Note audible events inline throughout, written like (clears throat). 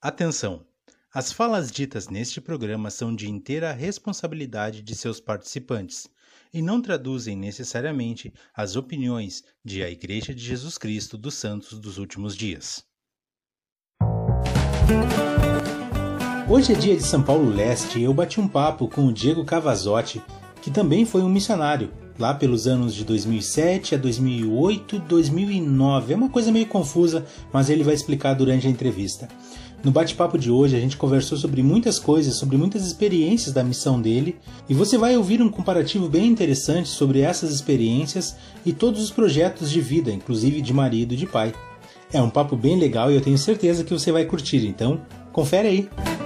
Atenção! As falas ditas neste programa são de inteira responsabilidade de seus participantes e não traduzem necessariamente as opiniões de a Igreja de Jesus Cristo dos Santos dos Últimos Dias. Hoje é dia de São Paulo Leste e eu bati um papo com o Diego Cavazotti, que também foi um missionário, lá pelos anos de 2007 a 2008, 2009. É uma coisa meio confusa, mas ele vai explicar durante a entrevista. No bate-papo de hoje, a gente conversou sobre muitas coisas, sobre muitas experiências da missão dele, e você vai ouvir um comparativo bem interessante sobre essas experiências e todos os projetos de vida, inclusive de marido e de pai. É um papo bem legal e eu tenho certeza que você vai curtir, então confere aí!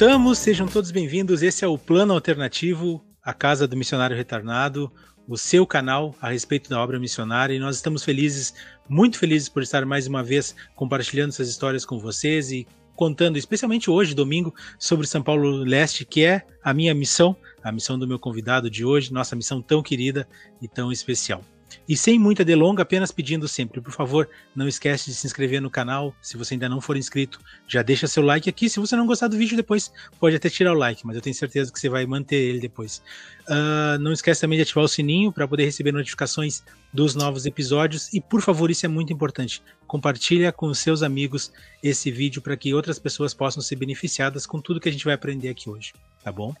Voltamos, sejam todos bem-vindos. Esse é o Plano Alternativo, a Casa do Missionário Retornado, o seu canal a respeito da obra missionária. E nós estamos felizes, muito felizes por estar mais uma vez compartilhando essas histórias com vocês e contando, especialmente hoje, domingo, sobre São Paulo Leste, que é a minha missão, a missão do meu convidado de hoje, nossa missão tão querida e tão especial. E sem muita delonga, apenas pedindo sempre, por favor, não esquece de se inscrever no canal. Se você ainda não for inscrito, já deixa seu like aqui. Se você não gostar do vídeo depois, pode até tirar o like, mas eu tenho certeza que você vai manter ele depois. Uh, não esquece também de ativar o sininho para poder receber notificações dos novos episódios. E por favor, isso é muito importante. Compartilha com seus amigos esse vídeo para que outras pessoas possam ser beneficiadas com tudo que a gente vai aprender aqui hoje, tá bom?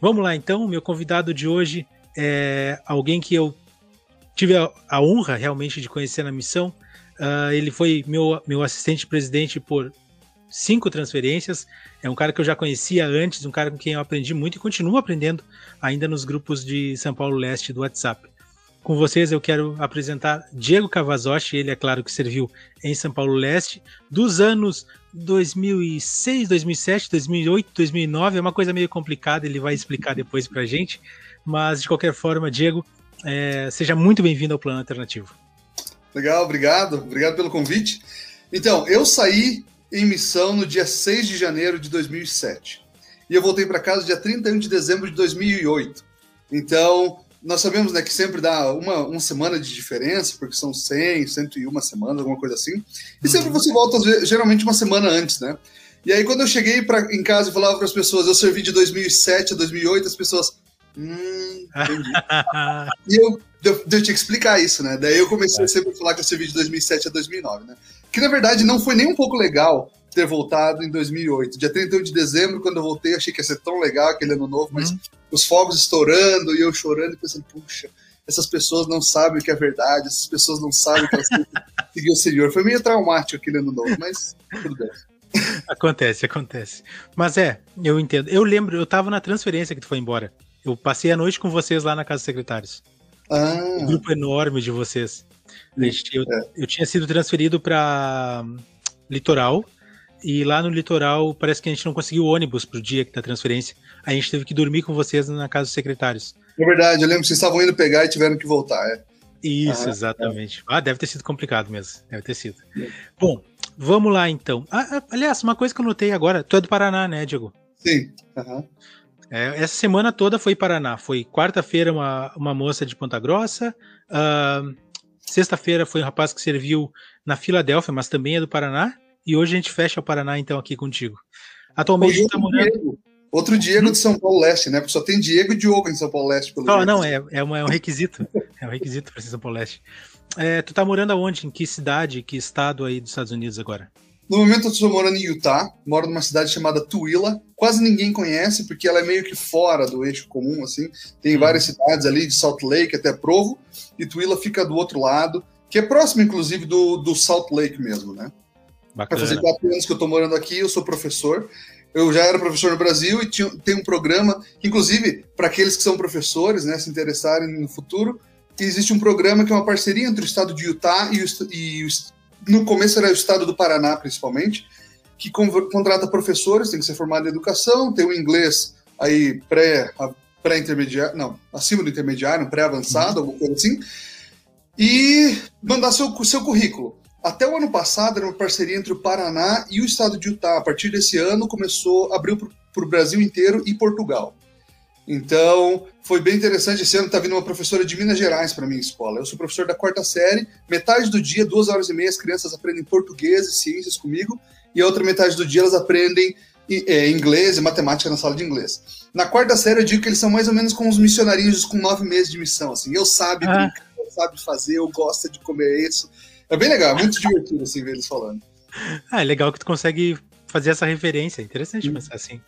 Vamos lá então, meu convidado de hoje é alguém que eu tive a, a, honra realmente de conhecer na missão. Uh, ele foi meu, meu assistente presidente por cinco transferências. É um cara que eu já conhecia antes, um cara com quem eu aprendi muito e continuo aprendendo ainda nos grupos de São Paulo Leste do WhatsApp. Com vocês eu quero apresentar Diego Cavazotti, ele é claro que serviu em São Paulo Leste, dos anos 2006, 2007, 2008, 2009, é uma coisa meio complicada, ele vai explicar depois pra gente, mas de qualquer forma, Diego, é, seja muito bem-vindo ao Plano Alternativo. Legal, obrigado. Obrigado pelo convite. Então, eu saí em missão no dia 6 de janeiro de 2007. E eu voltei para casa dia 31 de dezembro de 2008. Então, nós sabemos né, que sempre dá uma, uma semana de diferença, porque são 100, 101 semanas, alguma coisa assim. E sempre uhum. você volta, geralmente, uma semana antes, né? E aí, quando eu cheguei pra, em casa e falava para as pessoas, eu servi de 2007 a 2008, as pessoas, Hum, (laughs) entendi. e eu, eu, eu, tinha que explicar isso, né? Daí eu comecei é. sempre a falar que eu servi de 2007 a 2009, né? Que na verdade não foi nem um pouco legal ter voltado em 2008. Dia 31 de dezembro, quando eu voltei, achei que ia ser tão legal aquele ano novo, mas hum. os fogos estourando e eu chorando e pensando, puxa, essas pessoas não sabem o que é verdade, essas pessoas não sabem que elas (laughs) têm que seguir o Senhor. Foi meio traumático aquele ano novo, mas tudo bem. Acontece, acontece. Mas é, eu entendo. Eu lembro, eu tava na transferência que tu foi embora. Eu passei a noite com vocês lá na Casa dos Secretários. Ah. Um grupo enorme de vocês. Eu, é. eu tinha sido transferido para Litoral. E lá no litoral parece que a gente não conseguiu ônibus pro dia da transferência. A gente teve que dormir com vocês na casa dos secretários. É verdade, eu lembro que vocês estavam indo pegar e tiveram que voltar. É. Isso, ah, exatamente. É. Ah, deve ter sido complicado mesmo. Deve ter sido. É. Bom, vamos lá então. Ah, ah, aliás, uma coisa que eu notei agora, tu é do Paraná, né, Diego? Sim. Uhum. É, essa semana toda foi Paraná. Foi quarta-feira uma, uma moça de Ponta Grossa. Uh, Sexta-feira foi um rapaz que serviu na Filadélfia, mas também é do Paraná. E hoje a gente fecha o Paraná então aqui contigo. Atualmente está morando. Diego. Outro Diego de São Paulo Leste, né? Porque só tem Diego e Diogo em São Paulo Leste. Pelo oh, não, é, é, um, é um requisito. é um requisito para ser São Paulo Leste. É, tu tá morando aonde? Em que cidade, que estado aí dos Estados Unidos agora? No momento eu estou morando em Utah, moro numa cidade chamada Tooele. Quase ninguém conhece, porque ela é meio que fora do eixo comum, assim. Tem hum. várias cidades ali, de Salt Lake até Provo, e Tooele fica do outro lado, que é próximo, inclusive, do, do Salt Lake mesmo, né? Vai fazer quatro anos que eu estou morando aqui, eu sou professor. Eu já era professor no Brasil e tinha, tem um programa, inclusive, para aqueles que são professores, né, se interessarem no futuro, existe um programa que é uma parceria entre o estado de Utah e o, e o no começo era o estado do Paraná, principalmente, que contrata professores, tem que ser formado em educação, tem o inglês aí pré, pré-intermediário, não, acima do intermediário, pré-avançado, uhum. alguma coisa assim, e mandar seu, seu currículo. Até o ano passado era uma parceria entre o Paraná e o estado de Utah. A partir desse ano começou, abriu para o Brasil inteiro e Portugal. Então, foi bem interessante. Esse ano está vindo uma professora de Minas Gerais para minha escola. Eu sou professor da quarta série. Metade do dia, duas horas e meia, as crianças aprendem português e ciências comigo. E a outra metade do dia elas aprendem é, inglês e matemática na sala de inglês. Na quarta série eu digo que eles são mais ou menos como os missionarinhos com nove meses de missão. Assim, eu sabe ah. brincar, eu sabe fazer, eu gosto de comer isso. É bem legal, é muito divertido assim ver eles falando. Ah, é legal que tu consegue fazer essa referência. É interessante hum. pensar assim.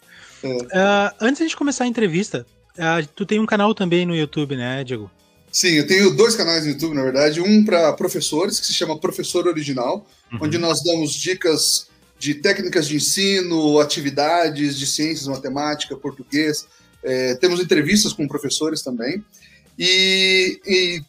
Uh, antes de começar a entrevista, uh, tu tem um canal também no YouTube, né, Diego? Sim, eu tenho dois canais no YouTube, na verdade. Um para professores, que se chama Professor Original, uhum. onde nós damos dicas de técnicas de ensino, atividades de ciências, matemática, português. É, temos entrevistas com professores também. E, e,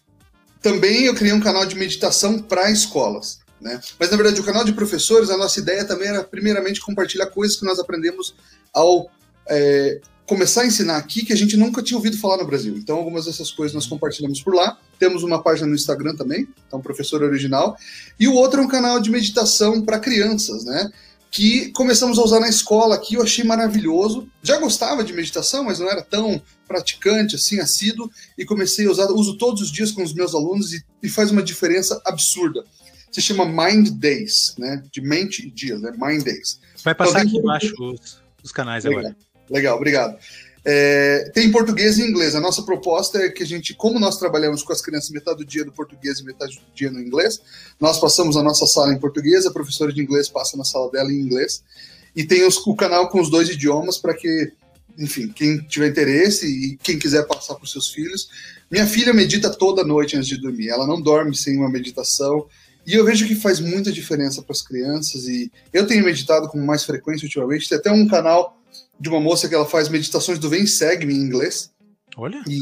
também eu criei um canal de meditação para escolas. Né? Mas, na verdade, o canal de professores, a nossa ideia também era, primeiramente, compartilhar coisas que nós aprendemos ao é, começar a ensinar aqui que a gente nunca tinha ouvido falar no Brasil. Então, algumas dessas coisas nós compartilhamos por lá. Temos uma página no Instagram também, então, Professor Original. E o outro é um canal de meditação para crianças, né? Que começamos a usar na escola aqui, eu achei maravilhoso. Já gostava de meditação, mas não era tão praticante, assim, assíduo. E comecei a usar, uso todos os dias com os meus alunos e, e faz uma diferença absurda. Se chama Mind Days, né? De mente e dias, né? Mind Days. Vai passar então, aqui embaixo os, os canais Legal. agora. Legal, obrigado. É, tem português e inglês. A nossa proposta é que a gente, como nós trabalhamos com as crianças metade do dia no português e metade do dia no inglês, nós passamos a nossa sala em português, a professora de inglês passa na sala dela em inglês. E tem os, o canal com os dois idiomas para que, enfim, quem tiver interesse e quem quiser passar para os seus filhos. Minha filha medita toda noite antes de dormir. Ela não dorme sem uma meditação. E eu vejo que faz muita diferença para as crianças. E eu tenho meditado com mais frequência ultimamente. Tem até um canal de uma moça que ela faz meditações do Vem Segue-me em inglês. Olha. E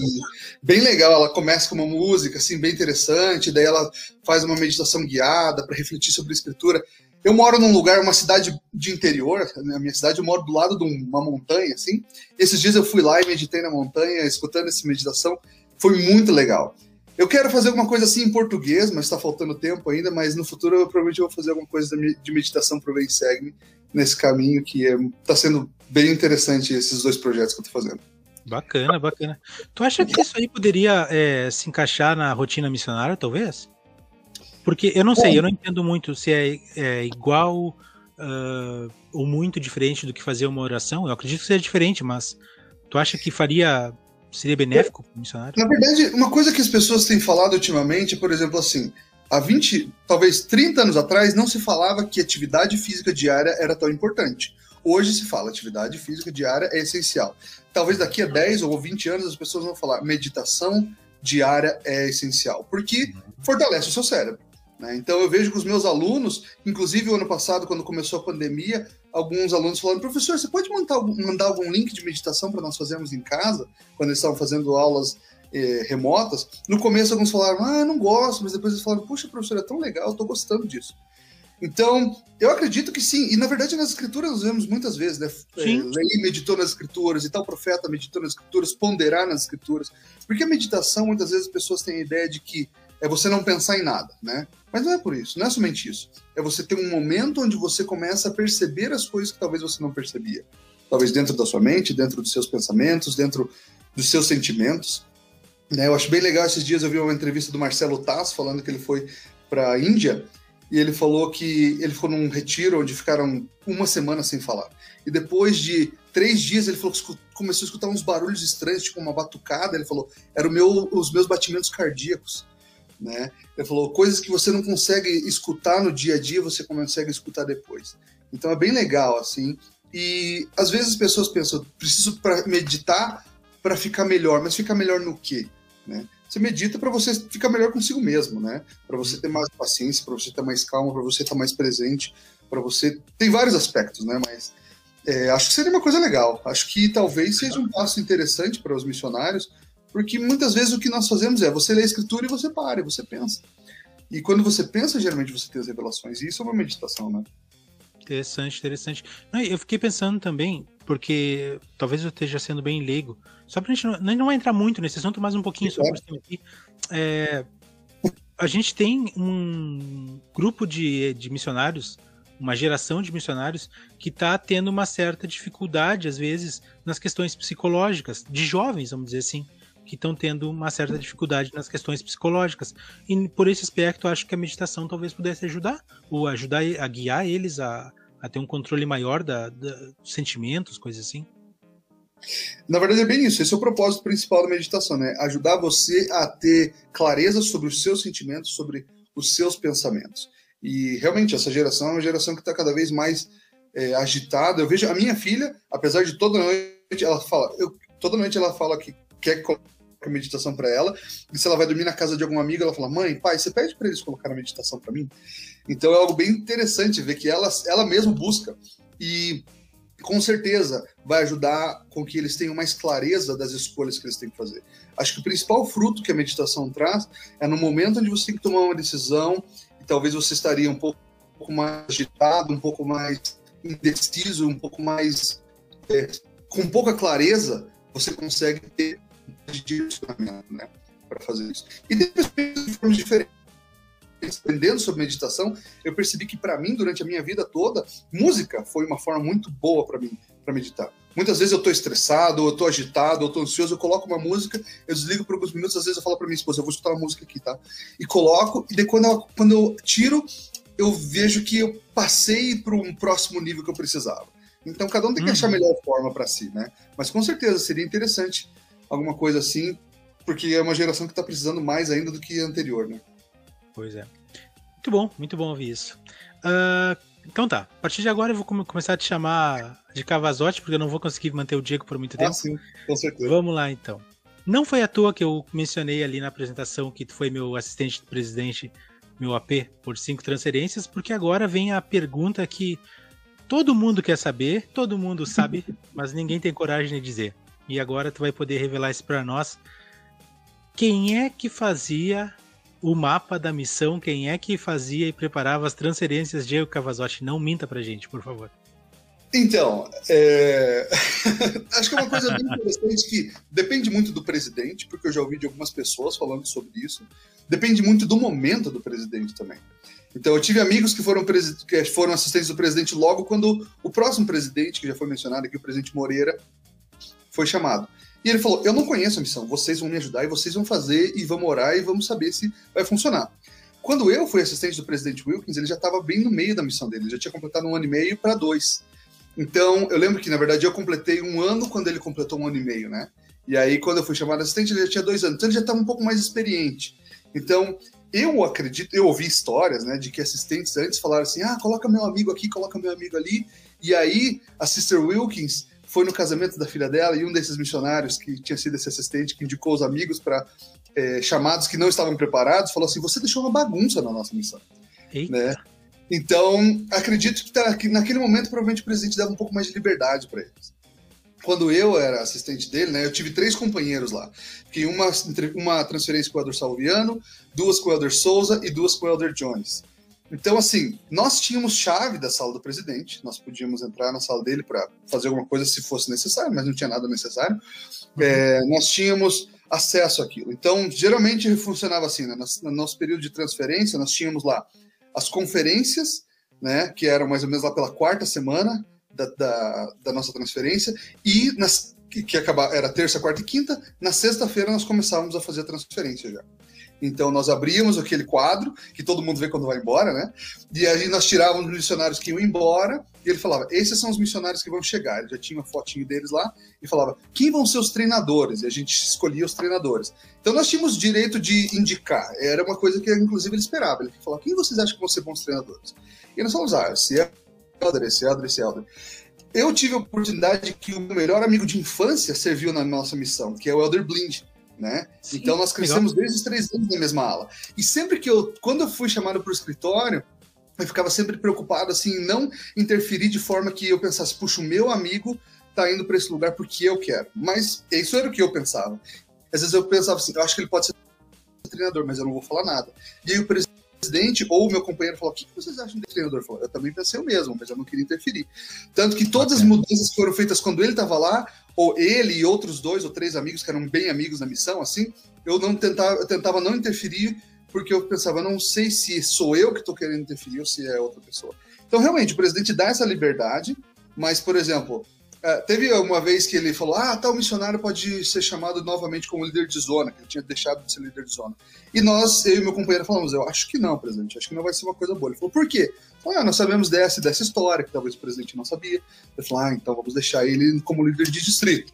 bem legal, ela começa com uma música assim bem interessante, daí ela faz uma meditação guiada para refletir sobre a escritura. Eu moro num lugar, uma cidade de interior, na minha cidade eu moro do lado de uma montanha assim. Esses dias eu fui lá e meditei na montanha, escutando essa meditação, foi muito legal. Eu quero fazer alguma coisa assim em português, mas está faltando tempo ainda, mas no futuro eu provavelmente vou fazer alguma coisa de meditação para o Vem nesse caminho que está é, sendo bem interessante esses dois projetos que eu estou fazendo. Bacana, bacana. Tu acha que isso aí poderia é, se encaixar na rotina missionária, talvez? Porque eu não sei, eu não entendo muito se é, é igual uh, ou muito diferente do que fazer uma oração. Eu acredito que seja diferente, mas tu acha que faria seria benéfico para o missionário? Na verdade, uma coisa que as pessoas têm falado ultimamente, por exemplo, assim, há 20, talvez 30 anos atrás, não se falava que atividade física diária era tão importante. Hoje se fala atividade física diária é essencial. Talvez daqui a 10 ou 20 anos as pessoas vão falar meditação diária é essencial, porque fortalece o seu cérebro. Né? Então eu vejo que os meus alunos, inclusive o ano passado, quando começou a pandemia, alguns alunos falaram, professor, você pode mandar, mandar algum link de meditação para nós fazermos em casa, quando eles estavam fazendo aulas eh, remotas? No começo alguns falaram, ah, não gosto, mas depois eles falaram, puxa, professor, é tão legal, tô gostando disso. Então, eu acredito que sim. E na verdade, nas escrituras nós vemos muitas vezes, né? Sim. É, Lei meditou nas escrituras e tal profeta meditou nas escrituras, ponderar nas escrituras. Porque a meditação, muitas vezes, as pessoas têm a ideia de que é você não pensar em nada, né? Mas não é por isso, não é somente isso. É você ter um momento onde você começa a perceber as coisas que talvez você não percebia. Talvez dentro da sua mente, dentro dos seus pensamentos, dentro dos seus sentimentos. Né? Eu acho bem legal, esses dias eu vi uma entrevista do Marcelo Tass falando que ele foi para a Índia e ele falou que ele foi num retiro onde ficaram uma semana sem falar. E depois de três dias ele falou que começou a escutar uns barulhos estranhos, tipo uma batucada. Ele falou, eram meu, os meus batimentos cardíacos. Né? Ele falou, coisas que você não consegue escutar no dia a dia, você consegue escutar depois. Então é bem legal, assim. E às vezes as pessoas pensam, preciso para meditar para ficar melhor, mas ficar melhor no quê? Né? Você medita para você ficar melhor consigo mesmo, né? Para você ter mais paciência, para você ter mais calma, para você estar mais presente, para você. Tem vários aspectos, né? Mas é, acho que seria uma coisa legal. Acho que talvez seja um passo interessante para os missionários, porque muitas vezes o que nós fazemos é você lê a escritura e você para, e você pensa. E quando você pensa, geralmente você tem as revelações. E isso é uma meditação, né? Interessante, interessante. eu fiquei pensando também, porque talvez eu esteja sendo bem leigo. Só para a gente não, não entrar muito nesse assunto, mas um pouquinho por cima aqui. É, a gente tem um grupo de, de missionários, uma geração de missionários que está tendo uma certa dificuldade, às vezes, nas questões psicológicas, de jovens, vamos dizer assim, que estão tendo uma certa dificuldade nas questões psicológicas. E por esse aspecto, acho que a meditação talvez pudesse ajudar, ou ajudar a guiar eles a, a ter um controle maior da, da, dos sentimentos, coisas assim. Na verdade é bem isso, esse é o propósito principal da meditação, né? Ajudar você a ter clareza sobre os seus sentimentos, sobre os seus pensamentos. E realmente essa geração é uma geração que está cada vez mais é, agitada. Eu vejo a minha filha, apesar de toda noite ela fala, eu, toda noite ela fala que quer colocar meditação para ela, e se ela vai dormir na casa de algum amigo, ela fala: "Mãe, pai, você pede para eles colocar a meditação para mim?". Então é algo bem interessante ver que ela ela mesma busca e com certeza vai ajudar com que eles tenham mais clareza das escolhas que eles têm que fazer. Acho que o principal fruto que a meditação traz é no momento onde você tem que tomar uma decisão e talvez você estaria um pouco, um pouco mais agitado, um pouco mais indeciso, um pouco mais é, com pouca clareza, você consegue ter direcionamento, né, para fazer isso. E depois de formas diferentes aprendendo sobre meditação, eu percebi que para mim, durante a minha vida toda, música foi uma forma muito boa para mim para meditar. Muitas vezes eu estou estressado, eu estou agitado, eu estou ansioso, eu coloco uma música, eu desligo por alguns minutos, às vezes eu falo para minha esposa, eu vou escutar uma música aqui, tá? E coloco, e daí quando eu, quando eu tiro, eu vejo que eu passei para um próximo nível que eu precisava. Então cada um tem que uhum. achar a melhor forma para si, né? Mas com certeza seria interessante alguma coisa assim, porque é uma geração que está precisando mais ainda do que a anterior, né? Pois é. Muito bom, muito bom ouvir isso. Uh, então tá, a partir de agora eu vou começar a te chamar de Cavazote, porque eu não vou conseguir manter o Diego por muito ah, tempo. Ah, sim, com certeza. Vamos lá então. Não foi à toa que eu mencionei ali na apresentação que tu foi meu assistente do presidente, meu AP, por cinco transferências, porque agora vem a pergunta que todo mundo quer saber, todo mundo sabe, (laughs) mas ninguém tem coragem de dizer. E agora tu vai poder revelar isso para nós. Quem é que fazia o mapa da missão, quem é que fazia e preparava as transferências, Diego Cavazotti? Não minta pra gente, por favor. Então, é... (laughs) acho que é uma coisa bem interessante que depende muito do presidente, porque eu já ouvi de algumas pessoas falando sobre isso. Depende muito do momento do presidente também. Então, eu tive amigos que foram, que foram assistentes do presidente logo quando o próximo presidente, que já foi mencionado aqui, o presidente Moreira, foi chamado. E ele falou: Eu não conheço a missão, vocês vão me ajudar e vocês vão fazer e vamos orar e vamos saber se vai funcionar. Quando eu fui assistente do presidente Wilkins, ele já estava bem no meio da missão dele, ele já tinha completado um ano e meio para dois. Então, eu lembro que, na verdade, eu completei um ano quando ele completou um ano e meio, né? E aí, quando eu fui chamado assistente, ele já tinha dois anos. Então, ele já estava um pouco mais experiente. Então, eu acredito, eu ouvi histórias, né, de que assistentes antes falaram assim: ah, coloca meu amigo aqui, coloca meu amigo ali. E aí, a Sister Wilkins foi no casamento da filha dela e um desses missionários que tinha sido esse assistente que indicou os amigos para é, chamados que não estavam preparados falou assim: você deixou uma bagunça na nossa missão, Eita. né? Então acredito que, tá, que naquele momento provavelmente o presidente dava um pouco mais de liberdade para eles. Quando eu era assistente dele, né, eu tive três companheiros lá. Que uma, uma transferência com o Elder Salviano, duas com o Elder Souza e duas com o Elder Jones. Então, assim, nós tínhamos chave da sala do presidente, nós podíamos entrar na sala dele para fazer alguma coisa se fosse necessário, mas não tinha nada necessário. Uhum. É, nós tínhamos acesso àquilo. Então, geralmente funcionava assim, né? no nosso período de transferência, nós tínhamos lá as conferências, né, que eram mais ou menos lá pela quarta semana da, da, da nossa transferência, e nas, que, que era terça, quarta e quinta, na sexta-feira nós começávamos a fazer a transferência já. Então nós abríamos aquele quadro que todo mundo vê quando vai embora, né? E aí nós tirávamos os missionários que iam embora e ele falava: esses são os missionários que vão chegar. Ele já tinha uma fotinho deles lá e falava: quem vão ser os treinadores? E a gente escolhia os treinadores. Então nós tínhamos direito de indicar. Era uma coisa que inclusive ele esperava. Ele falava: quem vocês acham que vão ser bons treinadores? E nós falamos: ah, esse é Elder, esse Elder, esse Elder. Eu tive a oportunidade que o meu melhor amigo de infância serviu na nossa missão, que é o Elder Blind né? Sim, então nós crescemos legal. desde os três anos na mesma ala. E sempre que eu, quando eu fui chamado para o escritório, eu ficava sempre preocupado assim, em não interferir de forma que eu pensasse, puxa, o meu amigo tá indo para esse lugar porque eu quero. Mas isso era o que eu pensava. Às vezes eu pensava assim, eu acho que ele pode ser treinador, mas eu não vou falar nada. E aí o presidente ou o meu companheiro falou: o que vocês acham desse treinador? Falou, eu também pensei o mesmo, mas eu não queria interferir. Tanto que todas as mudanças que foram feitas quando ele estava lá, ou ele e outros dois ou três amigos que eram bem amigos na missão, assim, eu não tentava, eu tentava não interferir, porque eu pensava, não sei se sou eu que estou querendo interferir ou se é outra pessoa. Então, realmente, o presidente dá essa liberdade, mas, por exemplo, é, teve uma vez que ele falou: ah, tal missionário pode ser chamado novamente como líder de zona, que ele tinha deixado de ser líder de zona. E nós, eu e meu companheiro, falamos: eu acho que não, presidente, acho que não vai ser uma coisa boa. Ele falou: por quê? Falei, ah, nós sabemos dessa e dessa história, que talvez o presidente não sabia. Ele falou: ah, então vamos deixar ele como líder de distrito.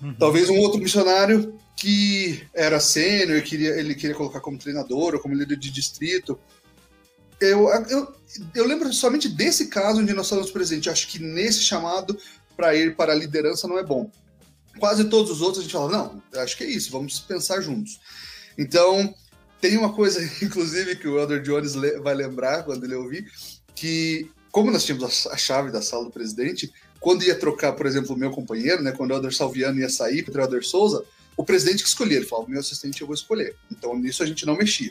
Uhum. Talvez um outro missionário que era sênior, queria, ele queria colocar como treinador ou como líder de distrito. Eu, eu, eu lembro somente desse caso onde nós falamos presente. Acho que nesse chamado para ir para a liderança não é bom. Quase todos os outros a gente fala, não, acho que é isso, vamos pensar juntos. Então, tem uma coisa, (laughs) inclusive, que o Elder Jones vai lembrar quando ele ouvir, que como nós tínhamos a chave da sala do presidente, quando ia trocar, por exemplo, o meu companheiro, né, quando o Elder Salviano ia sair para o Elder Souza, o presidente que escolhia, ele falava, meu assistente eu vou escolher. Então, nisso a gente não mexia.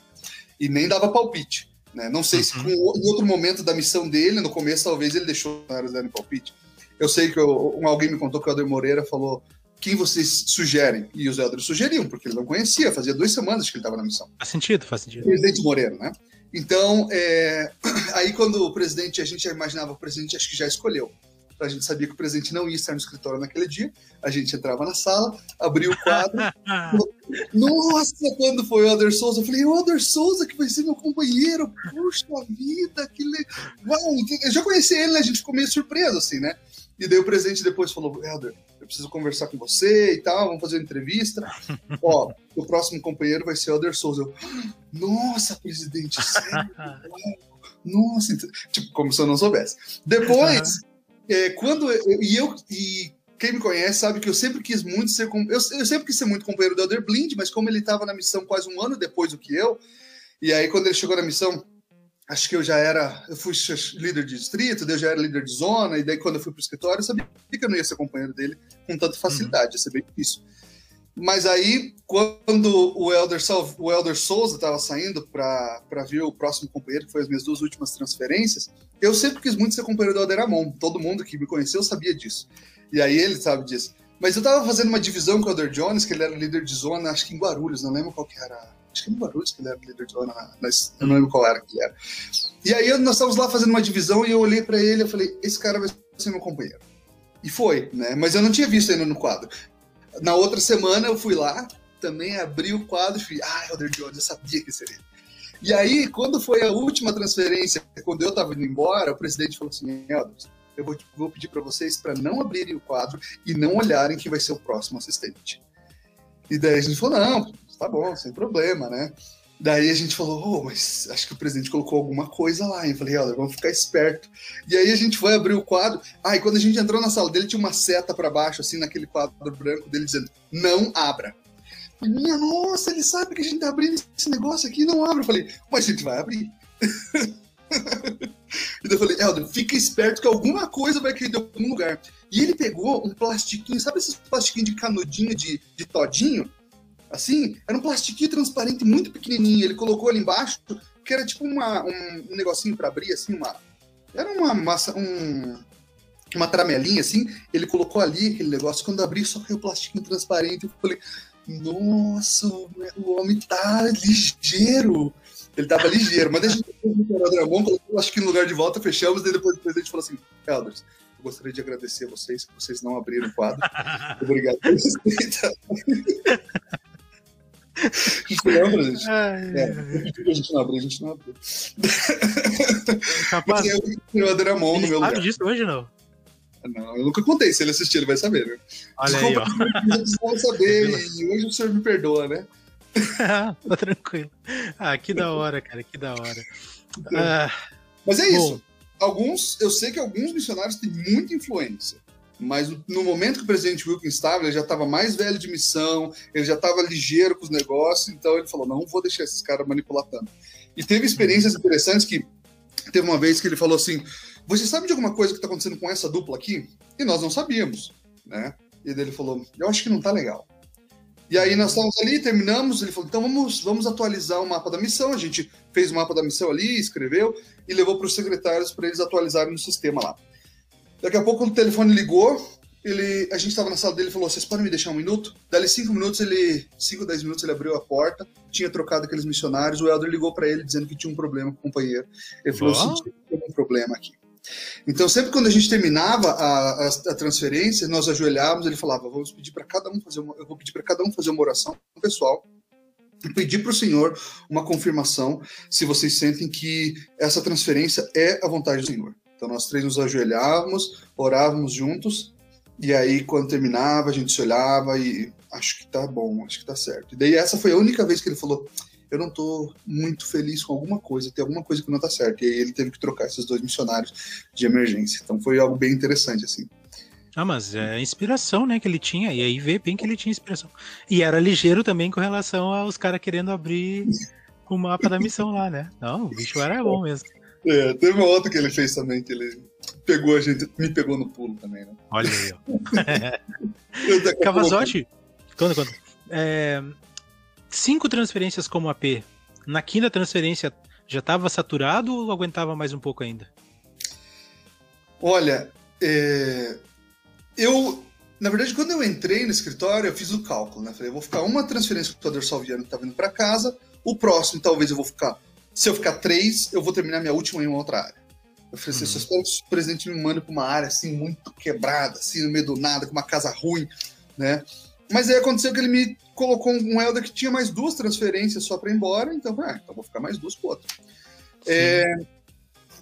E nem dava palpite. Né? Não sei uhum. se com, em outro momento da missão dele, no começo, talvez ele deixou os darem palpite. Eu sei que eu, alguém me contou que o Helder Moreira falou quem vocês sugerem? E os elders sugeriam, porque ele não conhecia, fazia duas semanas que ele estava na missão. Faz sentido, faz sentido. Presidente Moreira, né? Então, é... (clears throat) aí quando o presidente, a gente já imaginava, o presidente acho que já escolheu. A gente sabia que o presidente não ia estar no escritório naquele dia. A gente entrava na sala, abria o quadro. (laughs) Nossa, quando foi o Elder Souza, eu falei, o Souza que vai ser meu companheiro. Puxa vida, que legal. Eu já conheci ele, né? A gente ficou meio surpreso, assim, né? E daí o presidente depois falou: Helder, eu preciso conversar com você e tal, vamos fazer uma entrevista. (laughs) Ó, o próximo companheiro vai ser o Helder Souza. Eu, Nossa, presidente, sério? Nossa, tipo, como se eu não soubesse. Depois, é, quando eu, e eu e quem me conhece sabe que eu sempre quis muito ser eu, eu sempre quis ser muito companheiro do Elder Blind, mas como ele estava na missão quase um ano depois do que eu, e aí quando ele chegou na missão, acho que eu já era, eu fui líder de distrito, eu já era líder de zona, e daí quando eu fui para o escritório, eu sabia que eu não ia ser companheiro dele com tanta facilidade, uhum. ia ser bem difícil. Mas aí, quando o Elder, o Elder Souza estava saindo para ver o próximo companheiro, que foi as minhas duas últimas transferências, eu sempre quis muito ser companheiro do Elder Amon. Todo mundo que me conheceu sabia disso. E aí ele sabe disso. Mas eu estava fazendo uma divisão com o Elder Jones, que ele era líder de zona, acho que em Guarulhos, não lembro qual que era acho que no Guarulhos que ele era líder de zona, mas eu não lembro qual era que ele era. E aí nós estávamos lá fazendo uma divisão e eu olhei para ele e falei, esse cara vai ser meu companheiro. E foi, né? Mas eu não tinha visto ainda no quadro. Na outra semana eu fui lá, também abri o quadro e fui, ah, Elder Jones, eu sabia que seria. E aí, quando foi a última transferência, quando eu estava indo embora, o presidente falou assim, Elder, eu vou, vou pedir para vocês para não abrirem o quadro e não olharem quem vai ser o próximo assistente. E daí a gente falou, não, tá bom, sem problema, né? Daí a gente falou, oh, mas acho que o presidente colocou alguma coisa lá. E eu falei, olha, vamos ficar esperto. E aí a gente foi abrir o quadro. Ah, e quando a gente entrou na sala dele, tinha uma seta para baixo, assim, naquele quadro branco dele, dizendo, não abra. Minha nossa, ele sabe que a gente tá abrindo esse negócio aqui não abre. Eu falei, mas a gente vai abrir. (laughs) e eu falei, Helder, fica esperto que alguma coisa vai cair de algum lugar. E ele pegou um plastiquinho, sabe esses plastiquinhos de canudinho de, de todinho? Assim, era um plastiquinho transparente muito pequenininho. Ele colocou ali embaixo, que era tipo uma, um, um negocinho para abrir, assim, uma. Era uma massa, um, uma tramelinha, assim. Ele colocou ali aquele negócio. Quando abri, só caiu o plastiquinho transparente. Eu falei, nossa, o homem tá ligeiro. Ele tava ligeiro, mas deixa eu o Dramon, colocou o plastiquinho no lugar de volta, fechamos, e depois o presidente falou assim: Elders, eu gostaria de agradecer a vocês, que vocês não abriram o quadro. (laughs) Obrigado pelo a gente lembra, gente. É, a gente não abriu, a gente não abriu. Capaz. Mas eu o Adramon no meu lugar. sabe disso hoje, não? Não, eu nunca contei. Se ele assistir, ele vai saber, né? Olha aí, ó. (laughs) saber, e hoje o senhor me perdoa, né? (laughs) tá tranquilo. Ah, que da hora, cara, que da hora. Então, ah, mas é bom. isso. Alguns, eu sei que alguns missionários têm muita influência. Mas no momento que o presidente Wilkins estava, ele já estava mais velho de missão, ele já estava ligeiro com os negócios, então ele falou: não vou deixar esses caras manipular tanto. E teve experiências interessantes que teve uma vez que ele falou assim: você sabe de alguma coisa que está acontecendo com essa dupla aqui? E nós não sabíamos, né? E ele falou: eu acho que não tá legal. E aí nós estávamos ali, terminamos, ele falou, então vamos, vamos atualizar o mapa da missão. A gente fez o mapa da missão ali, escreveu e levou para os secretários para eles atualizarem no sistema lá. Daqui a pouco o telefone ligou, ele, a gente estava na sala dele e falou, vocês podem me deixar um minuto? Dali cinco minutos, ele, cinco, dez minutos, ele abriu a porta, tinha trocado aqueles missionários, o Elder ligou para ele dizendo que tinha um problema com o companheiro. Ele falou, oh. tem um problema aqui. Então, sempre quando a gente terminava a, a, a transferência, nós ajoelhávamos, ele falava: vamos pedir para cada um fazer uma, eu vou pedir para cada um fazer uma oração pessoal e pedir para o Senhor uma confirmação se vocês sentem que essa transferência é a vontade do Senhor. Então, nós três nos ajoelhávamos, orávamos juntos, e aí, quando terminava, a gente se olhava e acho que tá bom, acho que tá certo. E daí, essa foi a única vez que ele falou: eu não estou muito feliz com alguma coisa, tem alguma coisa que não está certo. E aí ele teve que trocar esses dois missionários de emergência. Então foi algo bem interessante, assim. Ah, mas é inspiração, né, que ele tinha, e aí vê bem que ele tinha inspiração. E era ligeiro também com relação aos caras querendo abrir o mapa da missão lá, né? Não, o bicho era bom mesmo. É, teve uma outra que ele fez também, que ele pegou a gente, me pegou no pulo também, né? Olha aí, ó. (laughs) Cavazotti, quando, quando? É, cinco transferências como AP. Na quinta transferência já estava saturado ou aguentava mais um pouco ainda? Olha, é... eu. Na verdade, quando eu entrei no escritório, eu fiz o cálculo, né? Falei, eu vou ficar uma transferência com o computador salviano que tá vindo para casa, o próximo talvez eu vou ficar. Se eu ficar três, eu vou terminar minha última em uma outra área. Eu falei assim, uhum. só espero que o presidente me mande para uma área assim, muito quebrada, assim, no meio do nada, com uma casa ruim, né? Mas aí aconteceu que ele me colocou um Elder que tinha mais duas transferências só para ir embora, então, ah, então vou ficar mais duas com outro. É,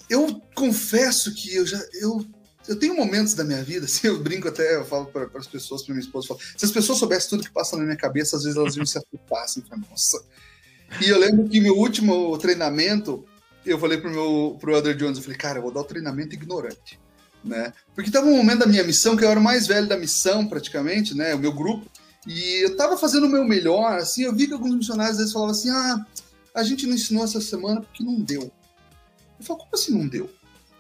eu confesso que eu já. Eu, eu tenho momentos da minha vida, (laughs) assim, eu brinco até, eu falo para as pessoas, para minha esposa, falo, se as pessoas soubessem tudo que passa na minha cabeça, às vezes elas iam se assustar, assim, nossa. E eu lembro que meu último treinamento, eu falei pro meu pro Elder Jones, eu falei, cara, eu vou dar o treinamento ignorante. Né? Porque estava um momento da minha missão que eu era o mais velho da missão, praticamente, né? O meu grupo. E eu estava fazendo o meu melhor, assim, eu vi que alguns missionários às vezes falavam assim, ah, a gente não ensinou essa semana porque não deu. Eu falo, como assim não deu?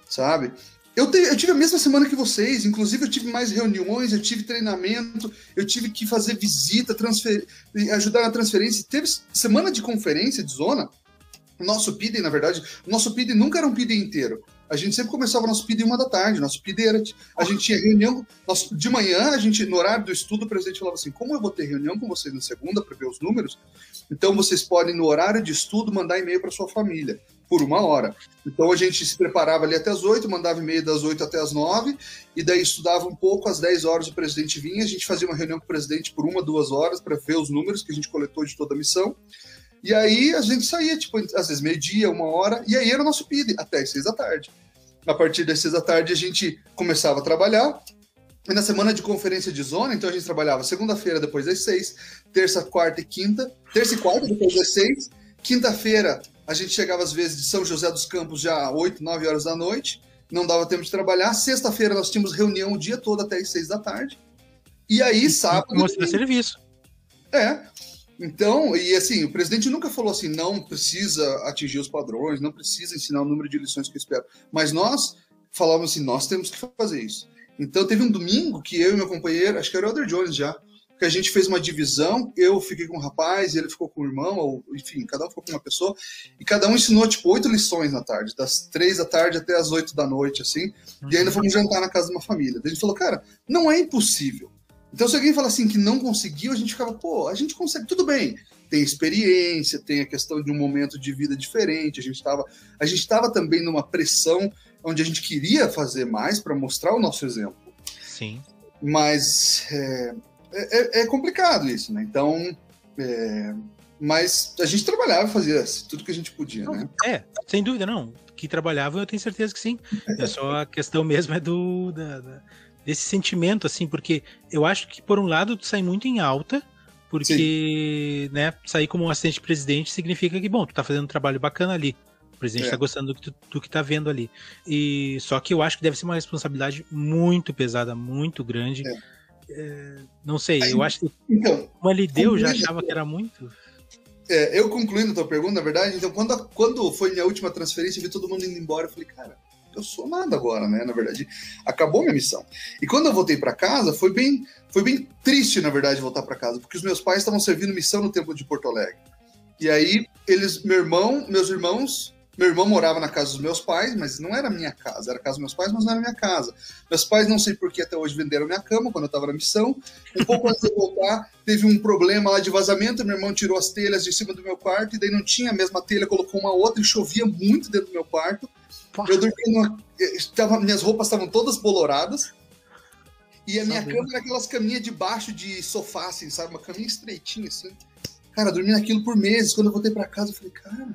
Sabe? Eu, te, eu tive a mesma semana que vocês, inclusive eu tive mais reuniões, eu tive treinamento, eu tive que fazer visita, transfer, ajudar na transferência. Teve semana de conferência de zona, nosso PID, na verdade, nosso PID nunca era um PID inteiro a gente sempre começava nosso PID uma da tarde, nosso PID era. A gente tinha reunião. De manhã, a gente, no horário do estudo, o presidente falava assim: como eu vou ter reunião com vocês na segunda para ver os números, então vocês podem, no horário de estudo, mandar e-mail para sua família, por uma hora. Então a gente se preparava ali até as oito, mandava e-mail das oito até as nove, e daí estudava um pouco, às dez horas o presidente vinha, a gente fazia uma reunião com o presidente por uma, duas horas para ver os números que a gente coletou de toda a missão. E aí a gente saía, tipo, às vezes meio-dia, uma hora, e aí era o nosso PID, até as seis da tarde. A partir das seis da tarde a gente começava a trabalhar. E na semana de conferência de zona, então a gente trabalhava segunda-feira depois das seis, terça, quarta e quinta, terça e quarta depois das seis, quinta-feira a gente chegava às vezes de São José dos Campos já oito, nove horas da noite, não dava tempo de trabalhar. Sexta-feira nós tínhamos reunião o dia todo até as seis da tarde. E aí, sábado. Mostrar serviço. É. Então, e assim, o presidente nunca falou assim, não precisa atingir os padrões, não precisa ensinar o número de lições que eu espero. Mas nós falávamos assim, nós temos que fazer isso. Então, teve um domingo que eu e meu companheiro, acho que era o Elder Jones já, que a gente fez uma divisão, eu fiquei com um rapaz, ele ficou com o irmão, ou enfim, cada um ficou com uma pessoa, e cada um ensinou, tipo, oito lições na tarde, das três da tarde até as oito da noite, assim, e ainda fomos jantar na casa de uma família. Daí a gente falou, cara, não é impossível. Então, se alguém fala assim que não conseguiu, a gente ficava, pô, a gente consegue, tudo bem. Tem experiência, tem a questão de um momento de vida diferente. A gente estava, a gente estava também numa pressão onde a gente queria fazer mais para mostrar o nosso exemplo. Sim. Mas é, é, é complicado isso, né? Então, é, mas a gente trabalhava, fazia tudo que a gente podia, né? É, sem dúvida, não. Que trabalhavam, eu tenho certeza que sim. É só a questão mesmo é do da, da desse sentimento, assim, porque eu acho que, por um lado, tu sai muito em alta, porque, Sim. né, sair como um assistente presidente significa que, bom, tu tá fazendo um trabalho bacana ali. O presidente é. tá gostando do que, tu, do que tá vendo ali. E só que eu acho que deve ser uma responsabilidade muito pesada, muito grande. É. É, não sei, Aí, eu acho que então, como ele deu, já achava que era muito. É, eu concluindo a tua pergunta, na verdade, então, quando, quando foi minha última transferência, eu vi todo mundo indo embora, eu falei, cara, eu sou nada agora, né? Na verdade, acabou minha missão. E quando eu voltei para casa, foi bem, foi bem triste, na verdade, voltar para casa, porque os meus pais estavam servindo missão no templo de Porto Alegre. E aí, eles, meu irmão, meus irmãos meu irmão morava na casa dos meus pais, mas não era minha casa. Era a casa dos meus pais, mas não era minha casa. Meus pais, não sei por que até hoje venderam minha cama quando eu estava na missão. Um pouco antes de eu voltar, teve um problema lá de vazamento. Meu irmão tirou as telhas de cima do meu quarto e daí não tinha a mesma telha, colocou uma outra e chovia muito dentro do meu quarto. Eu dormia numa. Tava, minhas roupas estavam todas boloradas. E a minha cama era aquelas caminhas de baixo de sofá, assim, sabe? Uma caminha estreitinha, assim. Cara, eu dormi naquilo por meses. Quando eu voltei para casa, eu falei, cara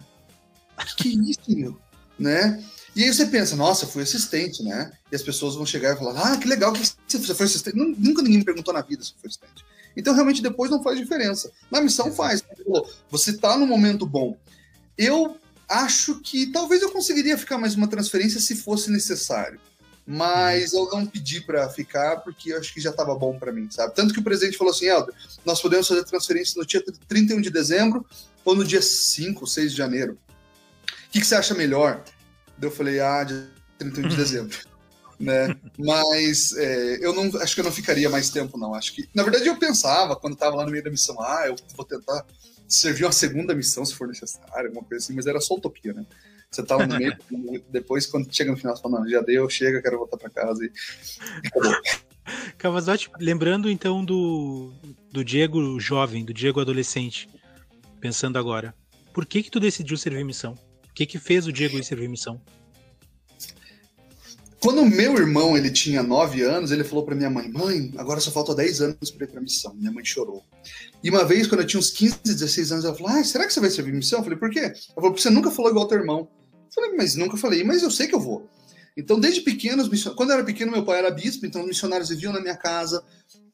que, que é isso, meu? Né? E aí você pensa, nossa, fui assistente, né? E as pessoas vão chegar e falar, ah, que legal que você foi assistente. Nunca ninguém me perguntou na vida se foi assistente. Então, realmente, depois não faz diferença. Na missão faz. Você tá no momento bom. Eu acho que talvez eu conseguiria ficar mais uma transferência se fosse necessário. Mas eu não pedi para ficar porque eu acho que já estava bom para mim, sabe? Tanto que o presidente falou assim: Helder, nós podemos fazer transferência no dia 31 de dezembro ou no dia 5, 6 de janeiro. O que, que você acha melhor? Eu falei, ah, dia 31 de dezembro. né? Mas é, eu não acho que eu não ficaria mais tempo, não. Acho que. Na verdade, eu pensava, quando estava lá no meio da missão, ah, eu vou tentar servir uma segunda missão se for necessário, alguma coisa assim, mas era só utopia, né? Você tava no meio, (laughs) depois, quando chega no final, você fala, não, já deu, chega, quero voltar para casa e, acabou. (laughs) Cavazotti, lembrando então do, do Diego jovem, do Diego adolescente, pensando agora, por que que tu decidiu servir missão? Que que fez o Diego ir servir missão? Quando meu irmão ele tinha 9 anos, ele falou para minha mãe: Mãe, agora só falta 10 anos para ir para missão. Minha mãe chorou. E uma vez, quando eu tinha uns 15, 16 anos, ela falou: ah, será que você vai servir missão? Eu falei: Por quê? Ela falou: Você nunca falou igual teu irmão. Eu falei: Mas nunca falei, mas eu sei que eu vou. Então, desde pequeno, quando eu era pequeno, meu pai era bispo, então os missionários viviam na minha casa,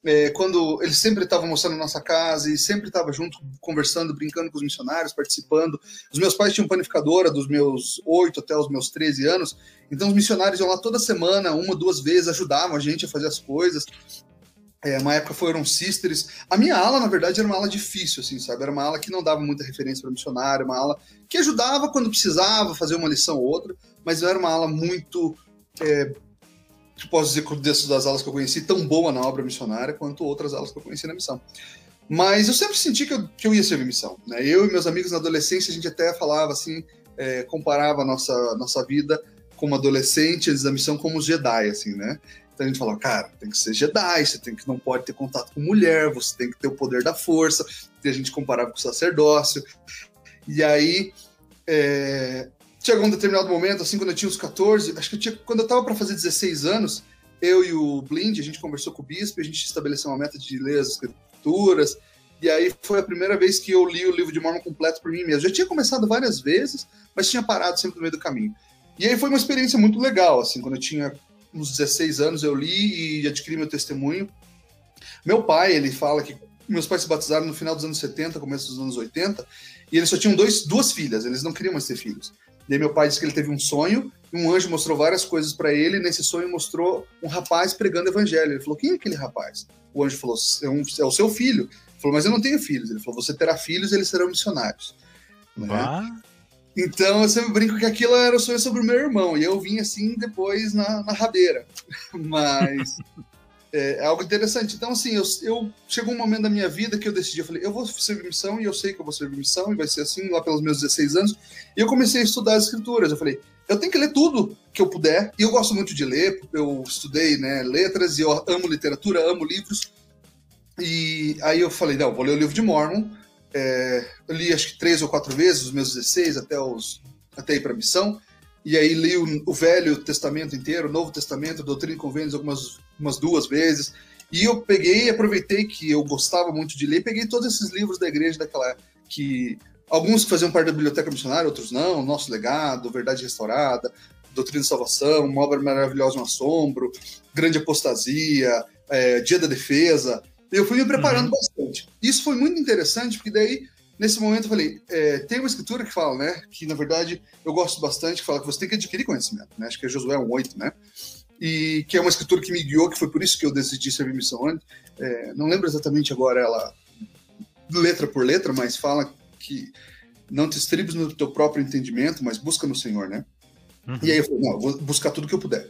é, quando eles sempre estavam mostrando nossa casa e sempre estava junto, conversando, brincando com os missionários, participando. Os meus pais tinham panificadora dos meus 8 até os meus 13 anos, então os missionários iam lá toda semana, uma, duas vezes, ajudavam a gente a fazer as coisas. É, uma época foram sisters. A minha ala, na verdade, era uma ala difícil, assim, sabe? Era uma ala que não dava muita referência para missionário, uma ala que ajudava quando precisava fazer uma lição ou outra, mas era uma ala muito é, que posso dizer dessas das aulas que eu conheci, tão boa na obra missionária quanto outras aulas que eu conheci na missão. Mas eu sempre senti que eu, que eu ia servir missão. Né? Eu e meus amigos na adolescência, a gente até falava assim, é, comparava a nossa, nossa vida como adolescente antes da missão como os Jedi, assim, né? Então a gente falava, cara, tem que ser Jedi, você tem que não pode ter contato com mulher, você tem que ter o poder da força. E a gente comparava com o sacerdócio. E aí, é, chegou um determinado momento, assim, quando eu tinha uns 14, acho que eu tinha, quando eu tava para fazer 16 anos, eu e o Blind, a gente conversou com o bispo, a gente estabeleceu uma meta de ler as escrituras, e aí foi a primeira vez que eu li o livro de Mormon completo por mim mesmo. Já tinha começado várias vezes, mas tinha parado sempre no meio do caminho. E aí foi uma experiência muito legal, assim, quando eu tinha uns 16 anos eu li e adquiri meu testemunho. Meu pai, ele fala que meus pais se batizaram no final dos anos 70, começo dos anos 80, e eles só tinham dois, duas filhas, eles não queriam mais ter filhos. Daí meu pai disse que ele teve um sonho, e um anjo mostrou várias coisas para ele, e nesse sonho mostrou um rapaz pregando evangelho. Ele falou: Quem é aquele rapaz? O anjo falou: É, um, é o seu filho. Ele falou: Mas eu não tenho filhos. Ele falou: Você terá filhos e eles serão missionários. Né? Então eu sempre brinco que aquilo era o sonho sobre o meu irmão, e eu vim assim depois na, na rabeira. (laughs) Mas é, é, algo interessante. Então, assim, eu, eu, chegou um momento da minha vida que eu decidi, eu falei, eu vou servir missão e eu sei que eu vou servir missão e vai ser assim lá pelos meus 16 anos. E eu comecei a estudar as escrituras. Eu falei, eu tenho que ler tudo que eu puder. E eu gosto muito de ler, eu estudei né, letras e eu amo literatura, amo livros. E aí eu falei, não, vou ler o livro de Mormon. É, eu li acho que três ou quatro vezes, os meus 16 até, os, até ir para missão e aí li o, o, Velho Testamento inteiro, o Novo Testamento, Doutrina e Convênios algumas umas duas vezes. E eu peguei, aproveitei que eu gostava muito de ler, peguei todos esses livros da igreja daquela que alguns que faziam parte da biblioteca missionária, outros não, Nosso Legado, Verdade Restaurada, Doutrina de Salvação, Uma Obra Maravilhosa, Um Assombro, Grande Apostasia, é, Dia da Defesa. Eu fui me preparando uhum. bastante. Isso foi muito interessante, porque daí nesse momento eu falei, é, tem uma escritura que fala, né, que na verdade eu gosto bastante, que fala que você tem que adquirir conhecimento, né, acho que é Josué 1.8, né, e que é uma escritura que me guiou, que foi por isso que eu decidi servir missão é, não lembro exatamente agora ela, letra por letra, mas fala que não te estribes no teu próprio entendimento, mas busca no Senhor, né, Uhum. E aí eu falei, não, eu vou buscar tudo que eu puder.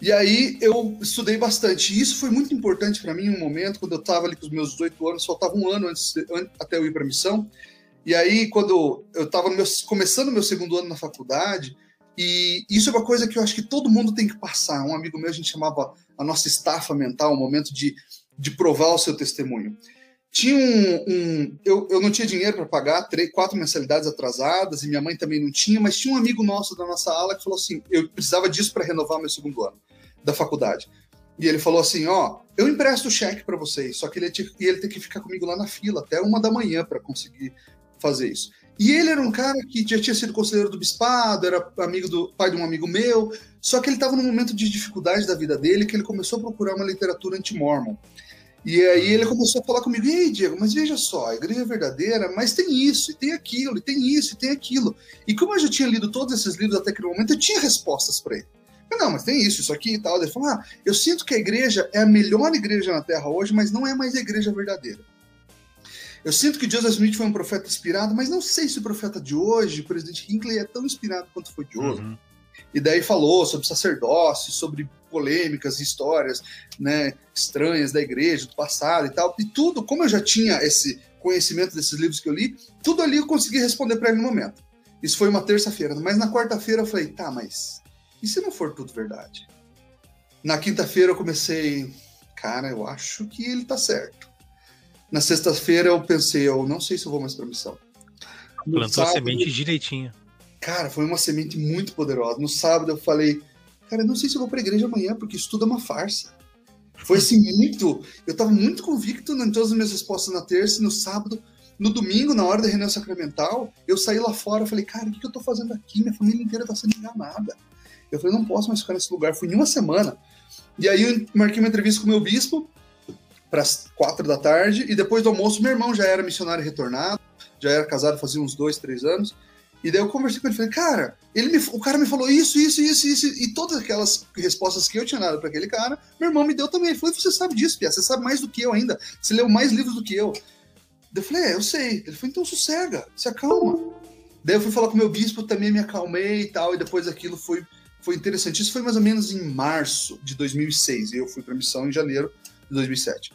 E aí eu estudei bastante. E isso foi muito importante para mim em um momento, quando eu estava ali com os meus 18 anos, faltava um ano antes, até eu ir para a missão. E aí, quando eu estava começando meu segundo ano na faculdade, e isso é uma coisa que eu acho que todo mundo tem que passar. Um amigo meu, a gente chamava a nossa estafa mental, um momento de, de provar o seu testemunho. Tinha um. um eu, eu não tinha dinheiro para pagar três, quatro mensalidades atrasadas, e minha mãe também não tinha, mas tinha um amigo nosso da nossa ala que falou assim: eu precisava disso para renovar meu segundo ano da faculdade. E ele falou assim: Ó, eu empresto o cheque para vocês, só que ele ia, ele ter que ficar comigo lá na fila até uma da manhã para conseguir fazer isso. E ele era um cara que já tinha sido conselheiro do bispado, era amigo do pai de um amigo meu, só que ele estava num momento de dificuldade da vida dele que ele começou a procurar uma literatura anti-mormon. E aí ele começou a falar comigo, ei, Diego, mas veja só, a igreja é verdadeira, mas tem isso, e tem aquilo, e tem isso, e tem aquilo. E como eu já tinha lido todos esses livros até aquele momento, eu tinha respostas para ele. Não, mas tem isso, isso aqui e tal. Ele falou: ah, eu sinto que a igreja é a melhor igreja na Terra hoje, mas não é mais a igreja verdadeira. Eu sinto que Joseph Smith foi um profeta inspirado, mas não sei se o profeta de hoje, o presidente Hinckley, é tão inspirado quanto foi Joseph. Uhum. E daí falou sobre sacerdócio, sobre polêmicas, histórias né, estranhas da igreja, do passado e tal. E tudo, como eu já tinha esse conhecimento desses livros que eu li, tudo ali eu consegui responder para ele no momento. Isso foi uma terça-feira. Mas na quarta-feira eu falei, tá, mas e se não for tudo verdade? Na quinta-feira eu comecei, cara, eu acho que ele tá certo. Na sexta-feira eu pensei, eu não sei se eu vou mais pra missão. No Plantou sábado, a semente direitinho. Cara, foi uma semente muito poderosa. No sábado eu falei, cara, não sei se eu vou pra igreja amanhã, porque isso tudo é uma farsa. Foi assim, (laughs) muito. Eu tava muito convicto em todas as minhas respostas na terça e no sábado. No domingo, na hora da reunião sacramental, eu saí lá fora, falei, cara, o que, que eu tô fazendo aqui? Minha família inteira tá sendo enganada. Eu falei, não posso mais ficar nesse lugar. Fui em uma semana. E aí eu marquei uma entrevista com o meu bispo para as quatro da tarde. E depois do almoço, meu irmão já era missionário retornado, já era casado fazia uns dois, três anos. E daí eu conversei com ele, falei, cara, ele me, o cara me falou isso, isso, isso, isso, e todas aquelas respostas que eu tinha dado para aquele cara, meu irmão me deu também. Ele falou, você sabe disso, Pia, você sabe mais do que eu ainda, você leu mais livros do que eu. Eu falei, é, eu sei. Ele falou, então sossega, se acalma. Daí eu fui falar com o meu bispo, também me acalmei e tal, e depois aquilo foi foi interessante. Isso foi mais ou menos em março de 2006. E eu fui para missão em janeiro de 2007.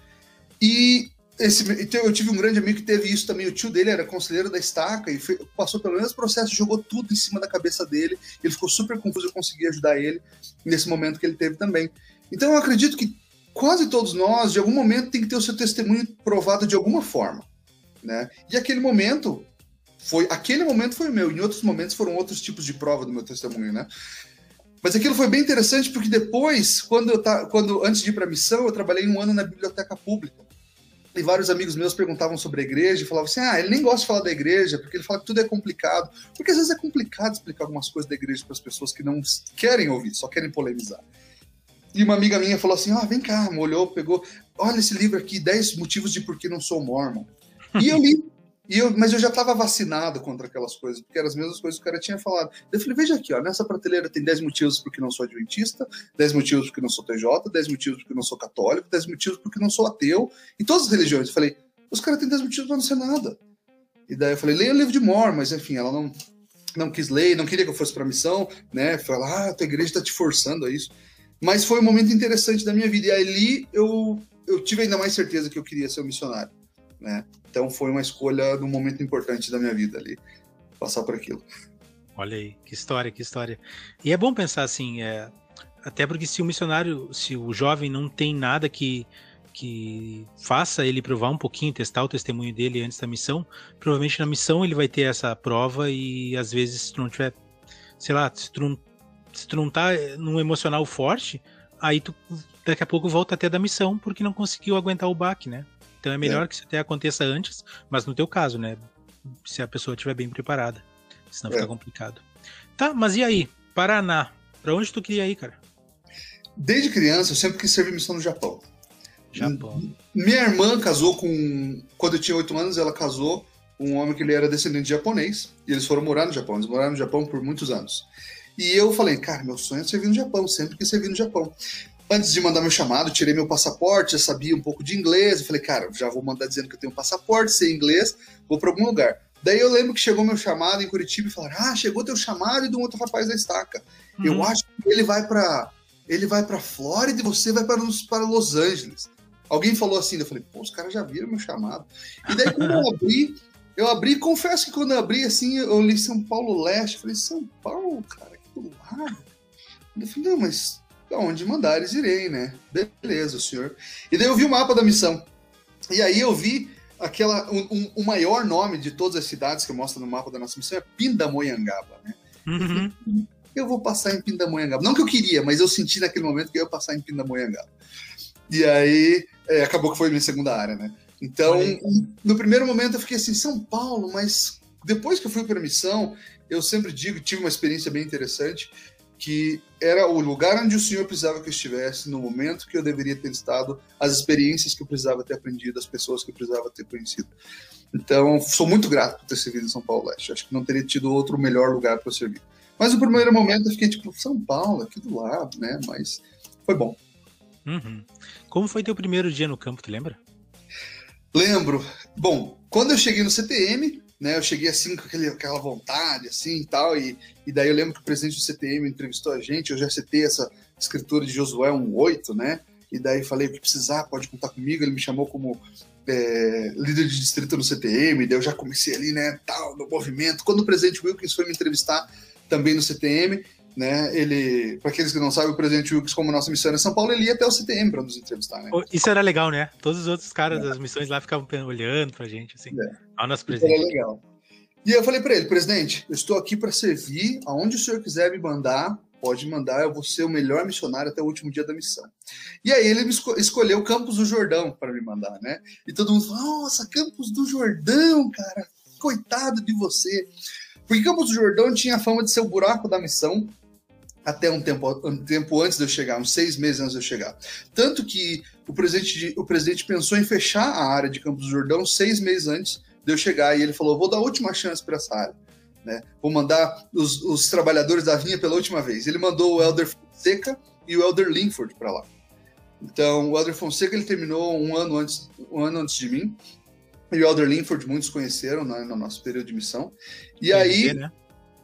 E esse, eu tive um grande amigo que teve isso também. O tio dele era conselheiro da estaca e foi, passou pelo mesmo processo, jogou tudo em cima da cabeça dele. Ele ficou super confuso. Eu consegui ajudar ele nesse momento que ele teve também. Então eu acredito que quase todos nós, de algum momento, tem que ter o seu testemunho provado de alguma forma. Né? E aquele momento foi aquele momento foi o meu. Em outros momentos foram outros tipos de prova do meu testemunho, né? Mas aquilo foi bem interessante porque depois, quando eu tá, quando antes de ir para a missão, eu trabalhei um ano na biblioteca pública. E vários amigos meus perguntavam sobre a igreja e falavam assim: "Ah, ele nem gosta de falar da igreja, porque ele fala que tudo é complicado". Porque às vezes é complicado explicar algumas coisas da igreja para as pessoas que não querem ouvir, só querem polemizar. E uma amiga minha falou assim: "Ah, vem cá", olhou, pegou, "Olha esse livro aqui, 10 motivos de por que não sou mormon". E eu li e eu, mas eu já estava vacinado contra aquelas coisas, porque eram as mesmas coisas que o cara tinha falado. Eu falei, veja aqui, ó, nessa prateleira tem 10 motivos porque não sou adventista, 10 motivos porque não sou TJ, 10 motivos porque não sou católico, 10 motivos porque não sou ateu, em todas as religiões. Eu falei, os caras têm 10 motivos para não ser nada. E daí eu falei, leia o livro de Mor, mas enfim, ela não, não quis ler, não queria que eu fosse para missão, né? Falar, ah, a tua igreja está te forçando a isso. Mas foi um momento interessante da minha vida. E ali eu, eu tive ainda mais certeza que eu queria ser um missionário, né? Então foi uma escolha num momento importante da minha vida ali, passar por aquilo. Olha aí, que história, que história. E é bom pensar assim, é, até porque se o missionário, se o jovem não tem nada que que faça ele provar um pouquinho, testar o testemunho dele antes da missão, provavelmente na missão ele vai ter essa prova e às vezes se tu não tiver, sei lá, se tu não, se tu não tá num emocional forte, aí tu daqui a pouco volta até da missão porque não conseguiu aguentar o baque, né? Então é melhor é. que isso até aconteça antes, mas no teu caso, né? Se a pessoa estiver bem preparada. Senão é. fica complicado. Tá, mas e aí? Paraná. Pra onde tu queria ir, cara? Desde criança, eu sempre quis servir missão no Japão. Japão. Minha irmã casou com. Quando eu tinha oito anos, ela casou com um homem que ele era descendente de japonês. E eles foram morar no Japão. Eles moraram no Japão por muitos anos. E eu falei, cara, meu sonho é servir no Japão, sempre quis servir no Japão antes de mandar meu chamado, tirei meu passaporte, já sabia um pouco de inglês. Eu falei, cara, já vou mandar dizendo que eu tenho um passaporte, sei inglês, vou para algum lugar. Daí eu lembro que chegou meu chamado em Curitiba e falaram: Ah, chegou teu chamado e de um outro rapaz da estaca. Uhum. Eu acho que ele vai para ele vai para Flórida e você vai para, para Los Angeles. Alguém falou assim, eu falei, pô, os caras já viram meu chamado. E daí quando eu abri, eu abri, confesso que quando eu abri assim, eu li São Paulo Leste, eu falei, São Paulo, cara, que do lado. Eu falei, não, mas aonde mandares irei, né? Beleza, senhor. E daí eu vi o mapa da missão. E aí eu vi aquela. Um, um, o maior nome de todas as cidades que mostra no mapa da nossa missão é Pindamonhangaba, né? Uhum. Eu vou passar em Pindamonhangaba. Não que eu queria, mas eu senti naquele momento que eu ia passar em Pindamonhangaba. E aí é, acabou que foi minha segunda área, né? Então, no primeiro momento eu fiquei assim, São Paulo, mas depois que eu fui para a missão, eu sempre digo, tive uma experiência bem interessante, que era o lugar onde o Senhor precisava que eu estivesse no momento que eu deveria ter estado, as experiências que eu precisava ter aprendido, as pessoas que eu precisava ter conhecido. Então, sou muito grato por ter servido em São Paulo Leste. Acho que não teria tido outro melhor lugar para servir. Mas no primeiro momento eu fiquei tipo, São Paulo, aqui do lado, né? Mas foi bom. Uhum. Como foi teu primeiro dia no campo, tu lembra? Lembro. Bom, quando eu cheguei no CTM, né? Eu cheguei assim com aquele, aquela vontade, assim e tal, e, e daí eu lembro que o presidente do CTM entrevistou a gente, eu já citei essa escritura de Josué 1.8, né? E daí falei o que precisar, pode contar comigo. Ele me chamou como é, líder de distrito no CTM, daí eu já comecei ali, né, tal, no movimento. Quando o presidente Wilkins foi me entrevistar também no CTM, né? Ele, para aqueles que não sabem, o presidente Wilkes, como nossa missão é São Paulo, ele ia até o CTM para nos entrevistar, né? Isso era legal, né? Todos os outros caras é. das missões lá ficavam olhando pra gente, assim. É. Ao nosso presidente. Isso era legal. E eu falei para ele, presidente, eu estou aqui para servir, aonde o senhor quiser me mandar, pode mandar, eu vou ser o melhor missionário até o último dia da missão. E aí ele me esco escolheu Campos do Jordão para me mandar, né? E todo mundo falou, nossa, Campos do Jordão, cara, coitado de você. Porque Campos do Jordão tinha a fama de ser o buraco da missão, até um tempo, um tempo antes de eu chegar, uns seis meses antes de eu chegar. Tanto que o presidente, o presidente pensou em fechar a área de Campos do Jordão seis meses antes de eu chegar, e ele falou: vou dar a última chance para essa área. Né? Vou mandar os, os, trabalhadores da vinha pela última vez. Ele mandou o Elder Fonseca e o Elder Linford para lá. Então, o Elder Fonseca ele terminou um ano antes, um ano antes de mim. E o Elder Linford, muitos conheceram né, no nosso período de missão. E aí. né?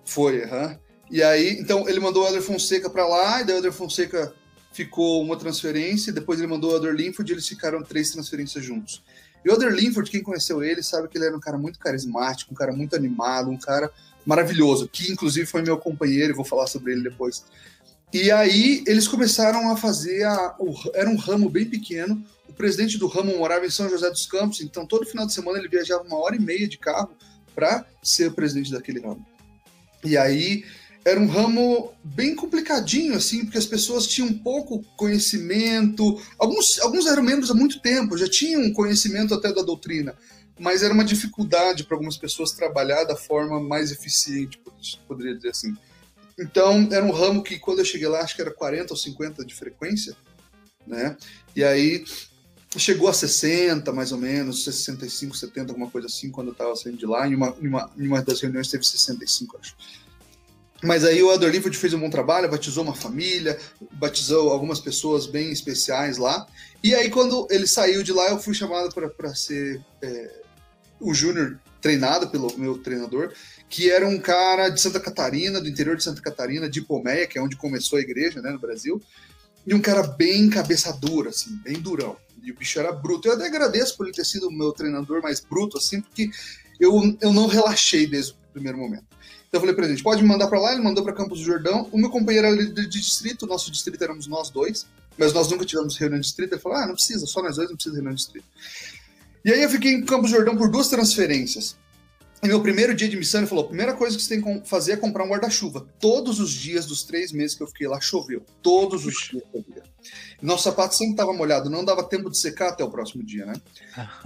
Foi, aham. E aí, então, ele mandou o Elder Fonseca para lá, e daí o Elder Fonseca ficou uma transferência, depois ele mandou o Elder Linford e eles ficaram três transferências juntos. E o Linford, quem conheceu ele, sabe que ele era um cara muito carismático, um cara muito animado, um cara maravilhoso, que inclusive foi meu companheiro, vou falar sobre ele depois. E aí eles começaram a fazer, a, o, era um ramo bem pequeno, o presidente do ramo morava em São José dos Campos, então todo final de semana ele viajava uma hora e meia de carro para ser o presidente daquele ramo. E aí era um ramo bem complicadinho, assim, porque as pessoas tinham pouco conhecimento. Alguns, alguns eram membros há muito tempo, já tinham conhecimento até da doutrina, mas era uma dificuldade para algumas pessoas trabalhar da forma mais eficiente, poderia dizer assim. Então, era um ramo que, quando eu cheguei lá, acho que era 40 ou 50 de frequência, né? E aí chegou a 60, mais ou menos, 65, 70, alguma coisa assim, quando eu estava saindo de lá. Em uma, em uma, em uma das reuniões teve 65, acho. Mas aí o Elder Linford fez um bom trabalho, batizou uma família, batizou algumas pessoas bem especiais lá. E aí, quando ele saiu de lá, eu fui chamado para ser é, o júnior treinado pelo meu treinador, que era um cara de Santa Catarina, do interior de Santa Catarina, de Pomeia, que é onde começou a igreja, né, no Brasil. E um cara bem cabeça dura, assim, bem durão. E o bicho era bruto. Eu até agradeço por ele ter sido o meu treinador mais bruto, assim, porque eu, eu não relaxei desde o primeiro momento. Então eu falei para ele, pode me mandar para lá, ele mandou para Campos do Jordão. O meu companheiro era líder de distrito, nosso distrito éramos nós dois, mas nós nunca tivemos reunião de distrito. Ele falou, ah, não precisa, só nós dois, não precisa de reunião de distrito. E aí eu fiquei em Campos do Jordão por duas transferências. Meu primeiro dia de missão, ele falou: a primeira coisa que você tem que fazer é comprar um guarda-chuva. Todos os dias dos três meses que eu fiquei lá, choveu. Todos os dias. Nosso sapato sempre estava molhado, não dava tempo de secar até o próximo dia, né?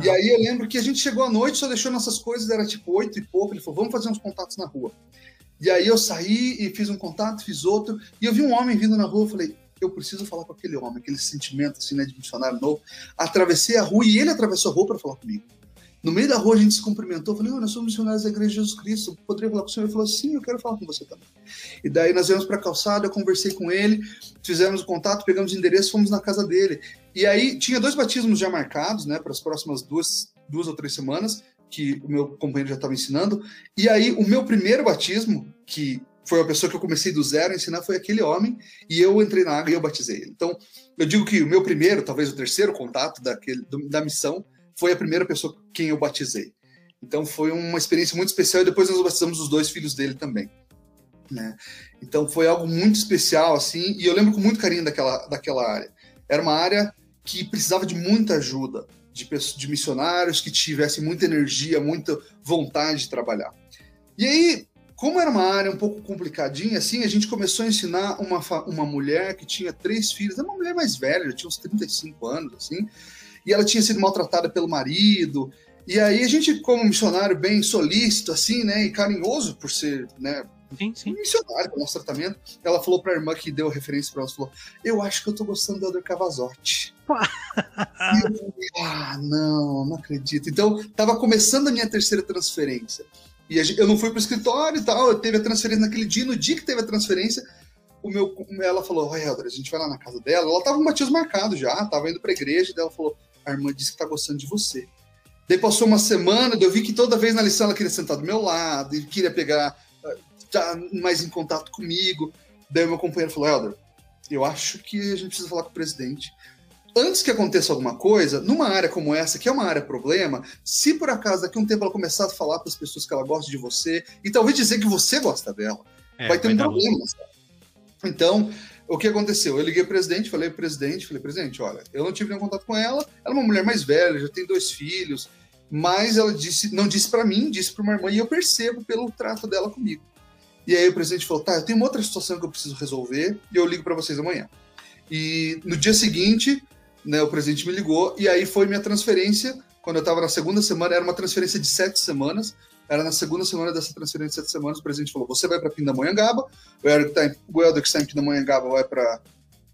E aí eu lembro que a gente chegou à noite, só deixou nossas coisas, era tipo oito e pouco. Ele falou: vamos fazer uns contatos na rua. E aí eu saí e fiz um contato, fiz outro, e eu vi um homem vindo na rua, eu falei, eu preciso falar com aquele homem, aquele sentimento assim, né, de missionário novo. Atravessei a rua e ele atravessou a rua para falar comigo. No meio da rua a gente se cumprimentou, falei, oh, nós somos missionários da Igreja de Jesus Cristo, poderia falar com o senhor? Ele falou, sim, eu quero falar com você também. E daí nós viemos para a calçada, eu conversei com ele, fizemos o contato, pegamos o endereço, fomos na casa dele. E aí tinha dois batismos já marcados, né, para as próximas duas, duas ou três semanas, que o meu companheiro já estava ensinando. E aí, o meu primeiro batismo, que foi a pessoa que eu comecei do zero a ensinar, foi aquele homem, e eu entrei na água e eu batizei ele. Então, eu digo que o meu primeiro, talvez o terceiro contato daquele, da missão, foi a primeira pessoa quem eu batizei. Então, foi uma experiência muito especial, e depois nós batizamos os dois filhos dele também. Né? Então, foi algo muito especial, assim, e eu lembro com muito carinho daquela, daquela área. Era uma área que precisava de muita ajuda, de, de missionários que tivessem muita energia, muita vontade de trabalhar. E aí, como era uma área um pouco complicadinha, assim, a gente começou a ensinar uma, uma mulher que tinha três filhos, era uma mulher mais velha, tinha uns 35 anos, assim, e ela tinha sido maltratada pelo marido. E aí a gente, como missionário bem solícito, assim, né, e carinhoso por ser, né, Sim, sim. missionário com nosso tratamento. Ela falou pra irmã que deu referência pra ela, falou, eu acho que eu tô gostando do Elder Cavazotti. (laughs) eu, ah, não, não acredito. Então, tava começando a minha terceira transferência. E eu não fui pro escritório e tal, eu teve a transferência naquele dia, no dia que teve a transferência, o meu, ela falou, oi, Elder, a gente vai lá na casa dela. Ela tava com um batismo marcado já, tava indo pra igreja, e ela falou, a irmã disse que tá gostando de você. Daí passou uma semana, eu vi que toda vez na lição ela queria sentar do meu lado, e queria pegar tá mais em contato comigo. Daí meu companheiro falou, Helder, eu acho que a gente precisa falar com o presidente. Antes que aconteça alguma coisa, numa área como essa, que é uma área problema, se por acaso daqui a um tempo ela começar a falar para as pessoas que ela gosta de você, e talvez dizer que você gosta dela, é, vai ter vai um problema. Então, o que aconteceu? Eu liguei presidente, falei presidente, falei, presidente, olha, eu não tive nenhum contato com ela, ela é uma mulher mais velha, já tem dois filhos, mas ela disse, não disse para mim, disse para uma irmã, e eu percebo pelo trato dela comigo. E aí o presidente falou: tá, eu tenho uma outra situação que eu preciso resolver e eu ligo para vocês amanhã. E no dia seguinte, né, o presidente me ligou e aí foi minha transferência. Quando eu estava na segunda semana, era uma transferência de sete semanas. Era na segunda semana dessa transferência de sete semanas, o presidente falou: você vai para Pindamonhangaba, o Helder que está em Pindamonhangaba vai para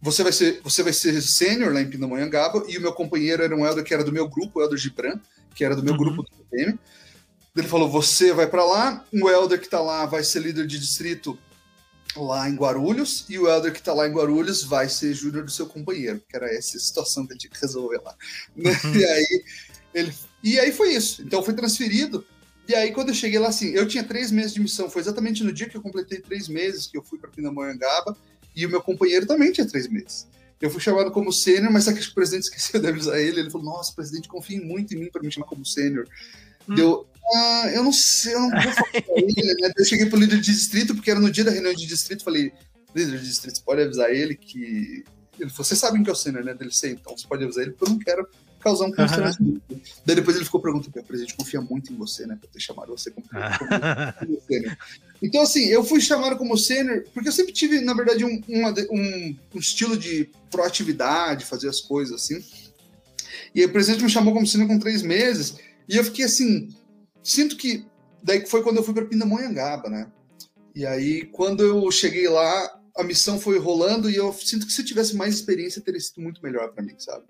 você vai ser você vai ser sênior lá em Pindamonhangaba e o meu companheiro era um Helder que era do meu grupo, o Helder Gibran, que era do meu uhum. grupo do PM. Ele falou: você vai para lá, o Helder que está lá vai ser líder de distrito lá em Guarulhos, e o Helder que está lá em Guarulhos vai ser júnior do seu companheiro, que era essa situação que ele tinha que resolver lá. (laughs) Uhum. E, aí, ele, e aí foi isso. Então foi transferido. E aí, quando eu cheguei lá, assim, eu tinha três meses de missão. Foi exatamente no dia que eu completei três meses que eu fui para Pindamonhangaba, e o meu companheiro também tinha três meses. Eu fui chamado como sênior, mas só que o presidente (laughs) esqueceu de avisar ele. Ele falou: Nossa, presidente, confia muito em mim para me chamar como sênior. Hum. Deu, ah, eu não sei, eu não vou falar ele, né? Eu cheguei pro líder de distrito, porque era no dia da reunião de distrito, falei, líder de distrito, você pode avisar ele que. Ele falou, vocês sabem que é o sênior, né? Dele sei, então você pode avisar ele, porque eu não quero causar um constrangimento. Uhum. Daí depois ele ficou perguntando, o presidente confia muito em você, né? Pra ter chamado você como, como sênior. Então, assim, eu fui chamado como sênior, porque eu sempre tive, na verdade, um, um, um estilo de proatividade, fazer as coisas assim. E aí o presidente me chamou como sênior com três meses, e eu fiquei assim, Sinto que daí foi quando eu fui para Pindamonhangaba, né? E aí quando eu cheguei lá, a missão foi rolando e eu sinto que se eu tivesse mais experiência teria sido muito melhor para mim, sabe?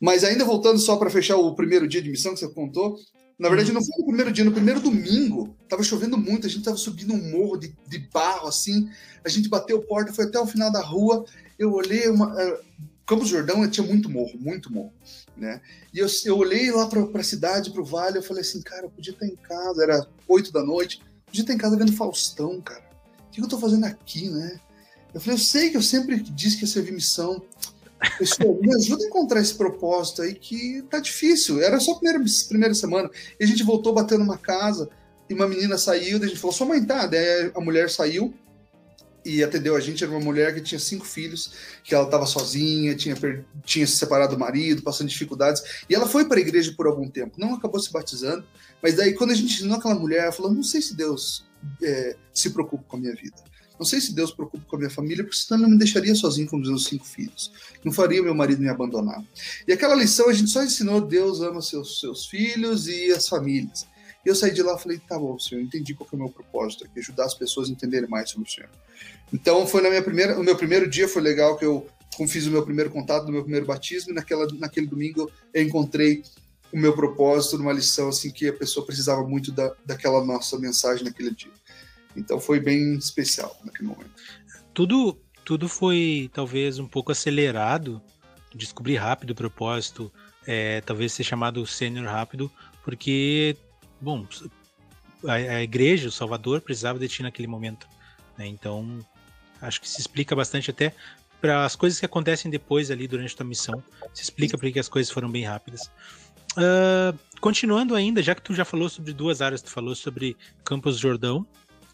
Mas ainda voltando só para fechar o primeiro dia de missão que você contou, na verdade não foi no primeiro dia, no primeiro domingo, tava chovendo muito, a gente tava subindo um morro de, de barro assim, a gente bateu porta, foi até o final da rua, eu olhei uma, uh, Campos Jordão tinha muito morro, muito morro né? E eu, eu olhei lá para a cidade, para o vale, eu falei assim, cara, eu podia estar em casa, era oito da noite, podia estar em casa vendo Faustão, cara. O que eu estou fazendo aqui, né? Eu falei, eu sei que eu sempre disse que ia servir missão. Pessoal, me ajuda a encontrar esse propósito aí que tá difícil. Era só a primeira, primeira semana. E a gente voltou batendo numa casa e uma menina saiu, daí a gente falou, sua mãe tá? Daí a mulher saiu e atendeu a gente era uma mulher que tinha cinco filhos, que ela estava sozinha, tinha, tinha se separado do marido, passando dificuldades. E ela foi para a igreja por algum tempo, não acabou se batizando, mas daí quando a gente ensinou aquela mulher, ela falou: Não sei se Deus é, se preocupa com a minha vida. Não sei se Deus preocupa com a minha família, porque senão não me deixaria sozinho com os meus cinco filhos. Não faria meu marido me abandonar. E aquela lição a gente só ensinou: Deus ama seus, seus filhos e as famílias. E eu saí de lá e falei, tá bom, senhor, entendi qual é o meu propósito aqui, ajudar as pessoas a entenderem mais sobre o senhor. Então foi na minha primeira, o meu primeiro dia foi legal que eu fiz o meu primeiro contato do meu primeiro batismo e naquela, naquele domingo eu encontrei o meu propósito numa lição assim que a pessoa precisava muito da, daquela nossa mensagem naquele dia. Então foi bem especial naquele momento. Tudo tudo foi talvez um pouco acelerado, descobrir rápido o propósito, é, talvez ser chamado sênior rápido, porque bom, a, a igreja, o Salvador, precisava de ti naquele momento. Né? Então, acho que se explica bastante até para as coisas que acontecem depois ali durante a tua missão. Se explica porque as coisas foram bem rápidas. Uh, continuando ainda, já que tu já falou sobre duas áreas, tu falou sobre Campos Jordão,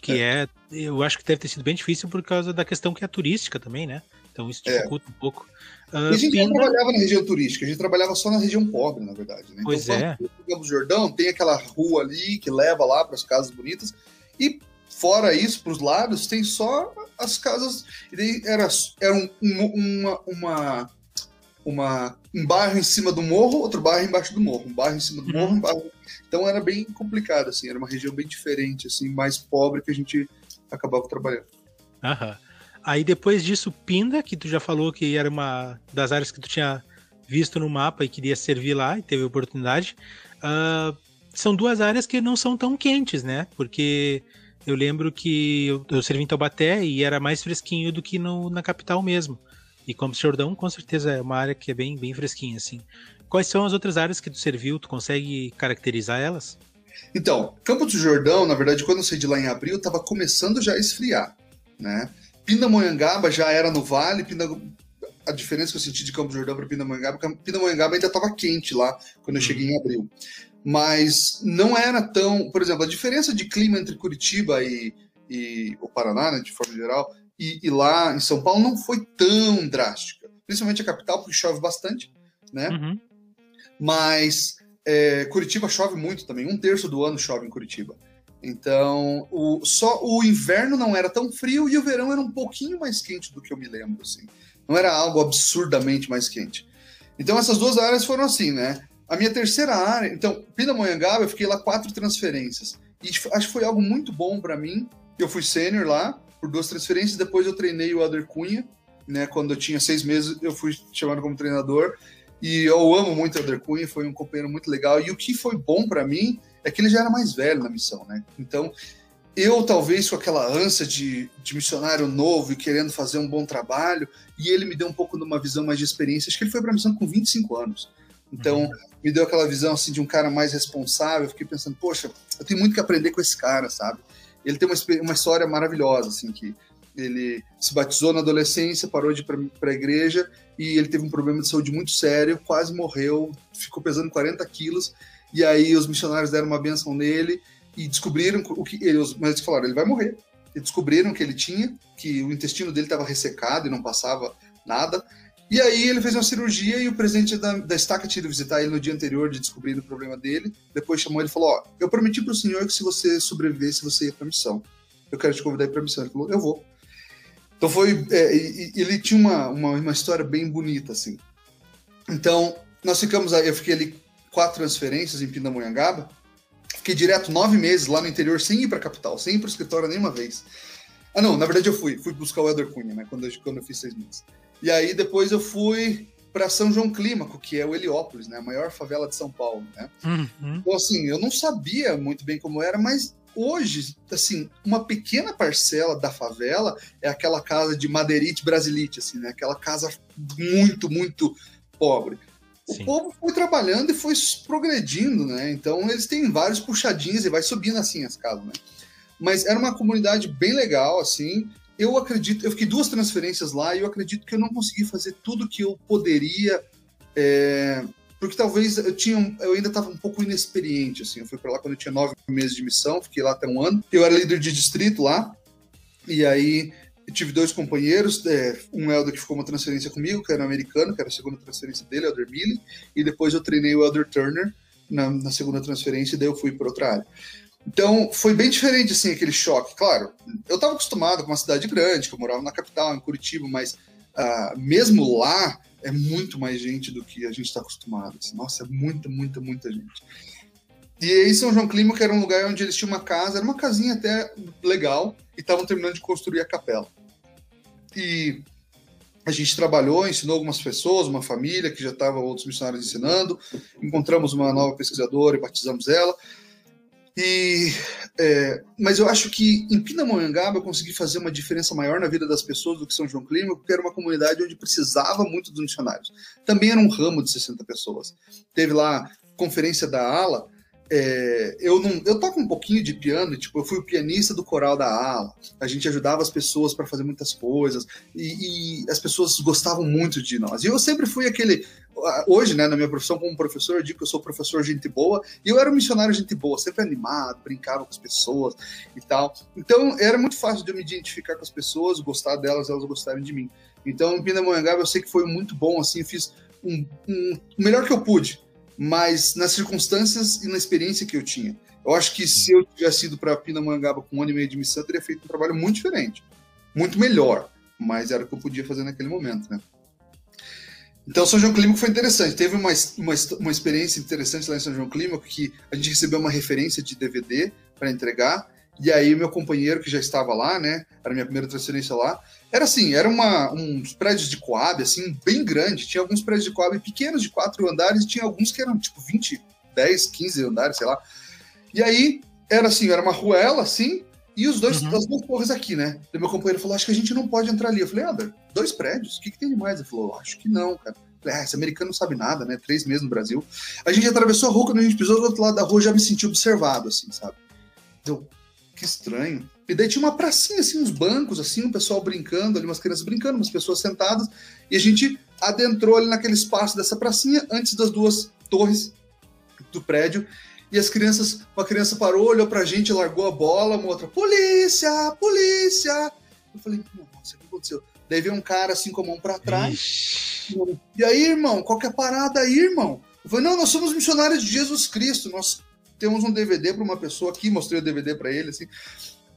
que é. é. eu acho que deve ter sido bem difícil por causa da questão que é turística também, né? Então isso é. dificulta é. um pouco. Uh, a gente Pinda... não trabalhava na região turística, a gente trabalhava só na região pobre, na verdade. Né? Então, pois é. Campos Jordão tem aquela rua ali que leva lá para as casas bonitas e fora isso, para os lados, tem só as casas. E daí era, era um, uma, uma, uma, um bairro em cima do morro, outro bairro embaixo do morro, um bairro em cima do morro, um bairro. Então era bem complicado, assim, era uma região bem diferente, assim, mais pobre que a gente acabava trabalhando. Aham. Aí depois disso, Pinda, que tu já falou que era uma das áreas que tu tinha visto no mapa e queria servir lá e teve oportunidade. Uh, são duas áreas que não são tão quentes, né? Porque eu lembro que eu, eu servi em Taubaté e era mais fresquinho do que no, na capital mesmo. E Campos Jordão, com certeza, é uma área que é bem, bem fresquinha, assim. Quais são as outras áreas que tu serviu? Tu consegue caracterizar elas? Então, Campos do Jordão, na verdade, quando eu saí de lá em abril, estava começando já a esfriar, né? Pindamonhangaba já era no vale, Pinda... a diferença que eu senti de Campos do Jordão para Pindamonhangaba, Pindamonhangaba ainda estava quente lá quando eu cheguei em abril mas não era tão. Por exemplo, a diferença de clima entre Curitiba e, e o Paraná, né, de forma geral, e, e, lá em São Paulo não foi tão drástica. Principalmente a capital, porque chove bastante, né? Uhum. Mas é, Curitiba chove muito também. Um terço do ano chove em Curitiba. Então, o, só o inverno não era tão frio e o verão era um pouquinho mais quente do que eu me lembro, assim. Não era algo absurdamente mais quente. Então, essas duas áreas foram assim, né? A minha terceira área, então, Pindamonhangaba, eu fiquei lá quatro transferências. E acho que foi algo muito bom para mim. Eu fui sênior lá por duas transferências, depois eu treinei o Ader Cunha, né? Quando eu tinha seis meses, eu fui chamado como treinador. E eu amo muito o Ader Cunha, foi um companheiro muito legal. E o que foi bom para mim é que ele já era mais velho na missão, né? Então, eu talvez com aquela ânsia de, de missionário novo e querendo fazer um bom trabalho, e ele me deu um pouco de uma visão mais de experiência. Acho que ele foi para a missão com 25 anos. Então, uhum. me deu aquela visão assim de um cara mais responsável. fiquei pensando, poxa, eu tenho muito que aprender com esse cara, sabe? Ele tem uma, uma história maravilhosa, assim, que ele se batizou na adolescência, parou de ir para a igreja e ele teve um problema de saúde muito sério, quase morreu, ficou pesando 40 quilos. E aí os missionários deram uma benção nele e descobriram o que ele, os médicos falaram, ele vai morrer. E descobriram que ele tinha, que o intestino dele estava ressecado e não passava nada. E aí ele fez uma cirurgia e o presidente da, da estaca tinha ido visitar ele no dia anterior de descobrir o problema dele. Depois chamou ele e falou: Ó, eu prometi para o senhor que se você sobrevivesse, você ia para missão. Eu quero te convidar para missão. Ele falou: Eu vou. Então foi. É, ele tinha uma, uma, uma, história bem bonita, assim. Então, nós ficamos aí, eu fiquei ali quatro transferências em Pindamonhangaba. Fiquei direto nove meses lá no interior, sem ir para a capital, sem ir para o escritório nenhuma vez. Ah, não, na verdade eu fui. Fui buscar o Elder Cunha, né? Quando eu, quando eu fiz seis meses. E aí depois eu fui para São João Clímaco, que é o Heliópolis, né, a maior favela de São Paulo, né? Uhum. Então assim, eu não sabia muito bem como era, mas hoje, assim, uma pequena parcela da favela é aquela casa de madeirite brasilite, assim, né? Aquela casa muito, muito pobre. O Sim. povo foi trabalhando e foi progredindo, né? Então eles têm vários puxadinhos e vai subindo assim as casas, né? Mas era uma comunidade bem legal, assim eu acredito, eu fiquei duas transferências lá e eu acredito que eu não consegui fazer tudo que eu poderia, é, porque talvez eu tinha, eu ainda estava um pouco inexperiente, assim, eu fui para lá quando eu tinha nove meses de missão, fiquei lá até um ano, eu era líder de distrito lá, e aí eu tive dois companheiros, é, um Elder que ficou uma transferência comigo, que era um americano, que era a segunda transferência dele, Elder Millie, e depois eu treinei o Elder Turner na, na segunda transferência, e daí eu fui para outra área. Então, foi bem diferente, assim, aquele choque. Claro, eu estava acostumado com uma cidade grande, que eu morava na capital, em Curitiba, mas uh, mesmo lá, é muito mais gente do que a gente está acostumado. Assim. Nossa, é muita, muita, muita gente. E aí, São João Clima, que era um lugar onde eles tinham uma casa, era uma casinha até legal, e estavam terminando de construir a capela. E a gente trabalhou, ensinou algumas pessoas, uma família que já estava outros missionários ensinando, encontramos uma nova pesquisadora e batizamos ela. E, é, mas eu acho que em Pindamonhangaba eu consegui fazer uma diferença maior na vida das pessoas do que São João Clima, porque era uma comunidade onde precisava muito dos missionários. Também era um ramo de 60 pessoas. Teve lá conferência da ALA, é, eu não, eu toco um pouquinho de piano, tipo, eu fui o pianista do coral da ala. A gente ajudava as pessoas para fazer muitas coisas e, e, as pessoas gostavam muito de nós. E eu sempre fui aquele, hoje, né, na minha profissão como professor, eu digo que eu sou professor gente boa e eu era um missionário gente boa, sempre animado, brincava com as pessoas e tal. Então era muito fácil de eu me identificar com as pessoas, gostar delas, elas gostarem de mim. Então, em Pindamonhangaba eu sei que foi muito bom, assim, fiz um, um, o melhor que eu pude mas nas circunstâncias e na experiência que eu tinha. Eu acho que se eu tivesse ido para Pindamonhangaba com um ano e meio de missão, eu teria feito um trabalho muito diferente, muito melhor, mas era o que eu podia fazer naquele momento, né? Então, São João Clímaco foi interessante. Teve uma, uma, uma experiência interessante lá em São João Clímaco, que a gente recebeu uma referência de DVD para entregar, e aí meu companheiro, que já estava lá, né, era a minha primeira transferência lá, era assim, era uma, uns prédios de Coab, assim, bem grande. Tinha alguns prédios de Coab pequenos, de quatro andares, e tinha alguns que eram, tipo, 20, 10, 15 andares, sei lá. E aí, era assim, era uma ruela, assim, e os dois, uhum. as duas torres aqui, né? E meu companheiro falou, acho que a gente não pode entrar ali. Eu falei, Ander, dois prédios, o que, que tem de mais? Ele falou, acho que não, cara. Eu falei, ah, esse americano não sabe nada, né? Três meses no Brasil. A gente atravessou a rua, quando a gente pisou do outro lado da rua, já me senti observado, assim, sabe? Então, que estranho. E daí tinha uma pracinha, assim, uns bancos, assim, um pessoal brincando ali, umas crianças brincando, umas pessoas sentadas, e a gente adentrou ali naquele espaço dessa pracinha, antes das duas torres do prédio, e as crianças, uma criança parou, olhou pra gente, largou a bola, uma outra, polícia, polícia! Eu falei, nossa, o que aconteceu? Daí veio um cara, assim, com a mão pra trás, e aí, irmão, qual que é a parada aí, irmão? Eu falei, não, nós somos missionários de Jesus Cristo, nós temos um DVD para uma pessoa aqui, mostrei o DVD para ele, assim,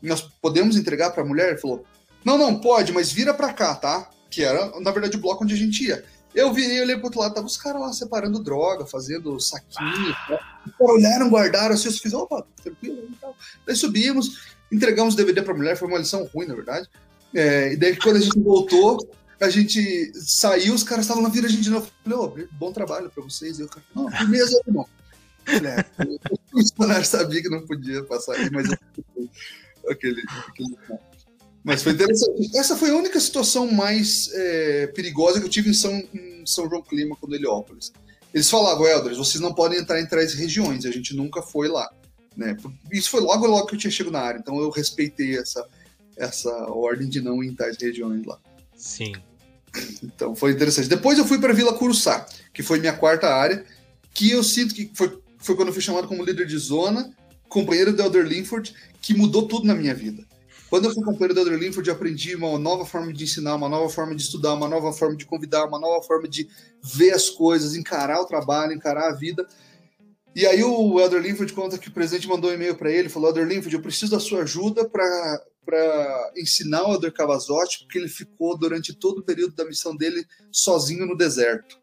nós podemos entregar para a mulher? Ele falou, não, não, pode, mas vira para cá, tá? Que era, na verdade, o bloco onde a gente ia. Eu virei, olhei pro outro lado, tava os caras lá separando droga, fazendo saquinho. Ah. Né? Olharam, guardaram, assim, eu fiz, opa, tranquilo e tal. Daí subimos, entregamos o DVD pra mulher, foi uma lição ruim, na verdade. É, e daí, quando a gente voltou, a gente saiu, os caras estavam na vira a gente de novo. Falei, oh, bom trabalho pra vocês. Eu, não, firmeza, irmão. É, o funcionário sabia que não podia passar aí, mas eu aquele, aquele... Mas foi interessante. Essa foi a única situação mais é, perigosa que eu tive em São, em São João Clima, com Heliópolis. Eles falavam, Elders, vocês não podem entrar em três regiões, a gente nunca foi lá. Né? Isso foi logo logo que eu tinha chegado na área, então eu respeitei essa, essa ordem de não ir em tais regiões lá. Sim. Então foi interessante. Depois eu fui para Vila Curuçá, que foi minha quarta área, que eu sinto que foi, foi quando eu fui chamado como líder de zona, companheiro do Elder Linford, que mudou tudo na minha vida. Quando eu fui companheiro do Elder Linford, eu aprendi uma nova forma de ensinar, uma nova forma de estudar, uma nova forma de convidar, uma nova forma de ver as coisas, encarar o trabalho, encarar a vida. E aí o Elder Linford conta que o presidente mandou um e-mail para ele, falou, Elder Linford, eu preciso da sua ajuda para ensinar o Elder Cavazotti, porque ele ficou durante todo o período da missão dele sozinho no deserto.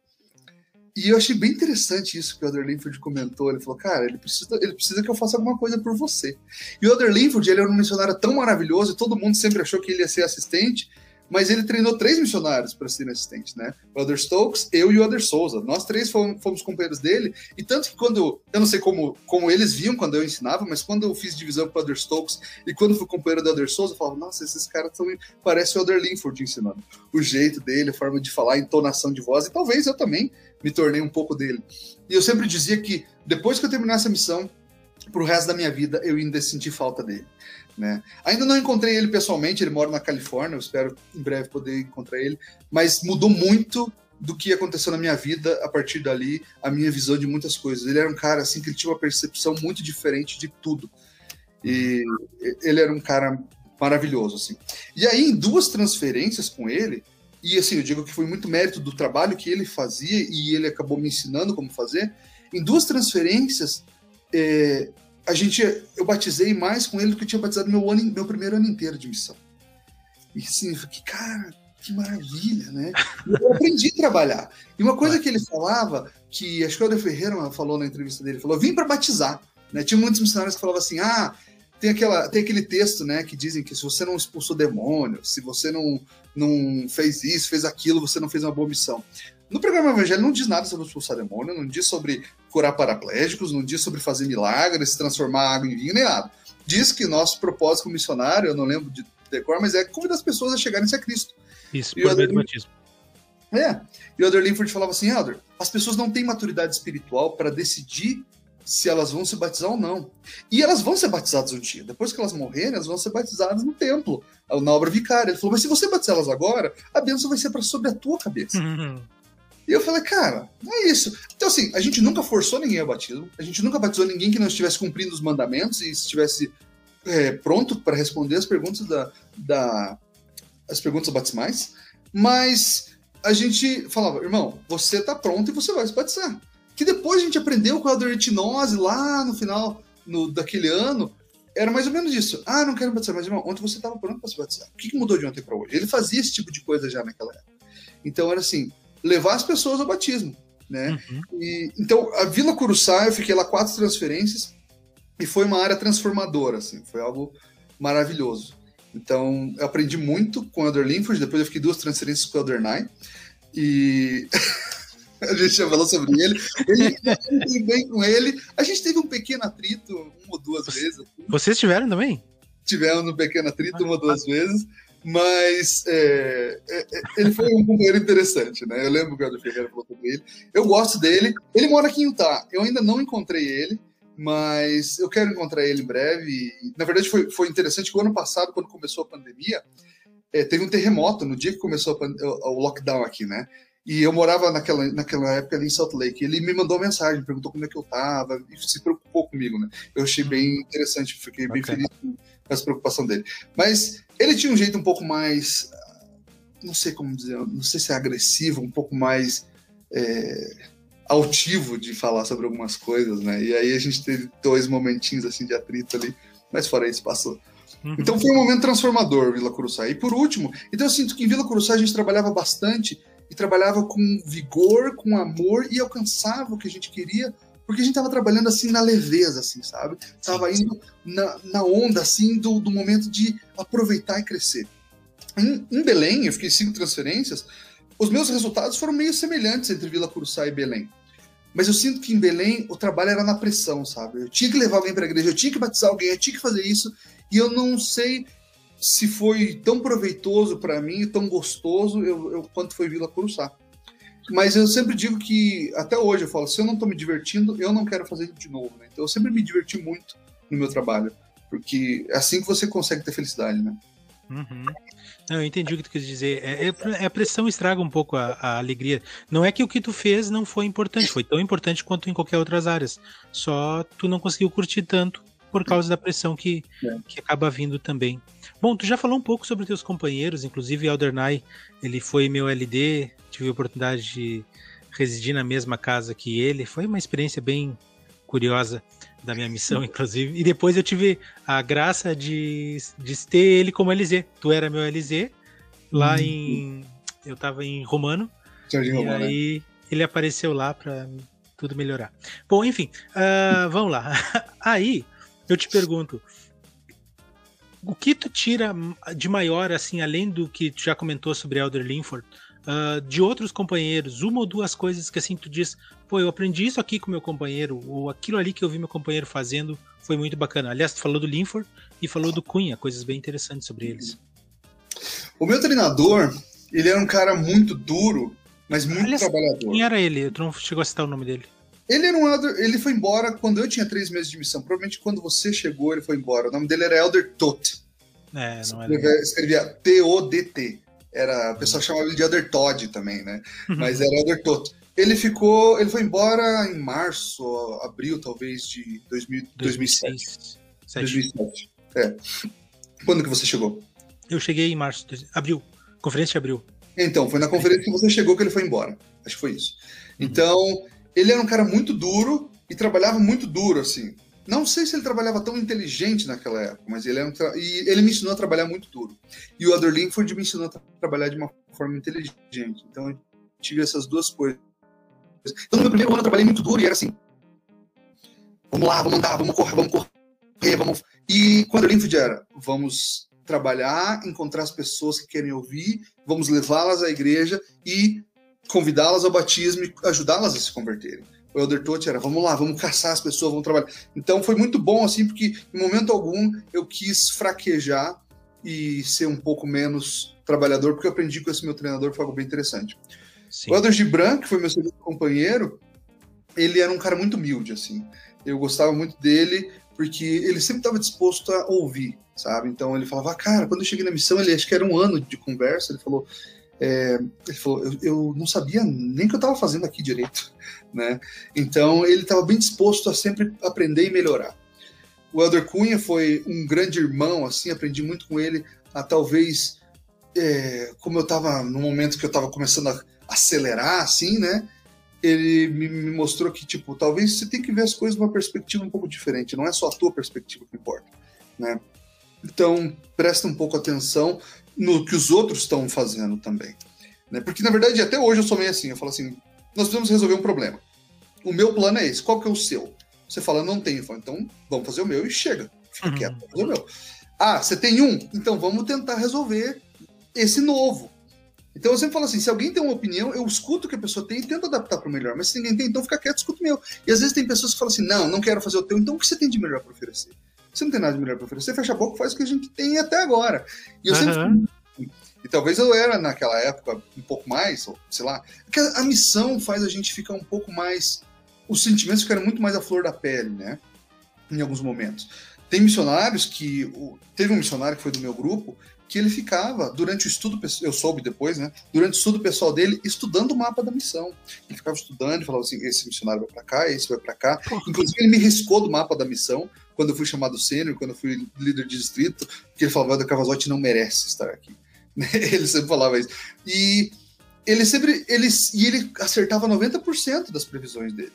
E eu achei bem interessante isso que o Elder Linford comentou. Ele falou, cara, ele precisa, ele precisa que eu faça alguma coisa por você. E o Elder Linford, ele era um missionário tão maravilhoso, todo mundo sempre achou que ele ia ser assistente, mas ele treinou três missionários para ser assistente, né? O Elder Stokes, eu e o Elder Souza. Nós três fomos, fomos, companheiros dele, e tanto que quando, eu não sei como, como eles viam quando eu ensinava, mas quando eu fiz divisão com o Elder Stokes e quando fui companheiro do Elder Souza, eu falava, nossa, esses caras são, parece o Elder Linford ensinando. O jeito dele, a forma de falar, a entonação de voz, e talvez eu também me tornei um pouco dele. E eu sempre dizia que depois que eu terminasse a missão, pro resto da minha vida, eu ainda senti falta dele. Né? Ainda não encontrei ele pessoalmente, ele mora na Califórnia, eu espero em breve poder encontrar ele, mas mudou muito do que aconteceu na minha vida a partir dali, a minha visão de muitas coisas. Ele era um cara assim que ele tinha uma percepção muito diferente de tudo. E ele era um cara maravilhoso assim. E aí em duas transferências com ele, e assim, eu digo que foi muito mérito do trabalho que ele fazia e ele acabou me ensinando como fazer. Em duas transferências, é, a gente, eu batizei mais com ele do que eu tinha batizado meu, ano, meu primeiro ano inteiro de missão. E assim, eu fiquei, cara, que maravilha, né? Eu aprendi a trabalhar. E uma coisa que ele falava, que acho que o Helder Ferreira falou na entrevista dele, falou, vim para batizar. Né? Tinha muitos missionários que falavam assim, ah, tem, aquela, tem aquele texto, né, que dizem que se você não expulsou demônio, se você não, não fez isso, fez aquilo, você não fez uma boa missão. No programa Evangelho não diz nada sobre expulsar demônio, não diz sobre curar paraplégicos, não diz sobre fazer milagres, transformar água em vinho, nem nada. Diz que nosso propósito como missionário, eu não lembro de decor, mas é convidar as pessoas a chegarem a Cristo. Isso, por meio do batismo. É. E o Elder Linford falava assim, Elder, as pessoas não têm maturidade espiritual para decidir se elas vão se batizar ou não. E elas vão ser batizadas um dia. Depois que elas morrerem, elas vão ser batizadas no templo, na obra vicária. Ele falou, mas se você batizar elas agora, a bênção vai ser para sobre a tua cabeça. Uhum. E eu falei, cara, é isso. Então, assim, a gente nunca forçou ninguém ao batismo, a gente nunca batizou ninguém que não estivesse cumprindo os mandamentos e estivesse é, pronto para responder as perguntas da, da as perguntas batismais, mas a gente falava, irmão, você está pronto e você vai se batizar. Que depois a gente aprendeu com a retinose lá no final no, daquele ano, era mais ou menos isso. Ah, não quero batizar, mas irmão, ontem você estava pronto para se batizar. O que, que mudou de ontem para hoje? Ele fazia esse tipo de coisa já naquela época. Então era assim, levar as pessoas ao batismo, né? Uhum. E, então a Vila Curuçá, eu fiquei lá quatro transferências e foi uma área transformadora, assim, foi algo maravilhoso. Então eu aprendi muito com o Elder Linford, depois eu fiquei duas transferências com o Elder Nye e (laughs) a gente já falou sobre ele. Ele bem com ele. A gente teve um pequeno atrito uma ou duas vezes. Assim. Vocês tiveram também? Tivemos um pequeno atrito uma ou duas vezes. Mas é, é, é, ele foi um companheiro interessante, né? Eu lembro que o Helder Ferreira falou sobre ele. Eu gosto dele. Ele mora aqui em Utah. Eu ainda não encontrei ele, mas eu quero encontrar ele em breve. Na verdade, foi, foi interessante que o ano passado, quando começou a pandemia, é, teve um terremoto no dia que começou o lockdown aqui, né? E eu morava naquela, naquela época ali em Salt Lake. Ele me mandou mensagem, perguntou como é que eu tava, e se preocupou comigo, né? Eu achei bem interessante, fiquei bem okay. feliz com essa preocupação dele. Mas ele tinha um jeito um pouco mais, não sei como dizer, não sei se é agressivo, um pouco mais é, altivo de falar sobre algumas coisas, né? E aí a gente teve dois momentinhos assim de atrito ali, mas fora isso passou. Uhum. Então foi um momento transformador, Vila Curuçá. E por último, então eu sinto que em Vila Curuçá a gente trabalhava bastante e trabalhava com vigor, com amor e alcançava o que a gente queria, porque a gente estava trabalhando assim na leveza, assim, sabe? Tava indo na, na onda, assim, do, do momento de aproveitar e crescer. Em, em, Belém, eu fiquei cinco transferências, os meus resultados foram meio semelhantes entre Vila Curuçá e Belém. Mas eu sinto que em Belém o trabalho era na pressão, sabe? Eu tinha que levar alguém para a igreja, eu tinha que batizar alguém, eu tinha que fazer isso, e eu não sei se foi tão proveitoso para mim, tão gostoso eu, eu, quanto foi Vila Curuçá. Mas eu sempre digo que, até hoje, eu falo, se eu não estou me divertindo, eu não quero fazer de novo. Né? Então eu sempre me diverti muito no meu trabalho, porque é assim que você consegue ter felicidade, né? Uhum. Não, eu entendi o que tu quis dizer. É, é, a pressão estraga um pouco a, a, alegria. Não é que o que tu fez não foi importante, foi tão importante quanto em qualquer outras áreas. Só tu não conseguiu curtir tanto por causa da pressão que, é. que acaba vindo também. Bom, tu já falou um pouco sobre teus companheiros, inclusive Aldernay, ele foi meu LD, tive a oportunidade de residir na mesma casa que ele, foi uma experiência bem curiosa da minha missão, (laughs) inclusive. E depois eu tive a graça de, de ter ele como LZ. Tu era meu LZ, lá uhum. em. Eu tava em Romano. Jardim e Romano, aí né? ele apareceu lá para tudo melhorar. Bom, enfim, uh, vamos lá. (laughs) aí eu te pergunto, o que tu tira de maior, assim, além do que tu já comentou sobre Elder Linford, uh, de outros companheiros, uma ou duas coisas que assim tu diz, pô, eu aprendi isso aqui com meu companheiro, ou aquilo ali que eu vi meu companheiro fazendo foi muito bacana. Aliás, tu falou do Linford e falou do Cunha, coisas bem interessantes sobre eles. O meu treinador, ele era um cara muito duro, mas muito Aliás, trabalhador. Quem era ele? Tu não chegou a citar o nome dele. Ele era um Elder, ele foi embora quando eu tinha três meses de missão. Provavelmente quando você chegou, ele foi embora. O nome dele era Elder Tot. É, não era. Escrevia, T-O-D-T. Era, o pessoal uhum. chamava ele de Elder Todd também, né? Uhum. Mas era Elder Tot. Ele ficou, ele foi embora em março, abril talvez de 2000, 2007. 2007. É. Quando que você chegou? Eu cheguei em março, abril. Conferência de abril. Então, foi na conferência que você chegou que ele foi embora. Acho que foi isso. Uhum. Então, ele era um cara muito duro e trabalhava muito duro, assim. Não sei se ele trabalhava tão inteligente naquela época, mas ele um tra... e ele me ensinou a trabalhar muito duro. E o Adder Linford me ensinou a tra trabalhar de uma forma inteligente. Então eu tive essas duas coisas. Então no meu primeiro ano eu trabalhei muito duro e era assim: vamos lá, vamos andar, vamos correr, vamos correr, vamos. E quando o Linford era, vamos trabalhar, encontrar as pessoas que querem ouvir, vamos levá-las à igreja e convidá-las ao batismo e ajudá-las a se converterem. O Elder Totti era, vamos lá, vamos caçar as pessoas, vamos trabalhar. Então foi muito bom, assim, porque em momento algum eu quis fraquejar e ser um pouco menos trabalhador, porque eu aprendi com esse meu treinador, foi algo bem interessante. Sim. O Elder Gibran, que foi meu segundo companheiro, ele era um cara muito humilde, assim. Eu gostava muito dele porque ele sempre estava disposto a ouvir, sabe? Então ele falava, cara, quando eu cheguei na missão, ele acho que era um ano de conversa, ele falou, é, ele falou, eu, eu, não sabia nem o que eu estava fazendo aqui direito, né? Então ele estava bem disposto a sempre aprender e melhorar. O Elder Cunha foi um grande irmão, assim, aprendi muito com ele, a talvez, é, como eu estava no momento que eu estava começando a acelerar, assim, né? Ele me, mostrou que, tipo, talvez você tem que ver as coisas de uma perspectiva um pouco diferente, não é só a tua perspectiva que importa, né? Então, presta um pouco atenção no que os outros estão fazendo também. Né? Porque, na verdade, até hoje eu sou meio assim. Eu falo assim, nós precisamos resolver um problema. O meu plano é esse. Qual que é o seu? Você fala, não tenho. Falo, então, vamos fazer o meu e chega. Fica uhum. quieto, fazer o meu. Ah, você tem um? Então, vamos tentar resolver esse novo. Então, eu sempre falo assim, se alguém tem uma opinião, eu escuto o que a pessoa tem e tento adaptar para o melhor. Mas se ninguém tem, então fica quieto, escuta o meu. E às vezes tem pessoas que falam assim, não, não quero fazer o teu. Então, o que você tem de melhor para oferecer? Você não tem nada de melhor para oferecer, fecha a boca e faz o que a gente tem até agora. E eu sempre. Uhum. E talvez eu era naquela época um pouco mais, ou sei lá. Porque a missão faz a gente ficar um pouco mais. Os sentimentos ficaram muito mais à flor da pele, né? Em alguns momentos. Tem missionários que. Teve um missionário que foi do meu grupo que ele ficava, durante o estudo, eu soube depois, né? Durante o estudo pessoal dele, estudando o mapa da missão. Ele ficava estudando falava assim: esse missionário vai para cá, esse vai para cá. Inclusive, ele me riscou do mapa da missão quando eu fui chamado sênior, quando eu fui líder de distrito, que ele falava: o Cavazotti não merece estar aqui. (laughs) ele sempre falava isso. E ele sempre. Ele, e ele acertava 90% das previsões dele.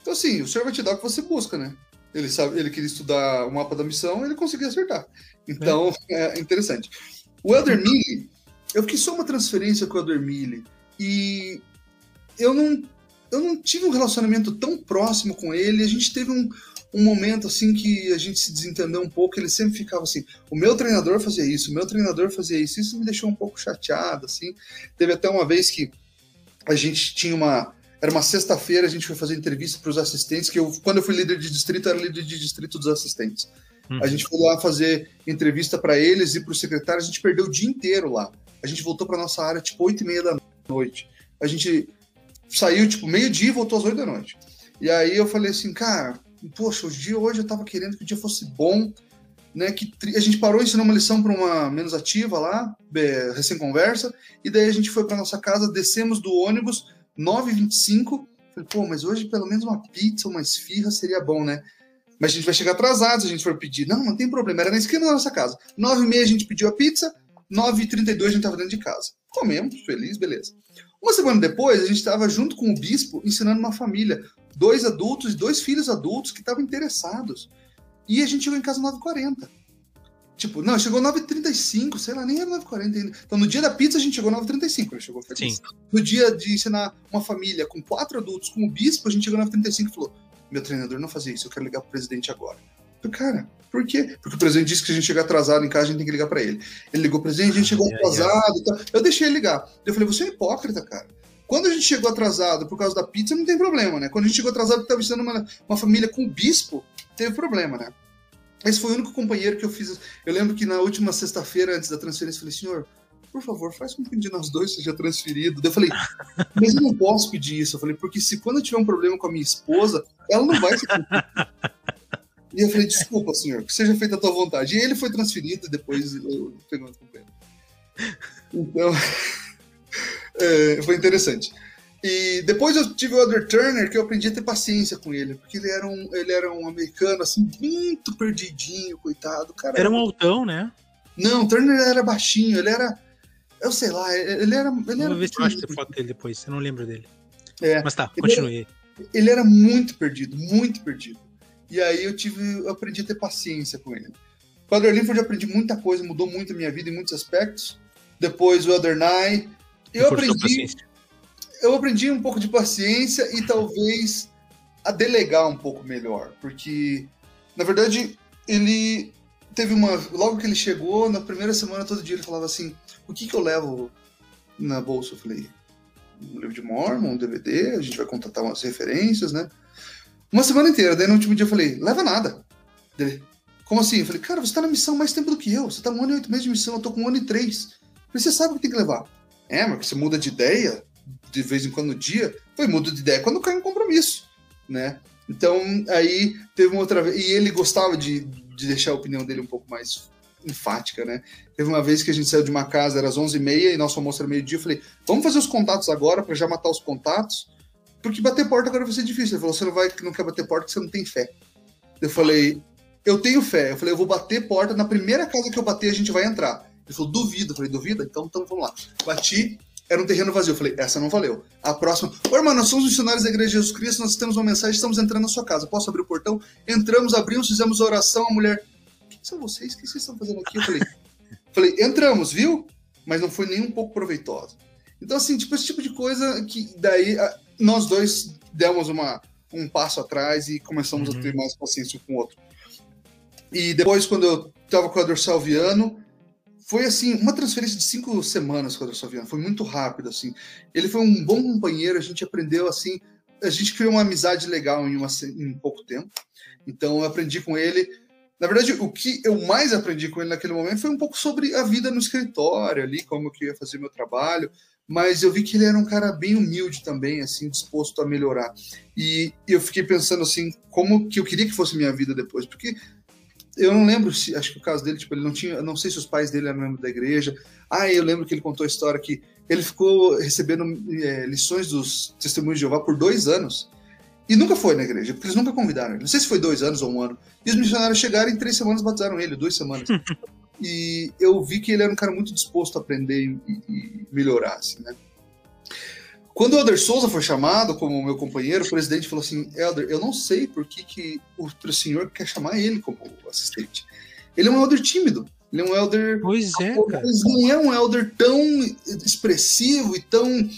Então, assim, o senhor vai te dar o que você busca, né? Ele sabe, ele queria estudar o mapa da missão, ele conseguia acertar. Então, é, (laughs) é interessante. O Elder Mille, eu fiquei só uma transferência com o Elder Mille e eu não, eu não tive um relacionamento tão próximo com ele. A gente teve um, um momento assim que a gente se desentendeu um pouco. Ele sempre ficava assim: o meu treinador fazia isso, o meu treinador fazia isso. Isso me deixou um pouco chateado. Assim, teve até uma vez que a gente tinha uma era uma sexta-feira, a gente foi fazer entrevista para os assistentes, que eu, quando eu fui líder de distrito, era líder de distrito dos assistentes. Uhum. A gente foi lá fazer entrevista para eles e para o secretário, a gente perdeu o dia inteiro lá. A gente voltou para nossa área tipo 8 e meia da noite. A gente saiu tipo meio-dia e voltou às 8 da noite. E aí eu falei assim, cara, poxa, o dia hoje eu tava querendo que o dia fosse bom, né? Que a gente parou ensinou uma lição para uma menos ativa lá, recém-conversa, e daí a gente foi para nossa casa, descemos do ônibus 9h25. Falei, pô, mas hoje pelo menos uma pizza, uma esfirra seria bom, né? Mas a gente vai chegar atrasado se a gente for pedir. Não, não tem problema, era na esquina da nossa casa. 9h30 a gente pediu a pizza, 9h32 a gente estava dentro de casa. Comemos, feliz, beleza. Uma semana depois, a gente estava junto com o bispo ensinando uma família, dois adultos e dois filhos adultos que estavam interessados. E a gente chegou em casa 9h40. Tipo, não, chegou 9h35, sei lá, nem era 9h40 ainda. Então, no dia da pizza, a gente chegou 9h35, ele chegou feliz. Sim. No dia de ensinar uma família com quatro adultos, com o bispo, a gente chegou 9h35 e falou: meu treinador não fazia isso, eu quero ligar pro presidente agora. Eu, cara, por quê? Porque o presidente disse que a gente chegar atrasado em casa, a gente tem que ligar para ele. Ele ligou, presidente, a gente chegou atrasado e tal. Eu deixei ele ligar. Eu falei, você é hipócrita, cara. Quando a gente chegou atrasado por causa da pizza, não tem problema, né? Quando a gente chegou atrasado porque estava ensinando uma, uma família com o bispo, teve problema, né? Esse foi o único companheiro que eu fiz. Eu lembro que na última sexta-feira, antes da transferência, eu falei, senhor, por favor, faz com que um de nós dois seja transferido. Eu falei, mas eu não posso pedir isso. Eu falei, porque se quando eu tiver um problema com a minha esposa, ela não vai ser E eu falei, desculpa, senhor, que seja feita a tua vontade. E ele foi transferido e depois eu peguei outro companheiro. Então, (laughs) é, foi interessante. E depois eu tive o Elder Turner, que eu aprendi a ter paciência com ele, porque ele era um, ele era um americano, assim, muito perdidinho, coitado. Cara, era um altão, né? Não, o Turner era baixinho, ele era. Eu sei lá, ele era. Ele era ver se eu acho foto dele depois, eu não lembro dele. É, Mas tá, continue. Ele era, ele era muito perdido, muito perdido. E aí eu tive. Eu aprendi a ter paciência com ele. Com o Elder Linford eu aprendi muita coisa, mudou muito a minha vida em muitos aspectos. Depois o Elder Nye. Eu aprendi eu aprendi um pouco de paciência e talvez a delegar um pouco melhor, porque na verdade ele teve uma logo que ele chegou na primeira semana todo dia ele falava assim o que que eu levo na bolsa? Eu falei um livro de Mormon um DVD a gente vai contratar umas referências né? Uma semana inteira daí no último dia eu falei leva nada. Dele como assim? Eu falei cara você tá na missão mais tempo do que eu você tá um ano e oito meses de missão eu tô com um ano e três você sabe o que tem que levar. É mas você muda de ideia de vez em quando dia, foi mudo de ideia quando cai um compromisso. né? Então, aí teve uma outra vez. E ele gostava de, de deixar a opinião dele um pouco mais enfática, né? Teve uma vez que a gente saiu de uma casa, era às 11h30 e nosso almoço era meio-dia. Eu falei, vamos fazer os contatos agora para já matar os contatos, porque bater porta agora vai ser difícil. Ele falou, você não, vai, não quer bater porta porque você não tem fé. Eu falei, eu tenho fé. Eu falei, eu vou bater porta, na primeira casa que eu bater a gente vai entrar. Ele falou, duvido. Eu falei, duvida? Então, então vamos lá. Bati, era um terreno vazio. Eu falei, essa não valeu. A próxima, ô irmão, nós somos missionários da Igreja de Jesus Cristo, nós temos uma mensagem, estamos entrando na sua casa. Posso abrir o portão? Entramos, abrimos, fizemos a oração, a mulher, quem são vocês? O que vocês estão fazendo aqui? Eu falei, (laughs) falei, entramos, viu? Mas não foi nem um pouco proveitosa. Então, assim, tipo, esse tipo de coisa que daí nós dois demos uma, um passo atrás e começamos uhum. a ter mais paciência com o outro. E depois, quando eu tava com o Ador Salviano, foi assim, uma transferência de cinco semanas com o Ador Salviano, foi muito rápido, assim. Ele foi um bom companheiro, a gente aprendeu, assim, a gente criou uma amizade legal em, uma, em pouco tempo. Então, eu aprendi com ele na verdade, o que eu mais aprendi com ele naquele momento foi um pouco sobre a vida no escritório ali, como eu ia fazer meu trabalho, mas eu vi que ele era um cara bem humilde também, assim, disposto a melhorar. E eu fiquei pensando assim, como que eu queria que fosse minha vida depois, porque eu não lembro se, acho que o caso dele, tipo, ele não tinha, não sei se os pais dele eram membros da igreja. Ah, eu lembro que ele contou a história que ele ficou recebendo é, lições dos testemunhos de Jeová por dois anos. E nunca foi na igreja, porque eles nunca convidaram ele. Não sei se foi dois anos ou um ano. E os missionários chegaram em três semanas batizaram ele, duas semanas. (laughs) e eu vi que ele era um cara muito disposto a aprender e, e melhorar, assim, né? Quando o Elder Souza foi chamado como meu companheiro, o presidente falou assim: Elder, eu não sei por que, que o senhor quer chamar ele como assistente. Ele é um elder tímido. Ele é um elder. Pois é, cara. não é um elder tão expressivo e tão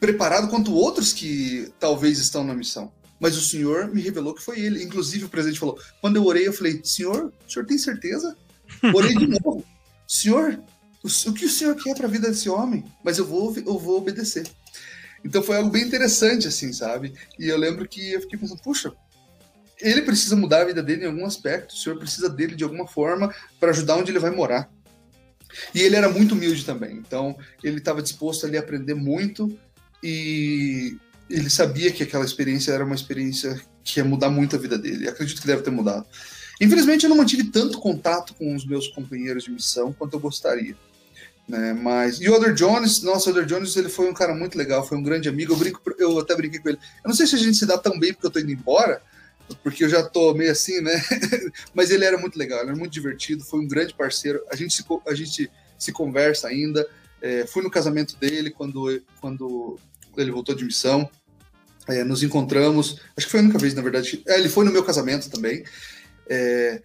preparado quanto outros que talvez estão na missão. Mas o Senhor me revelou que foi ele. Inclusive, o presidente falou: quando eu orei, eu falei: Senhor, o senhor tem certeza? (laughs) Orei de novo. Senhor, o, que o senhor quer para a vida desse homem? Mas eu vou, eu vou obedecer. Então foi algo bem interessante, assim, sabe? E eu lembro que eu fiquei pensando: puxa, ele precisa mudar a vida dele em algum aspecto. O senhor precisa dele de alguma forma para ajudar onde ele vai morar. E ele era muito humilde também. Então ele estava disposto ali a aprender muito e ele sabia que aquela experiência era uma experiência que ia mudar muito a vida dele. acredito que deve ter mudado. Infelizmente, eu não mantive tanto contato com os meus companheiros de missão quanto eu gostaria. Né? Mas e o Elder Jones, nossa, o Elder Jones ele foi um cara muito legal, foi um grande amigo. Eu brinco, eu até brinquei com ele. Eu não sei se a gente se dá tão bem porque eu tô indo embora, porque eu já tô meio assim, né? (laughs) Mas ele era muito legal, ele era muito divertido, foi um grande parceiro. A gente se, a gente se conversa ainda. É, fui no casamento dele quando, quando ele voltou de missão. É, nos encontramos, acho que foi a única vez, na verdade. É, ele foi no meu casamento também. É,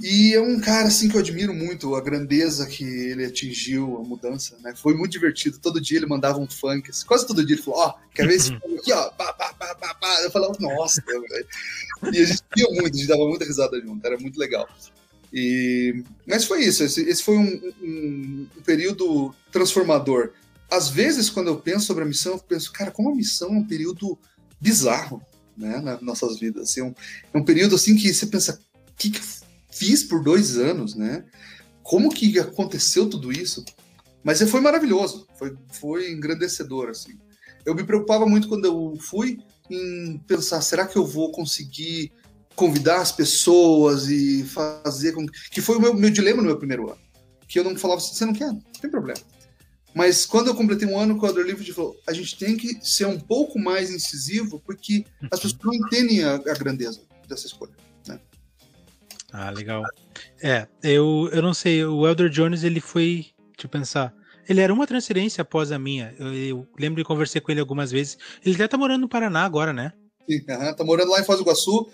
e é um cara assim que eu admiro muito a grandeza que ele atingiu, a mudança, né? Foi muito divertido. Todo dia ele mandava um funk, assim, quase todo dia ele falou: Ó, oh, quer ver esse funk aqui, ó? Pá, pá, pá, pá, pá. Eu falava: Nossa, velho. E a gente via muito, a gente dava muita risada junto, era muito legal. E, mas foi isso, esse, esse foi um, um, um período transformador às vezes, quando eu penso sobre a missão, eu penso, cara, como a missão é um período bizarro, né, nas nossas vidas. Assim, é, um, é um período assim que você pensa, o que, que fiz por dois anos, né? Como que aconteceu tudo isso? Mas foi maravilhoso, foi, foi engrandecedor, assim. Eu me preocupava muito quando eu fui em pensar, será que eu vou conseguir convidar as pessoas e fazer com que foi o meu, meu dilema no meu primeiro ano, que eu não falava assim, você não quer, não tem problema mas quando eu completei um ano com o Elder Livre, falou: a gente tem que ser um pouco mais incisivo, porque as pessoas não entendem a, a grandeza dessa escolha. Ah, legal. É, eu, eu não sei, o Elder Jones, ele foi, deixa eu pensar, ele era uma transferência após a minha. Eu, eu lembro de conversar com ele algumas vezes. Ele até tá morando no Paraná agora, né? Sim, uh -huh, tá morando lá em Foz do Iguaçu,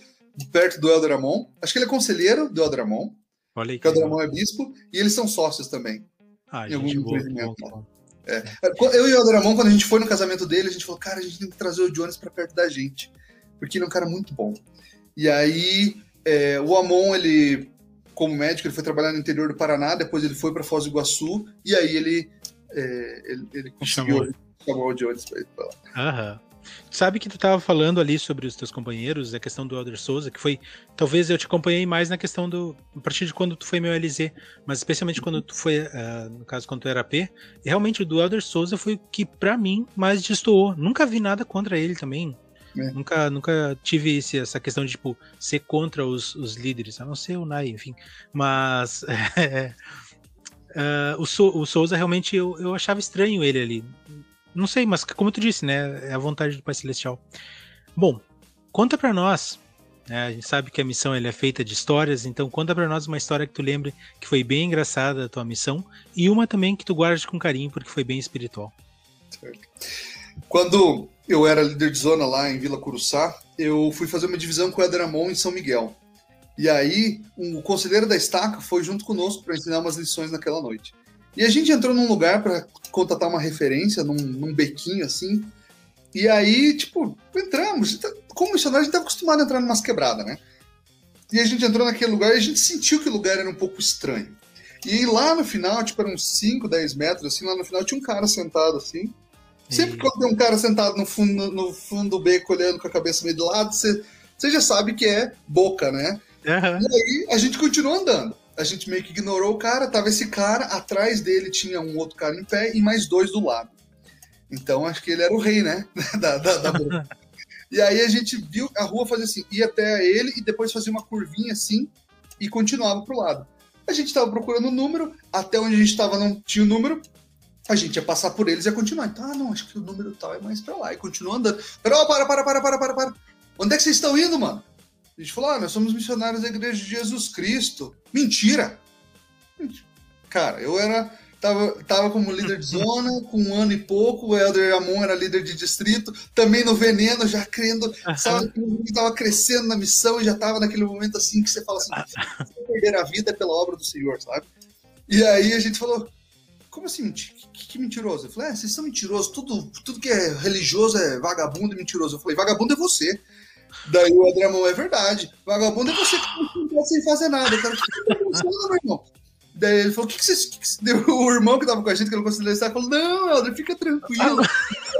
perto do Elder Amon. Acho que ele é conselheiro do Elder Amon. Olha aí. O Elder Amon é bispo, e eles são sócios também. Ah, em gente, boa, boa, é. Eu e o Adoramon, quando a gente foi no casamento dele, a gente falou, cara, a gente tem que trazer o Jones para perto da gente, porque ele é um cara muito bom. E aí, é, o Amon, ele, como médico, ele foi trabalhar no interior do Paraná, depois ele foi para Foz do Iguaçu, e aí ele, é, ele, ele conseguiu chamar chamou o Jones para ir pra lá. Aham. Sabe que tu estava falando ali sobre os teus companheiros, a questão do Elder Souza, que foi. Talvez eu te acompanhei mais na questão do. A partir de quando tu foi meu LZ, mas especialmente quando tu foi, uh, no caso, quando tu era P. Realmente o do Elder Souza foi o que, para mim, mais destoou. Nunca vi nada contra ele também. É. Nunca, nunca tive esse, essa questão de tipo, ser contra os, os líderes, a não ser o Nai, enfim. Mas (laughs) é, uh, o, so, o Souza realmente eu, eu achava estranho ele ali. Não sei, mas como tu disse, né? É a vontade do Pai Celestial. Bom, conta para nós. Né, a gente sabe que a missão é feita de histórias, então conta para nós uma história que tu lembre que foi bem engraçada a tua missão e uma também que tu guarde com carinho porque foi bem espiritual. Certo. Quando eu era líder de zona lá em Vila Curuçá, eu fui fazer uma divisão com o Edramon em São Miguel. E aí, o conselheiro da estaca foi junto conosco para ensinar umas lições naquela noite. E a gente entrou num lugar para contatar uma referência, num, num, bequinho assim. E aí, tipo, entramos. Tá, como missionário, a gente estava acostumado a entrar numas quebradas, né? E a gente entrou naquele lugar e a gente sentiu que o lugar era um pouco estranho. E lá no final, tipo, eram uns 5, 10 metros, assim, lá no final tinha um cara sentado assim. Sempre que tem um cara sentado no fundo, no fundo do beco, olhando com a cabeça meio de lado, você, você já sabe que é boca, né? Uhum. E aí a gente continuou andando. A gente meio que ignorou o cara, tava esse cara, atrás dele tinha um outro cara em pé e mais dois do lado. Então acho que ele era o rei, né? (laughs) da, da, da e aí a gente viu a rua fazer assim, ia até ele e depois fazia uma curvinha assim e continuava pro lado. A gente tava procurando o número, até onde a gente tava não tinha o número, a gente ia passar por eles e ia continuar. Então, ah, não, acho que o número tal é mais pra lá. E continua andando. Pero, para, para, para, para, para, para. Onde é que vocês estão indo, mano? A gente falou, ah, nós somos missionários da Igreja de Jesus Cristo. Mentira! Cara, eu era. Tava, tava como líder de zona, com um ano e pouco, o Helder Amon era líder de distrito, também no veneno, já crendo, sabe, que tava crescendo na missão e já tava naquele momento assim que você fala assim, perder a vida pela obra do Senhor, sabe? E aí a gente falou, como assim, que, que mentiroso? Eu falei, é, vocês são mentirosos, tudo, tudo que é religioso é vagabundo e mentiroso. Eu falei, vagabundo é você. Daí o Adramão, é verdade. Vagabundo é você que não pode sem fazer nada. Eu quero que meu irmão. Daí ele falou: o que, que vocês. Que que, o irmão que tava com a gente, que não conseguia estar, falou: não, Helder, fica tranquilo.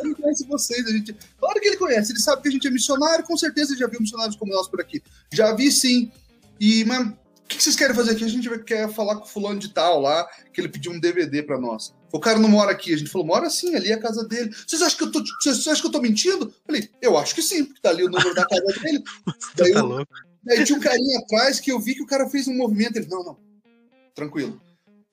Ele conhece vocês. A gente... Claro que ele conhece, ele sabe que a gente é missionário, com certeza ele já viu missionários como nós por aqui. Já vi sim. E, mas que, que vocês querem fazer aqui? A gente quer falar com o fulano de tal lá, que ele pediu um DVD para nós. O cara não mora aqui. A gente falou, mora sim, ali é a casa dele. Vocês acham que eu tô, vocês acham que eu tô mentindo? falei, eu acho que sim, porque tá ali o número da casa dele. (laughs) daí, tá eu, louco. daí tinha um carinha atrás que eu vi que o cara fez um movimento. Ele, não, não, tranquilo.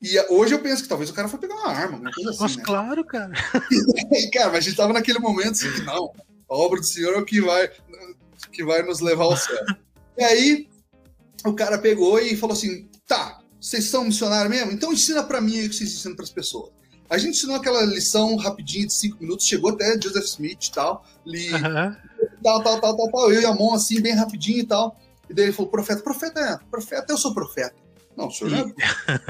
E hoje eu penso que talvez o cara foi pegar uma arma, alguma coisa assim. Mas né? claro, cara. (laughs) cara, mas a gente tava naquele momento assim que não, a obra do Senhor é o que vai, que vai nos levar ao céu. E aí o cara pegou e falou assim: tá, vocês são missionários mesmo? Então ensina para mim o que vocês ensinam para as pessoas. A gente ensinou aquela lição rapidinho de cinco minutos, chegou até Joseph Smith e tal, li uhum. tal, tal, tal, tal, tal, eu e a mão assim, bem rapidinho e tal. E daí ele falou, profeta, profeta é, profeta, eu sou profeta. Não, o senhor não é,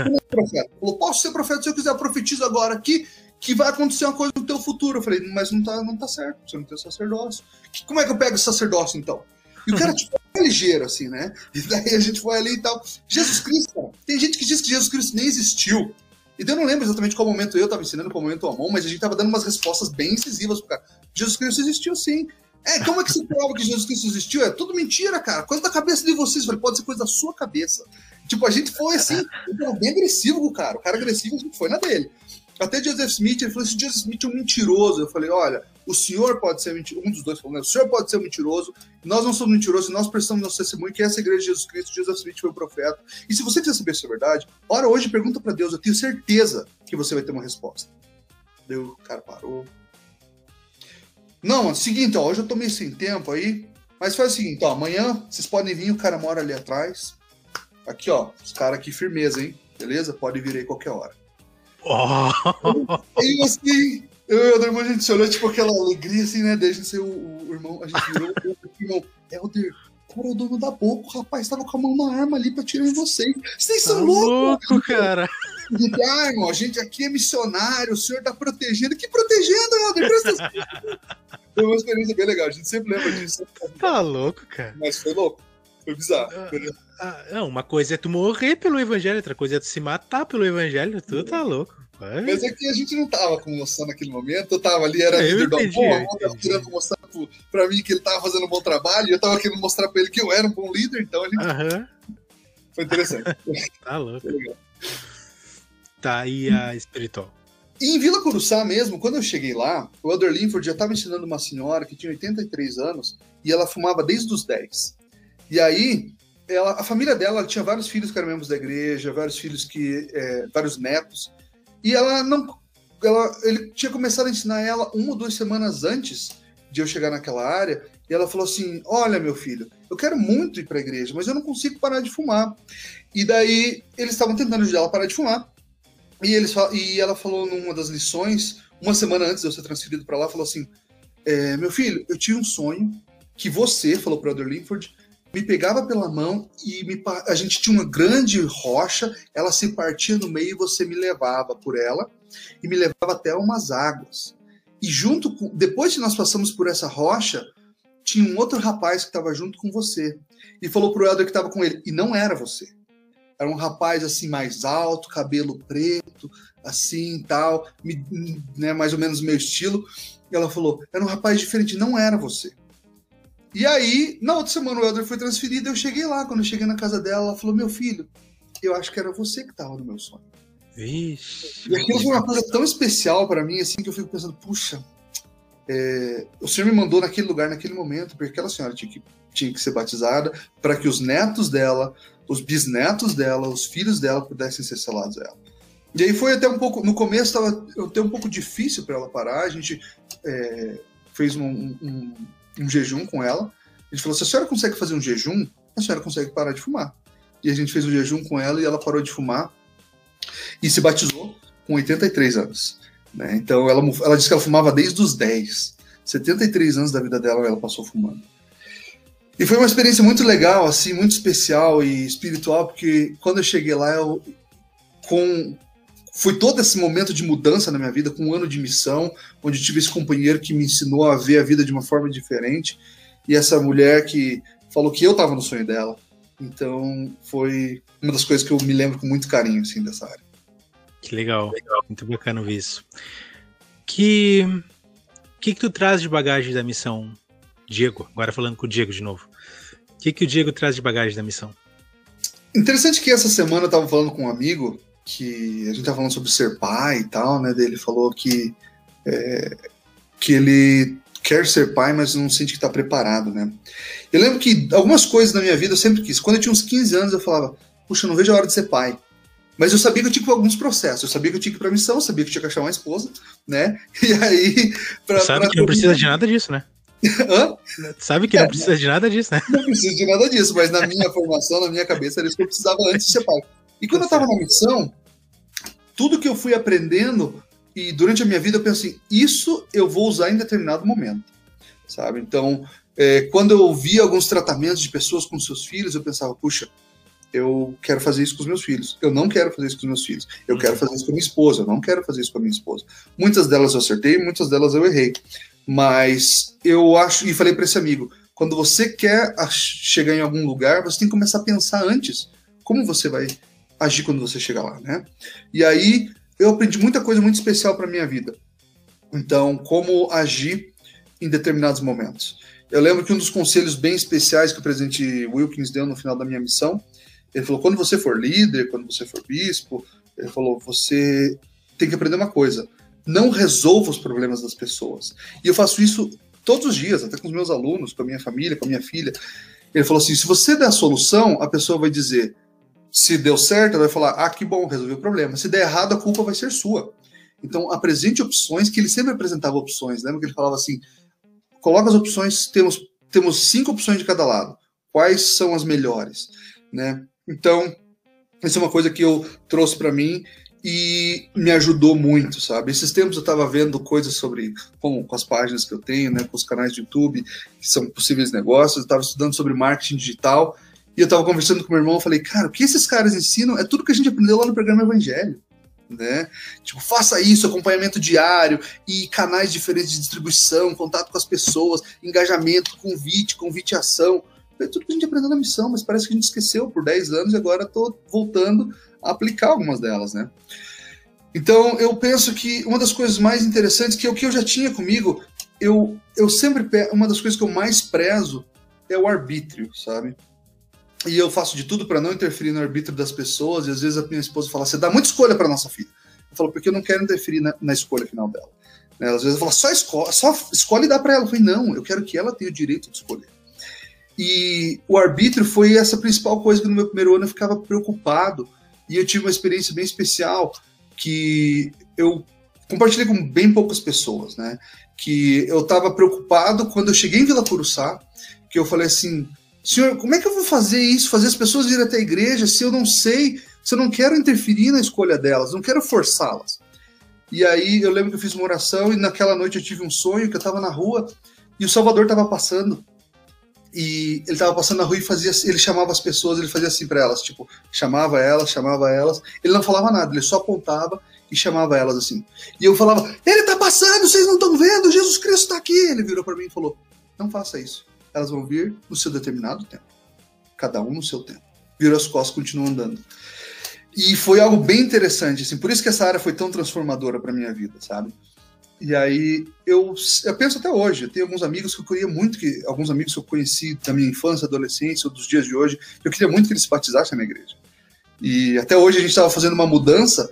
não (laughs) é profeta. Ele falou, posso ser profeta se eu quiser, profetizo agora aqui que vai acontecer uma coisa no teu futuro. Eu falei, mas não tá, não tá certo, você não tem sacerdócio. Como é que eu pego esse sacerdócio então? E o cara, (laughs) tipo, é ligeiro, assim, né? (laughs) E daí a gente foi ali e tal. Jesus Cristo, tem gente que diz que Jesus Cristo nem existiu. Então eu não lembro exatamente qual momento eu estava ensinando, qual momento o Amon, mas a gente estava dando umas respostas bem incisivas pro cara. Jesus Cristo existiu sim. É, como é que você prova que Jesus Cristo existiu? É tudo mentira, cara. Coisa da cabeça de vocês. falei, pode ser coisa da sua cabeça. Tipo, a gente foi assim, bem agressivo com o cara. O cara agressivo, a gente foi na dele. Até Joseph Smith, ele falou assim: Joseph Smith é um mentiroso. Eu falei: olha, o senhor pode ser mentiroso. Um dos dois falou: o senhor pode ser mentiroso. Nós não somos mentirosos, nós prestamos nosso testemunho, que essa igreja de Jesus Cristo, Joseph Smith foi o profeta. E se você quiser saber se é verdade, ora hoje pergunta para Deus. Eu tenho certeza que você vai ter uma resposta. Deu, o cara parou. Não, é seguinte, ó, hoje eu tô meio sem tempo aí. Mas faz o seguinte, ó, amanhã vocês podem vir, o cara mora ali atrás. Aqui, ó, os caras aqui, firmeza, hein? Beleza? Pode vir aí qualquer hora. Oh. E assim, eu e o irmão, a gente se olhou, tipo, aquela alegria, assim, né? Desde ser o, o, irmão, a gente virou o irmão, Helder, cara é o dono da boca, o rapaz tava com a mão na arma ali pra tirar em vocês. Vocês são tá loucos! louco, cara! E, ah, irmão, a gente aqui é missionário, o senhor tá protegendo. Que protegendo, Helder? Foi uma experiência bem legal, a gente sempre lembra disso. Tá louco, cara. Mas foi louco. Foi bizarro. Ah, ah, não, uma coisa é tu morrer pelo evangelho, outra coisa é tu se matar pelo evangelho. Tu tá louco. Vai. Mas é que a gente não tava com moção naquele momento. Eu tava ali, era líder do Amor, tava querendo mostrar pra mim que ele tava fazendo um bom trabalho, e eu tava querendo mostrar pra ele que eu era um bom líder, então a gente. Uhum. Foi interessante. (laughs) tá louco. Tá, e a espiritual? E em Vila Curuçá mesmo, quando eu cheguei lá, o Elder Linford já estava ensinando uma senhora que tinha 83 anos e ela fumava desde os 10. E aí, ela, a família dela tinha vários filhos que eram membros da igreja, vários filhos que. É, vários netos. E ela não. Ela, ele tinha começado a ensinar ela uma ou duas semanas antes de eu chegar naquela área. E ela falou assim: Olha, meu filho, eu quero muito ir para a igreja, mas eu não consigo parar de fumar. E daí eles estavam tentando ajudar ela a parar de fumar. E, eles, e ela falou numa das lições, uma semana antes de eu ser transferido para lá, falou assim: é, Meu filho, eu tive um sonho que você, falou para o Elder Linford, me pegava pela mão e me, a gente tinha uma grande rocha, ela se partia no meio e você me levava por ela e me levava até umas águas. E junto com, depois que nós passamos por essa rocha, tinha um outro rapaz que estava junto com você. E falou pro Elder que estava com ele, e não era você. Era um rapaz assim mais alto, cabelo preto, assim, tal, né, mais ou menos meu estilo. E ela falou: "Era um rapaz diferente, não era você". E aí, na outra semana, o Elder foi transferido. Eu cheguei lá. Quando eu cheguei na casa dela, ela falou: Meu filho, eu acho que era você que estava no meu sonho. Vixe. E aquilo foi uma coisa tão especial para mim, assim, que eu fico pensando: Puxa, é, o Senhor me mandou naquele lugar, naquele momento, porque aquela senhora tinha que, tinha que ser batizada para que os netos dela, os bisnetos dela, os filhos dela pudessem ser selados a ela. E aí foi até um pouco. No começo estava até um pouco difícil para ela parar. A gente é, fez um, um um jejum com ela. A gente falou: se a senhora consegue fazer um jejum, a senhora consegue parar de fumar. E a gente fez um jejum com ela e ela parou de fumar e se batizou com 83 anos. Né? Então ela, ela disse que ela fumava desde os 10. 73 anos da vida dela ela passou fumando. E foi uma experiência muito legal, assim, muito especial e espiritual, porque quando eu cheguei lá, eu, com, foi todo esse momento de mudança na minha vida, com um ano de missão, onde tive esse companheiro que me ensinou a ver a vida de uma forma diferente, e essa mulher que falou que eu estava no sonho dela. Então, foi uma das coisas que eu me lembro com muito carinho, assim, dessa área. Que legal, legal. muito bacana ver isso. Que que, que tu traz de bagagem da missão, Diego? Agora falando com o Diego de novo. O que, que o Diego traz de bagagem da missão? Interessante que essa semana eu estava falando com um amigo que a gente tá falando sobre ser pai e tal, né? Ele falou que é, que ele quer ser pai, mas não sente que está preparado, né? Eu lembro que algumas coisas na minha vida eu sempre quis. Quando eu tinha uns 15 anos, eu falava, puxa, eu não vejo a hora de ser pai. Mas eu sabia que eu tinha que alguns processos. Eu sabia que eu tinha que ir pra missão, sabia que eu tinha que achar uma esposa, né? (laughs) E aí. Pra, Sabe pra que não precisa de nada disso, né? (laughs) Hã? Sabe que é, não precisa de nada disso, né? Não precisa de nada disso, mas na minha formação, na minha cabeça, era isso que eu precisava antes de ser pai. E quando eu estava na missão, tudo que eu fui aprendendo e durante a minha vida eu pensei, assim, isso eu vou usar em determinado momento, sabe? Então, é, quando eu via alguns tratamentos de pessoas com seus filhos, eu pensava, puxa, eu quero fazer isso com os meus filhos. Eu não quero fazer isso com os meus filhos. Eu quero fazer isso com a minha esposa. Eu não quero fazer isso com a minha esposa. Muitas delas eu acertei, muitas delas eu errei. Mas eu acho, e falei para esse amigo, quando você quer chegar em algum lugar, você tem que começar a pensar antes como você vai agir quando você chegar lá, né? E aí eu aprendi muita coisa muito especial para minha vida. Então, como agir em determinados momentos. Eu lembro que um dos conselhos bem especiais que o presidente Wilkins deu no final da minha missão, ele falou: quando você for líder, quando você for bispo, ele falou: você tem que aprender uma coisa: não resolva os problemas das pessoas. E eu faço isso todos os dias, até com os meus alunos, com a minha família, com a minha filha. Ele falou assim: se você der a solução, a pessoa vai dizer: se deu certo, ela vai falar: ah, que bom, resolveu o problema. Se der errado, a culpa vai ser sua. Então, apresente opções, que ele sempre apresentava opções. Lembra que ele falava assim: coloca as opções, temos, temos cinco opções de cada lado. Quais são as melhores? Né? Então, isso é uma coisa que eu trouxe para mim e me ajudou muito, sabe? Esses tempos eu estava vendo coisas sobre, com, com as páginas que eu tenho, né, com os canais de YouTube, que são possíveis negócios, eu estava estudando sobre marketing digital e eu tava conversando com meu irmão, eu falei, cara, o que esses caras ensinam é tudo que a gente aprendeu lá no programa Evangelho. Né? Tipo, faça isso, acompanhamento diário e canais diferentes de distribuição, contato com as pessoas, engajamento, convite, convite ação. É tudo que a gente aprendeu na missão, mas parece que a gente esqueceu por 10 anos e agora estou voltando a aplicar algumas delas, né? Então, eu penso que uma das coisas mais interessantes, que é o que eu já tinha comigo, eu, eu sempre, uma das coisas que eu mais prezo é o arbítrio, sabe? E eu faço de tudo para não interferir no arbítrio das pessoas. E às vezes a minha esposa fala: você dá muita escolha para nossa filha. Eu falou, porque eu não quero interferir na, na escolha final dela. Né? Às vezes eu falo, só escolhe, só escolhe e dá para ela. Eu falei, não, eu quero que ela tenha o direito de escolher. E o arbítrio foi essa principal coisa que no meu primeiro ano eu ficava preocupado. E eu tive uma experiência bem especial que eu compartilhei com bem poucas pessoas, né? Que eu estava preocupado quando eu cheguei em Vila Curuçá, que eu falei assim, senhor, como é que eu vou fazer isso? Fazer as pessoas virem até a igreja se eu não sei, se eu não quero interferir na escolha delas, não quero forçá-las. E aí eu lembro que eu fiz uma oração e naquela noite eu tive um sonho que eu estava na rua e o Salvador estava passando e ele estava passando na rua e fazia, ele chamava as pessoas, ele fazia assim para elas, tipo, chamava elas, chamava elas. Ele não falava nada, ele só apontava e chamava elas assim. E eu falava: "Ele está passando, vocês não estão vendo? Jesus Cristo está aqui". Ele virou para mim e falou: "Não faça isso. Elas vão vir no seu determinado tempo. Cada um no seu tempo". Virou as costas, continuou andando. E foi algo bem interessante, assim, por isso que essa área foi tão transformadora para minha vida, sabe? E aí eu, eu penso até hoje, eu tenho alguns amigos que eu queria muito que alguns amigos que eu conheci da minha infância, adolescência, ou dos dias de hoje, eu queria muito que eles se batizassem na minha igreja. E até hoje a gente estava fazendo uma mudança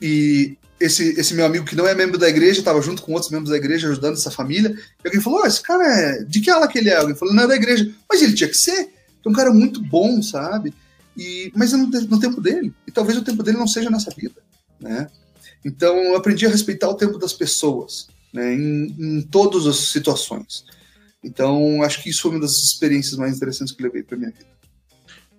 e esse, esse meu amigo que não é membro da igreja estava junto com outros membros da igreja ajudando essa família. E alguém falou: oh, esse cara é. De que ala que ele é? Alguém falou: não é da igreja. Mas ele tinha que ser. É um cara muito bom, sabe? E, mas no, no tempo dele. E talvez o tempo dele não seja nessa vida, né? Então, eu aprendi a respeitar o tempo das pessoas, né, em, em todas as situações. Então, acho que isso foi uma das experiências mais interessantes que levei para minha vida.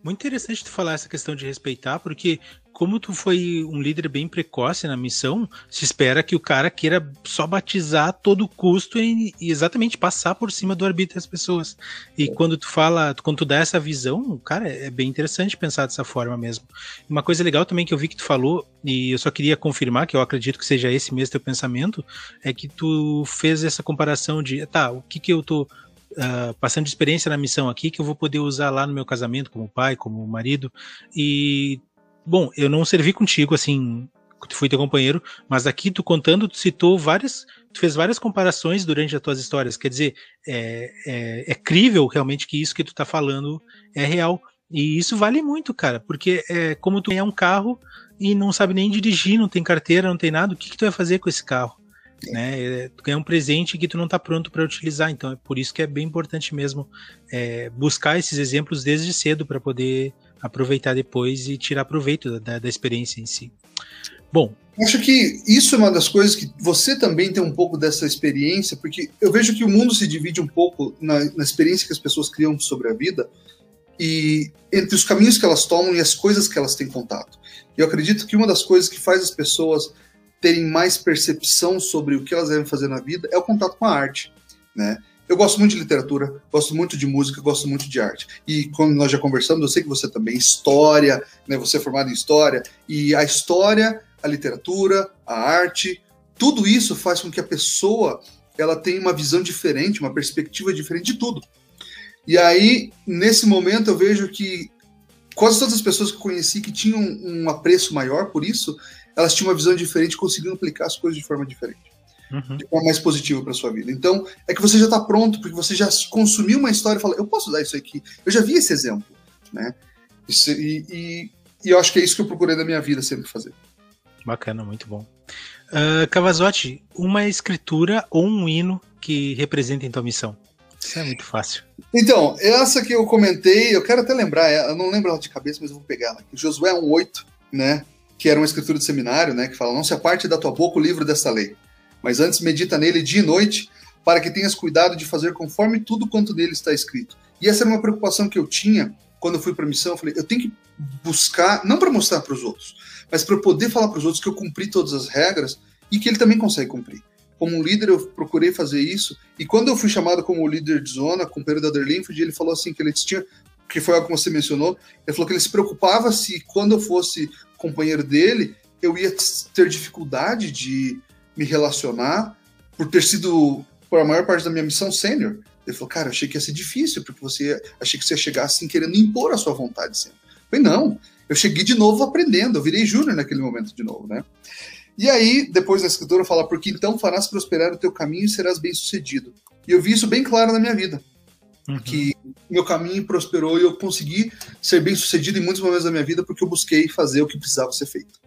Muito interessante tu falar essa questão de respeitar, porque como tu foi um líder bem precoce na missão, se espera que o cara queira só batizar a todo custo e, e exatamente passar por cima do arbítrio das pessoas. E quando tu fala, quando tu dá essa visão, cara, é bem interessante pensar dessa forma mesmo. Uma coisa legal também que eu vi que tu falou, e eu só queria confirmar, que eu acredito que seja esse mesmo teu pensamento, é que tu fez essa comparação de, tá, o que que eu tô Uh, passando de experiência na missão aqui que eu vou poder usar lá no meu casamento como pai, como marido e Bom, eu não servi contigo assim, fui teu companheiro, mas aqui tu contando, tu citou várias, tu fez várias comparações durante as tuas histórias. Quer dizer, é, é, é crível realmente que isso que tu tá falando é real. E isso vale muito, cara, porque é como tu é um carro e não sabe nem dirigir, não tem carteira, não tem nada, o que, que tu vai fazer com esse carro? Né? É, tu um presente que tu não está pronto para utilizar, então é por isso que é bem importante mesmo é, buscar esses exemplos desde cedo para poder aproveitar depois e tirar proveito da, da experiência em si. Bom. Acho que isso é uma das coisas que você também tem um pouco dessa experiência, porque eu vejo que o mundo se divide um pouco na, na experiência que as pessoas criam sobre a vida e entre os caminhos que elas tomam e as coisas que elas têm contato. Eu acredito que uma das coisas que faz as pessoas terem mais percepção sobre o que elas devem fazer na vida é o contato com a arte, né? Eu gosto muito de literatura, gosto muito de música, gosto muito de arte. E como nós já conversamos, eu sei que você também história, né? Você é formado em história e a história, a literatura, a arte, tudo isso faz com que a pessoa ela tenha uma visão diferente, uma perspectiva diferente de tudo. E aí, nesse momento, eu vejo que quase todas as pessoas que eu conheci que tinham um apreço maior por isso, elas tinham uma visão diferente, conseguiam aplicar as coisas de forma diferente uhum. de forma mais positiva para sua vida. Então, é que você já está pronto, porque você já consumiu uma história e fala, eu posso dar isso aqui. Eu já vi esse exemplo, né? Isso, e, e, e, eu acho que é isso que eu procurei da minha vida sempre fazer. Bacana, muito bom. Uh, Cavazotti, uma escritura ou um hino que representa em tua missão? Isso é muito fácil. Então, essa que eu comentei, eu quero até lembrar, eu não lembro ela de cabeça, mas eu vou pegar ela. Josué 1,8, né? Que era uma escritura de seminário, né? Que fala: Não se aparte da tua boca o livro desta lei, mas antes medita nele dia e noite, para que tenhas cuidado de fazer conforme tudo quanto nele está escrito. E essa era uma preocupação que eu tinha quando eu fui para a missão. Eu falei, eu tenho que buscar, não para mostrar para os outros, mas para poder falar para os outros que eu cumpri todas as regras e que ele também consegue cumprir. Como líder, eu procurei fazer isso. E quando eu fui chamado como líder de zona, com o Pedro Aderlinford, ele falou assim que ele tinha, que foi algo que você mencionou, ele falou que ele se preocupava se quando eu fosse companheiro dele, eu ia ter dificuldade de me relacionar por ter sido, por a maior parte da minha missão, sênior. Ele falou, cara, achei que ia ser difícil, porque você achei que você ia chegar assim querendo impor a sua vontade sempre. Eu falei, não, eu cheguei de novo aprendendo, eu virei júnior naquele momento de novo, né? E aí, depois da escritura fala, porque então farás prosperar o teu caminho e serás bem sucedido. E eu vi isso bem claro na minha vida. Uhum. Que meu caminho prosperou e eu consegui ser bem sucedido em muitos momentos da minha vida porque eu busquei fazer o que precisava ser feito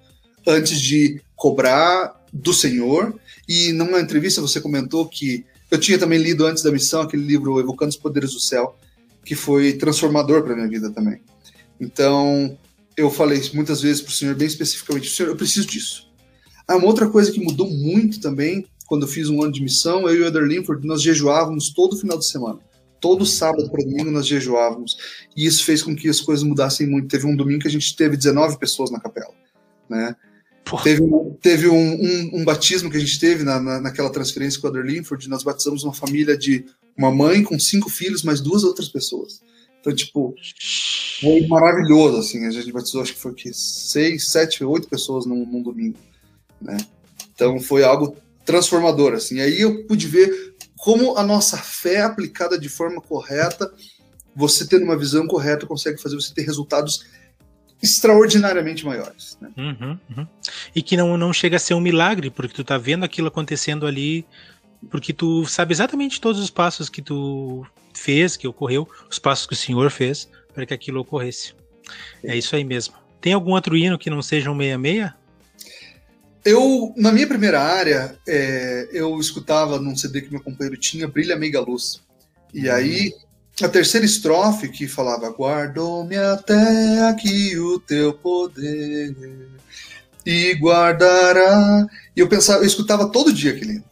antes de cobrar do Senhor. E numa entrevista você comentou que eu tinha também lido antes da missão aquele livro Evocando os Poderes do Céu, que foi transformador para minha vida também. Então, eu falei muitas vezes para o Senhor, bem especificamente, Senhor, eu preciso disso. Ah, uma outra coisa que mudou muito também, quando eu fiz um ano de missão, eu e o Eder Linford, nós jejuávamos todo final de semana. Todo sábado para domingo nós jejuávamos. E isso fez com que as coisas mudassem muito. Teve um domingo que a gente teve 19 pessoas na capela. Né? Teve, teve um, um, um, batismo que a gente teve na, na, naquela transferência com Eder Linford. Nós batizamos uma família de uma mãe com cinco filhos, mais duas outras pessoas. Então, tipo, foi maravilhoso, assim. A gente batizou, acho que foi que seis, sete, oito pessoas num, num domingo, né? Então, foi algo transformador, assim. E aí eu pude ver como a nossa fé aplicada de forma correta, você tendo uma visão correta, consegue fazer você ter resultados extraordinariamente maiores. Né? Uhum, uhum. E que não, não chega a ser um milagre, porque tu tá vendo aquilo acontecendo ali, porque tu sabe exatamente todos os passos que tu fez, que ocorreu, os passos que o Senhor fez para que aquilo ocorresse. É isso aí mesmo. Tem algum outro hino que não seja um 66? Eu, na minha primeira área, é, eu escutava num CD que meu companheiro tinha, Brilha Meiga Luz. E uhum. aí, a terceira estrofe que falava, guardou-me até aqui o teu poder e guardará. E eu pensava, eu escutava todo dia aquele.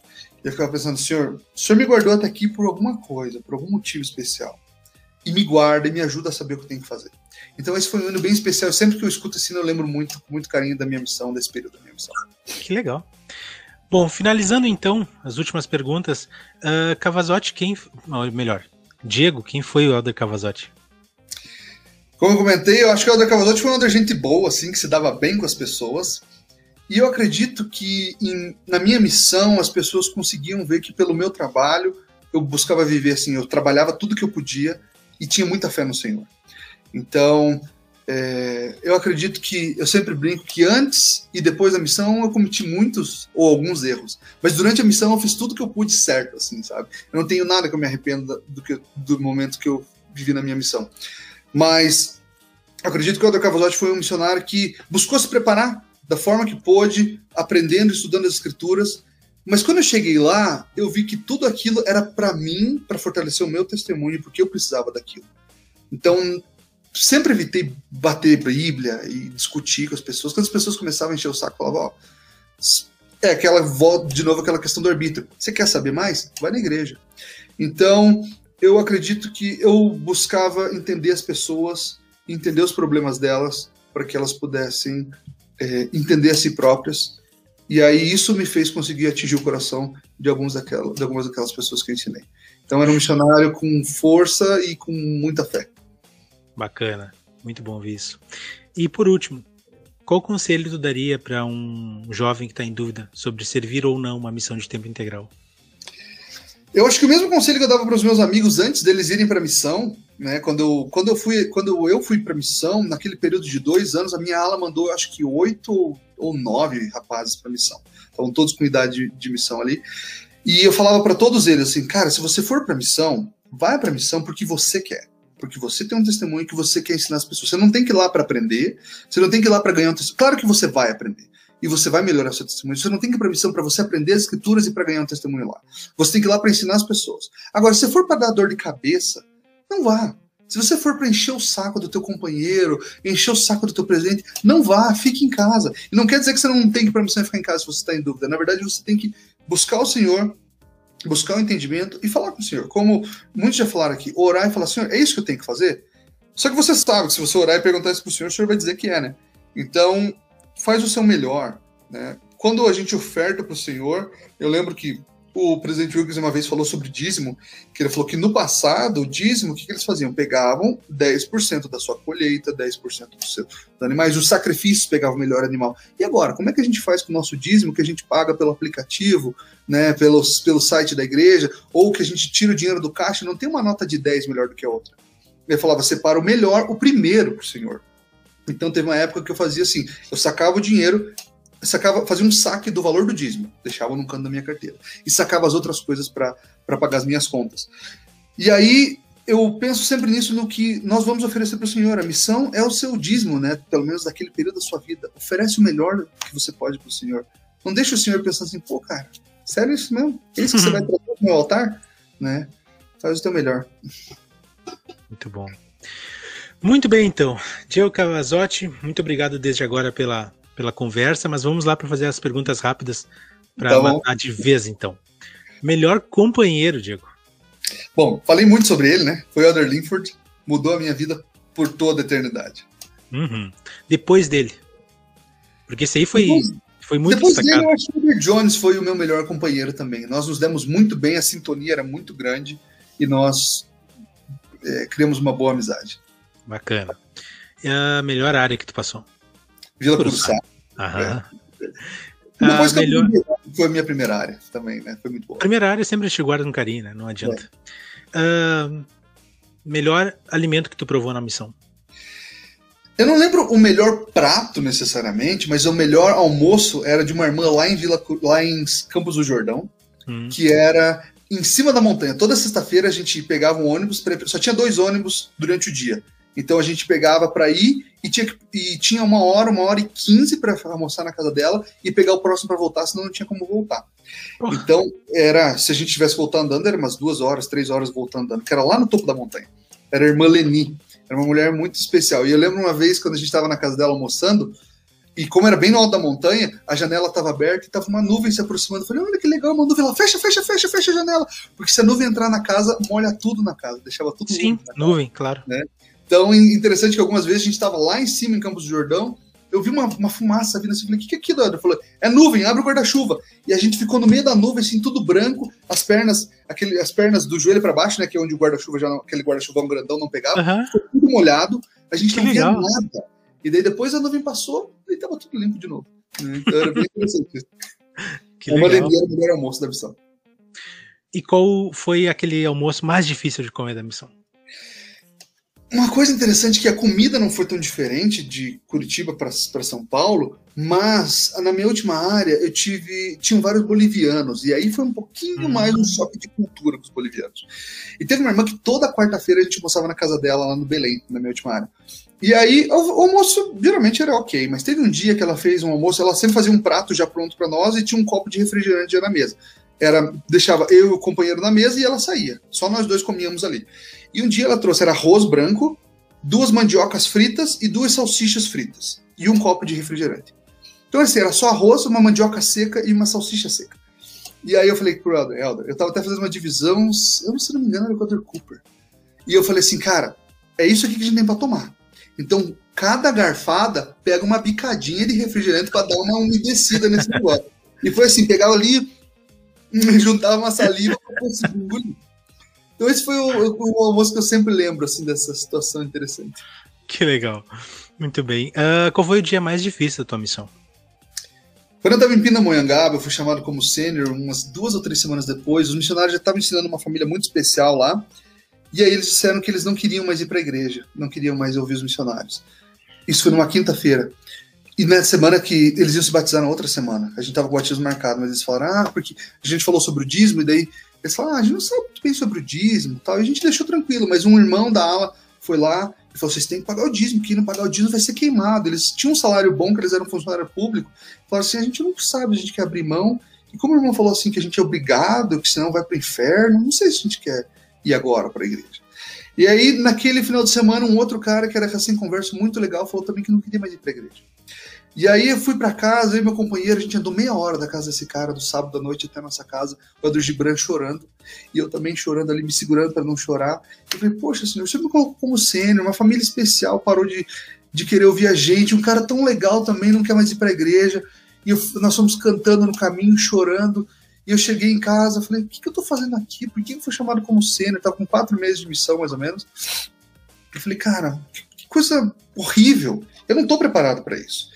Eu ficava pensando, senhor, o senhor me guardou até aqui por alguma coisa, por algum motivo especial. E me guarda e me ajuda a saber o que tenho que fazer. Então esse foi um ano bem especial. Sempre que eu escuto esse hino, eu lembro muito, muito carinho da minha missão, desse período da minha missão. Que legal. Bom, finalizando então as últimas perguntas, uh, Cavazotti, quem. Ou melhor, Diego, quem foi o Helder Cavazotti? Como eu comentei, eu acho que o Helder Cavazotti foi um Helder gente boa, assim, que se dava bem com as pessoas. E eu acredito que em, na minha missão as pessoas conseguiam ver que pelo meu trabalho eu buscava viver assim, eu trabalhava tudo que eu podia e tinha muita fé no Senhor. Então, é, eu acredito que eu sempre brinco que antes e depois da missão eu cometi muitos ou alguns erros, mas durante a missão eu fiz tudo que eu pude certo, assim, sabe? Eu não tenho nada que eu me arrependa do, que, do momento que eu vivi na minha missão. Mas acredito que o Aldo Cavalotti foi um missionário que buscou se preparar da forma que pôde, aprendendo, estudando as escrituras. Mas quando eu cheguei lá, eu vi que tudo aquilo era para mim, para fortalecer o meu testemunho, porque eu precisava daquilo. Então, sempre evitei bater Bíblia e discutir com as pessoas. Quando as pessoas começavam a encher o saco, falava, ó, é aquela, de novo, aquela questão do arbítrio. Você quer saber mais? Vai na igreja. Então, eu acredito que eu buscava entender as pessoas, entender os problemas delas, para que elas pudessem é, entender a si próprias. E aí isso me fez conseguir atingir o coração de, alguns de algumas daquelas pessoas que eu ensinei. Então era um missionário com força e com muita fé. Bacana, muito bom ver isso. E por último, qual conselho tu daria para um jovem que está em dúvida sobre servir ou não uma missão de tempo integral? Eu acho que o mesmo conselho que eu dava para os meus amigos antes deles irem para a missão né? Quando, eu, quando eu fui, quando eu fui para missão, naquele período de dois anos, a minha ala mandou, acho que oito ou nove rapazes para missão. Estavam todos com idade de, de missão ali. E eu falava para todos eles assim, cara, se você for para missão, vai para missão porque você quer porque você tem um testemunho que você quer ensinar as pessoas. Você não tem que ir lá para aprender, você não tem que ir lá para ganhar um testemunho. Claro que você vai aprender e você vai melhorar seu testemunho. Você não tem que ir para missão para você aprender as escrituras e para ganhar um testemunho lá. Você tem que ir lá para ensinar as pessoas. Agora, se for para dar dor de cabeça, não vá. Se você for para encher o saco do teu companheiro, encher o saco do teu presente, não vá, fique em casa. E não quer dizer que você não tem que ir para missão ficar em casa se você está em dúvida. Na verdade, você tem que buscar o Senhor, buscar o entendimento e falar com o Senhor. Como muitos já falaram aqui, orar e falar, Senhor, é isso que eu tenho que fazer? Só que você sabe que se você orar e perguntar isso para o Senhor, o Senhor vai dizer que é, né? Então, faz o seu melhor, né? Quando a gente oferta para o Senhor, eu lembro que o presidente Wilkes uma vez falou sobre dízimo, que ele falou que no passado, o dízimo, o que, que eles faziam? Pegavam 10% da sua colheita, 10% dos seus animais, os sacrifícios pegavam o melhor animal. E agora, como é que a gente faz com o nosso dízimo que a gente paga pelo aplicativo, né, pelo, pelo site da igreja, ou que a gente tira o dinheiro do caixa, não tem uma nota de 10 melhor do que a outra. Ele falava, separa o melhor, o primeiro para o Senhor. Então teve uma época que eu fazia assim, eu sacava o dinheiro, sacava, fazia um saque do valor do dízimo, deixava no canto da minha carteira, e sacava as outras coisas para pagar as minhas contas. E aí eu penso sempre nisso no que nós vamos oferecer para o Senhor. A missão é o seu dízimo, né? Pelo menos daquele período da sua vida. Oferece o melhor que você pode para o Senhor. Não deixe o Senhor pensando assim, pô, cara, sério isso mesmo? É isso que você vai (laughs) trazer no meu altar? Né? Faz o teu melhor. Muito bom. Muito bem, então. Diego Cavazotti, muito obrigado desde agora pela, pela conversa, mas vamos lá para fazer as perguntas rápidas para tá matar de vez, então. Melhor companheiro, Diego. Bom, falei muito sobre ele, né? Foi o Elder Linford, mudou a minha vida por toda a eternidade. Uhum. Depois dele. Porque esse aí foi, depois, foi muito Depois destacado. dele, eu acho que o Jones foi o meu melhor companheiro também. Nós nos demos muito bem, a sintonia era muito grande e nós é, criamos uma boa amizade. Bacana. E a melhor área que tu passou? Vila Curuçá. Aham. É. Depois que melhor... eu foi a minha primeira área também, né? Foi muito bom. Primeira área sempre te guarda no carinho, né? Não adianta. É. Uh, melhor alimento que tu provou na missão? Eu não lembro o melhor prato necessariamente, mas o melhor almoço era de uma irmã lá em Vila, lá em Campos do Jordão, hum. que era em cima da montanha. Toda sexta-feira a gente pegava um ônibus, só tinha dois ônibus durante o dia. Então a gente pegava para ir e tinha, e tinha uma hora, uma hora e quinze para almoçar na casa dela e pegar o próximo para voltar, senão não tinha como voltar. Oh. Então, era, se a gente tivesse voltado andando, era umas duas horas, três horas voltando andando, que era lá no topo da montanha. Era a irmã Leni, era uma mulher muito especial. E eu lembro uma vez, quando a gente estava na casa dela almoçando, e como era bem no alto da montanha, a janela estava aberta e estava uma nuvem se aproximando. Eu falei, olha que legal, uma nuvem lá, fecha, fecha, fecha, fecha a janela. Porque se a nuvem entrar na casa, molha tudo na casa, deixava tudo Sim, nuvem, claro. Né? Então, interessante que algumas vezes a gente estava lá em cima, em Campos do Jordão, eu vi uma, uma fumaça vindo assim, falei, o que, que é aquilo? Ele falou, é nuvem, abre o guarda-chuva. E a gente ficou no meio da nuvem, assim, tudo branco, as pernas, aquele, as pernas do joelho para baixo, né, que é onde o guarda-chuva, já aquele guarda-chuvão grandão não pegava, uhum. ficou tudo molhado, a gente que não legal. via nada. E daí depois a nuvem passou e tava tudo limpo de novo. Então era bem interessante isso. (laughs) Que Uma legal. o melhor almoço da missão. E qual foi aquele almoço mais difícil de comer da missão? Uma coisa interessante é que a comida não foi tão diferente de Curitiba para São Paulo, mas na minha última área eu tive tinham vários bolivianos e aí foi um pouquinho hum. mais um choque de cultura com os bolivianos. E teve uma irmã que toda quarta-feira a gente almoçava na casa dela lá no Belém, na minha última área. E aí o, o almoço geralmente era ok, mas teve um dia que ela fez um almoço, ela sempre fazia um prato já pronto para nós e tinha um copo de refrigerante já na mesa. Era deixava eu e o companheiro na mesa e ela saía. Só nós dois comíamos ali. E um dia ela trouxe era arroz branco, duas mandiocas fritas e duas salsichas fritas. E um copo de refrigerante. Então, assim, era só arroz, uma mandioca seca e uma salsicha seca. E aí eu falei pro Elder, Elder, eu tava até fazendo uma divisão, eu não, se não me engano, era o Elder Cooper. E eu falei assim, cara, é isso aqui que a gente tem pra tomar. Então, cada garfada pega uma bicadinha de refrigerante para dar uma umedecida nesse negócio. E foi assim, pegava ali, (laughs) juntava uma saliva para conseguir engolir. Então esse foi o, o, almoço que eu sempre lembro, assim, dessa situação interessante. Que legal. Muito bem. Uh, qual foi o dia mais difícil da tua missão? Quando eu estava em Pindamonhangaba, eu fui chamado como sênior umas duas ou três semanas depois. Os missionários já estavam ensinando uma família muito especial lá. E aí eles disseram que eles não queriam mais ir para a igreja, não queriam mais ouvir os missionários. Isso foi numa quinta-feira. E na semana que eles iam se batizar na outra semana, a gente tava com o batismo marcado, mas eles falaram, ah, porque a gente falou sobre o dízimo, e daí eles ah, a gente não sabe muito bem sobre o dízimo e tal. E a gente deixou tranquilo, mas um irmão da ala foi lá e falou: vocês têm que pagar o dízimo, que não pagar o dízimo vai ser queimado. Eles tinham um salário bom, que eles eram funcionário público. Falaram assim: a gente não sabe, a gente quer abrir mão. E como o irmão falou assim, que a gente é obrigado, que senão vai para o inferno, não sei se a gente quer ir agora para a igreja. E aí, naquele final de semana, um outro cara que era recém-converso muito legal falou também que não queria mais ir para a igreja. E aí eu fui para casa, eu e meu companheiro, a gente andou meia hora da casa desse cara, do sábado à noite até a nossa casa, o Adro Gibran chorando, e eu também chorando ali, me segurando para não chorar. Eu falei, poxa, senhor, você me colocou como sênior, uma família especial parou de, de querer ouvir a gente, um cara tão legal também não quer mais ir para a igreja, e eu, nós fomos cantando no caminho, chorando, e eu cheguei em casa, falei, o que, que eu tô fazendo aqui? Por que eu fui chamado como sênior? Tava com quatro meses de missão, mais ou menos. Eu falei, cara, que, que coisa horrível, eu não tô preparado para isso.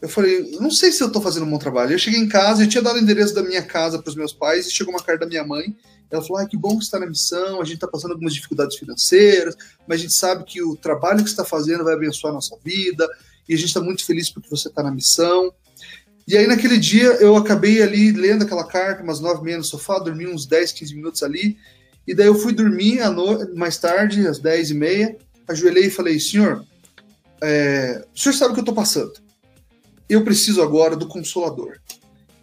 Eu falei, não sei se eu tô fazendo um bom trabalho. Eu cheguei em casa, eu tinha dado o endereço da minha casa para os meus pais e chegou uma carta da minha mãe. Ela falou: ah, que bom que está na missão, a gente está passando algumas dificuldades financeiras, mas a gente sabe que o trabalho que está fazendo vai abençoar a nossa vida e a gente está muito feliz porque você está na missão. E aí, naquele dia, eu acabei ali lendo aquela carta, umas nove meia no sofá, dormi uns 10, 15 minutos ali. E daí eu fui dormir no... mais tarde, às 10 e meia, ajoelhei e falei, senhor, é... o senhor sabe o que eu estou passando. Eu preciso agora do consolador.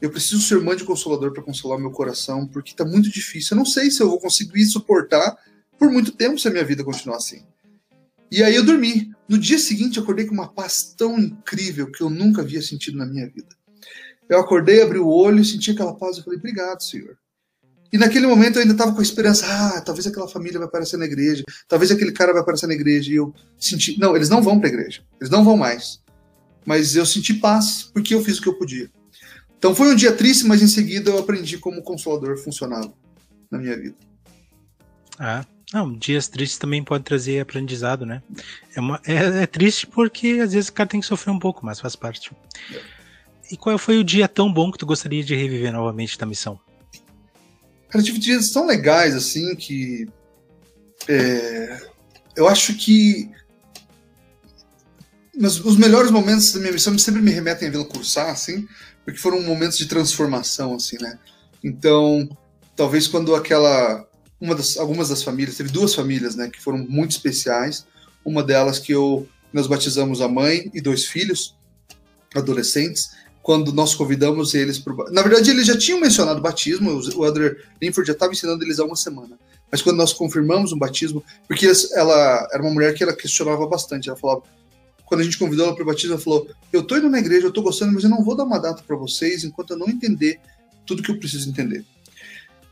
Eu preciso ser mãe de consolador para consolar meu coração, porque está muito difícil. Eu não sei se eu vou conseguir suportar por muito tempo se a minha vida continuar assim. E aí eu dormi. No dia seguinte, eu acordei com uma paz tão incrível que eu nunca havia sentido na minha vida. Eu acordei, abri o olho, senti aquela paz e falei, obrigado, Senhor. E naquele momento eu ainda estava com a esperança, ah, talvez aquela família vai aparecer na igreja, talvez aquele cara vai aparecer na igreja. E eu senti, não, eles não vão para a igreja, eles não vão mais. Mas eu senti paz porque eu fiz o que eu podia. Então foi um dia triste, mas em seguida eu aprendi como o consolador funcionava na minha vida. Ah, não, dias tristes também pode trazer aprendizado, né? É, uma, é, é, triste porque às vezes o cara tem que sofrer um pouco, mas faz parte. É. E qual foi o dia tão bom que tu gostaria de reviver novamente da missão? Cara, eu tive dias tão legais assim que. É, eu acho que. Mas os melhores momentos da minha missão sempre me remetem a vê-lo cursar, assim, porque foram momentos de transformação, assim, né? Então, talvez quando aquela uma das, algumas das famílias, teve duas famílias, né, que foram muito especiais. Uma delas que eu nós batizamos a mãe e dois filhos adolescentes. Quando nós convidamos eles para Na verdade, eles já tinham mencionado o batismo, o Elder Linford já estava ensinando eles há uma semana. Mas quando nós confirmamos um batismo, porque ela era uma mulher que ela questionava bastante, ela falava, quando a gente convidou ela para o batismo, ela falou: Eu estou indo na igreja, eu estou gostando, mas eu não vou dar uma data para vocês enquanto eu não entender tudo que eu preciso entender.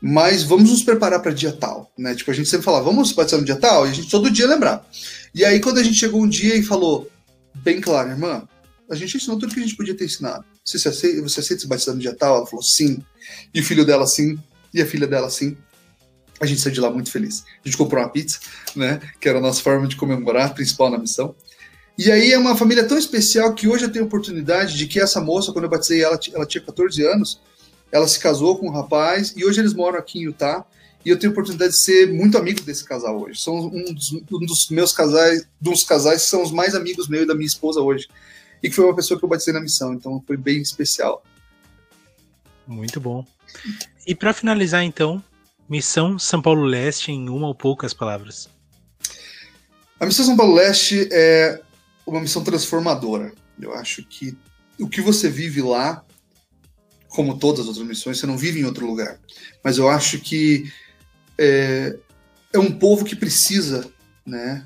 Mas vamos nos preparar para dia tal, né? Tipo, a gente sempre fala, vamos batizar no dia tal, e a gente todo dia lembrar. E aí, quando a gente chegou um dia e falou, bem claro, irmã, a gente ensinou tudo que a gente podia ter ensinado. Você, aceita, você aceita se batizar no dia tal? Ela falou, sim. E o filho dela, sim. E a filha dela, sim. A gente saiu de lá muito feliz. A gente comprou uma pizza, né? Que era a nossa forma de comemorar, principal na missão. E aí é uma família tão especial que hoje eu tenho a oportunidade de que essa moça, quando eu batizei ela, ela tinha 14 anos, ela se casou com um rapaz e hoje eles moram aqui em Utah. E eu tenho a oportunidade de ser muito amigo desse casal hoje. São um dos, um dos meus casais, dos casais que são os mais amigos meus e da minha esposa hoje. E que foi uma pessoa que eu batizei na missão, então foi bem especial. Muito bom. E para finalizar, então, Missão São Paulo Leste em uma ou poucas palavras. A Missão São Paulo Leste é uma missão transformadora. Eu acho que o que você vive lá, como todas as outras missões, você não vive em outro lugar. Mas eu acho que é, é um povo que precisa né,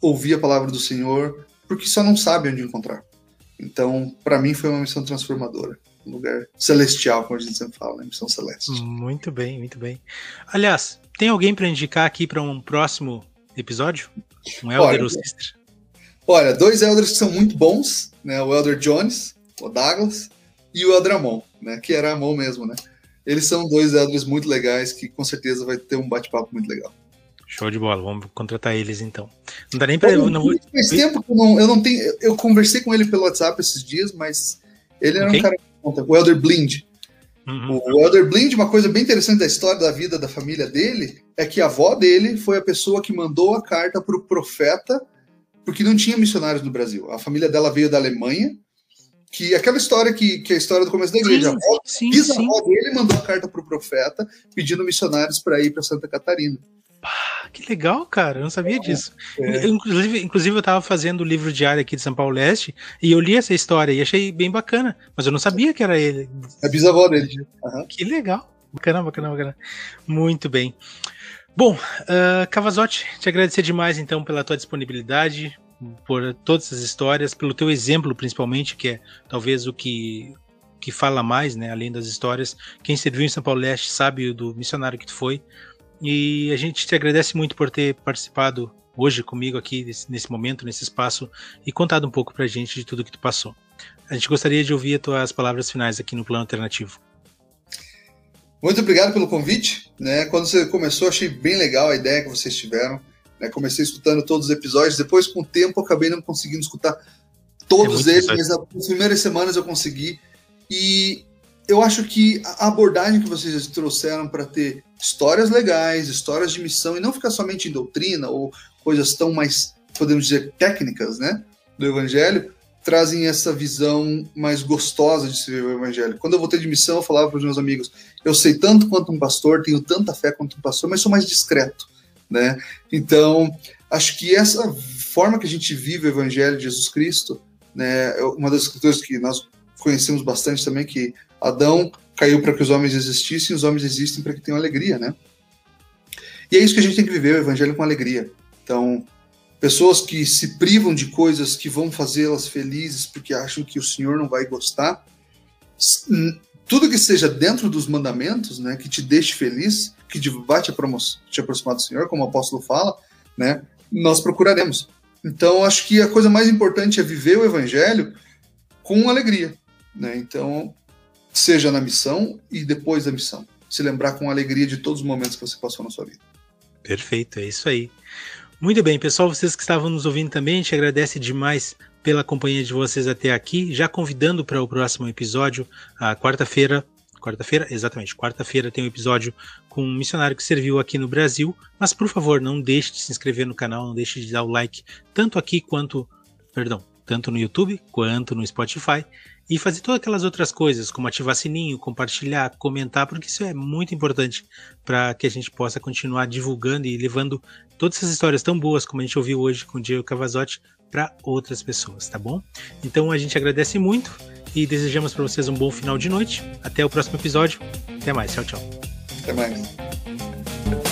ouvir a palavra do Senhor, porque só não sabe onde encontrar. Então, para mim, foi uma missão transformadora. Um lugar celestial, como a gente sempre fala, né? missão celeste. Muito bem, muito bem. Aliás, tem alguém para indicar aqui para um próximo episódio? Um Elder Olha, ou Sister? Olha, dois Elders que são muito bons, né? O Elder Jones, o Douglas, e o Elder Amon, né? Que era Amon mesmo, né? Eles são dois Elders muito legais que com certeza vai ter um bate-papo muito legal. Show de bola, vamos contratar eles então. Não dá nem pra. Eu, não, faz tempo que eu não, eu não tenho. Eu conversei com ele pelo WhatsApp esses dias, mas ele era okay. um cara. O Elder Blind. Uhum. O Elder Blind, uma coisa bem interessante da história da vida da família dele, é que a avó dele foi a pessoa que mandou a carta para o profeta porque não tinha missionários no Brasil. A família dela veio da Alemanha, que aquela história que, que é a história do começo da igreja. Sim, a sim, bisavó dele mandou a carta para o profeta pedindo missionários para ir para Santa Catarina. Pá, que legal, cara. Eu não sabia é, disso. É. Inclusive, inclusive, eu estava fazendo o livro diário aqui de São Paulo Leste e eu li essa história e achei bem bacana, mas eu não sabia que era ele. É a bisavó dele. Uhum. Que legal. Bacana, bacana, bacana. Muito bem. Bom, uh, Cavazotti, te agradecer demais então pela tua disponibilidade, por todas as histórias, pelo teu exemplo principalmente, que é talvez o que que fala mais, né, além das histórias. Quem serviu em São Paulo Leste sabe do missionário que tu foi. E a gente te agradece muito por ter participado hoje comigo aqui nesse, nesse momento, nesse espaço e contado um pouco pra gente de tudo que tu passou. A gente gostaria de ouvir as tuas palavras finais aqui no Plano Alternativo. Muito obrigado pelo convite. Né? Quando você começou, achei bem legal a ideia que vocês tiveram. Né? Comecei escutando todos os episódios. Depois, com o tempo, acabei não conseguindo escutar todos é eles, mas nas primeiras semanas eu consegui. E eu acho que a abordagem que vocês trouxeram para ter histórias legais, histórias de missão, e não ficar somente em doutrina ou coisas tão mais, podemos dizer, técnicas, né? Do Evangelho, trazem essa visão mais gostosa de se ver o evangelho. Quando eu voltei de missão, eu falava para os meus amigos: eu sei tanto quanto um pastor, tenho tanta fé quanto um pastor, mas sou mais discreto, né? Então, acho que essa forma que a gente vive o evangelho de Jesus Cristo, né, é uma das escrituras que nós conhecemos bastante também que Adão caiu para que os homens existissem, os homens existem para que tenham alegria, né? E é isso que a gente tem que viver, o evangelho com alegria. Então, pessoas que se privam de coisas que vão fazê-las felizes porque acham que o Senhor não vai gostar, tudo que seja dentro dos mandamentos, né, que te deixe feliz, que vai te, te aproximar do Senhor, como o apóstolo fala, né, nós procuraremos. Então, acho que a coisa mais importante é viver o evangelho com alegria, né? Então, seja na missão e depois da missão, se lembrar com alegria de todos os momentos que você passou na sua vida. Perfeito, é isso aí. Muito bem, pessoal, vocês que estavam nos ouvindo também, a gente agradece demais pela companhia de vocês até aqui, já convidando para o próximo episódio, a quarta-feira, quarta-feira, exatamente, quarta-feira tem um episódio com um missionário que serviu aqui no Brasil, mas por favor, não deixe de se inscrever no canal, não deixe de dar o like, tanto aqui quanto, perdão, tanto no YouTube quanto no Spotify, e fazer todas aquelas outras coisas, como ativar sininho, compartilhar, comentar, porque isso é muito importante para que a gente possa continuar divulgando e levando todas essas histórias tão boas como a gente ouviu hoje com o Diego Cavazotti para outras pessoas, tá bom? Então a gente agradece muito e desejamos para vocês um bom final de noite. Até o próximo episódio. Até mais. Tchau, tchau. Até mais.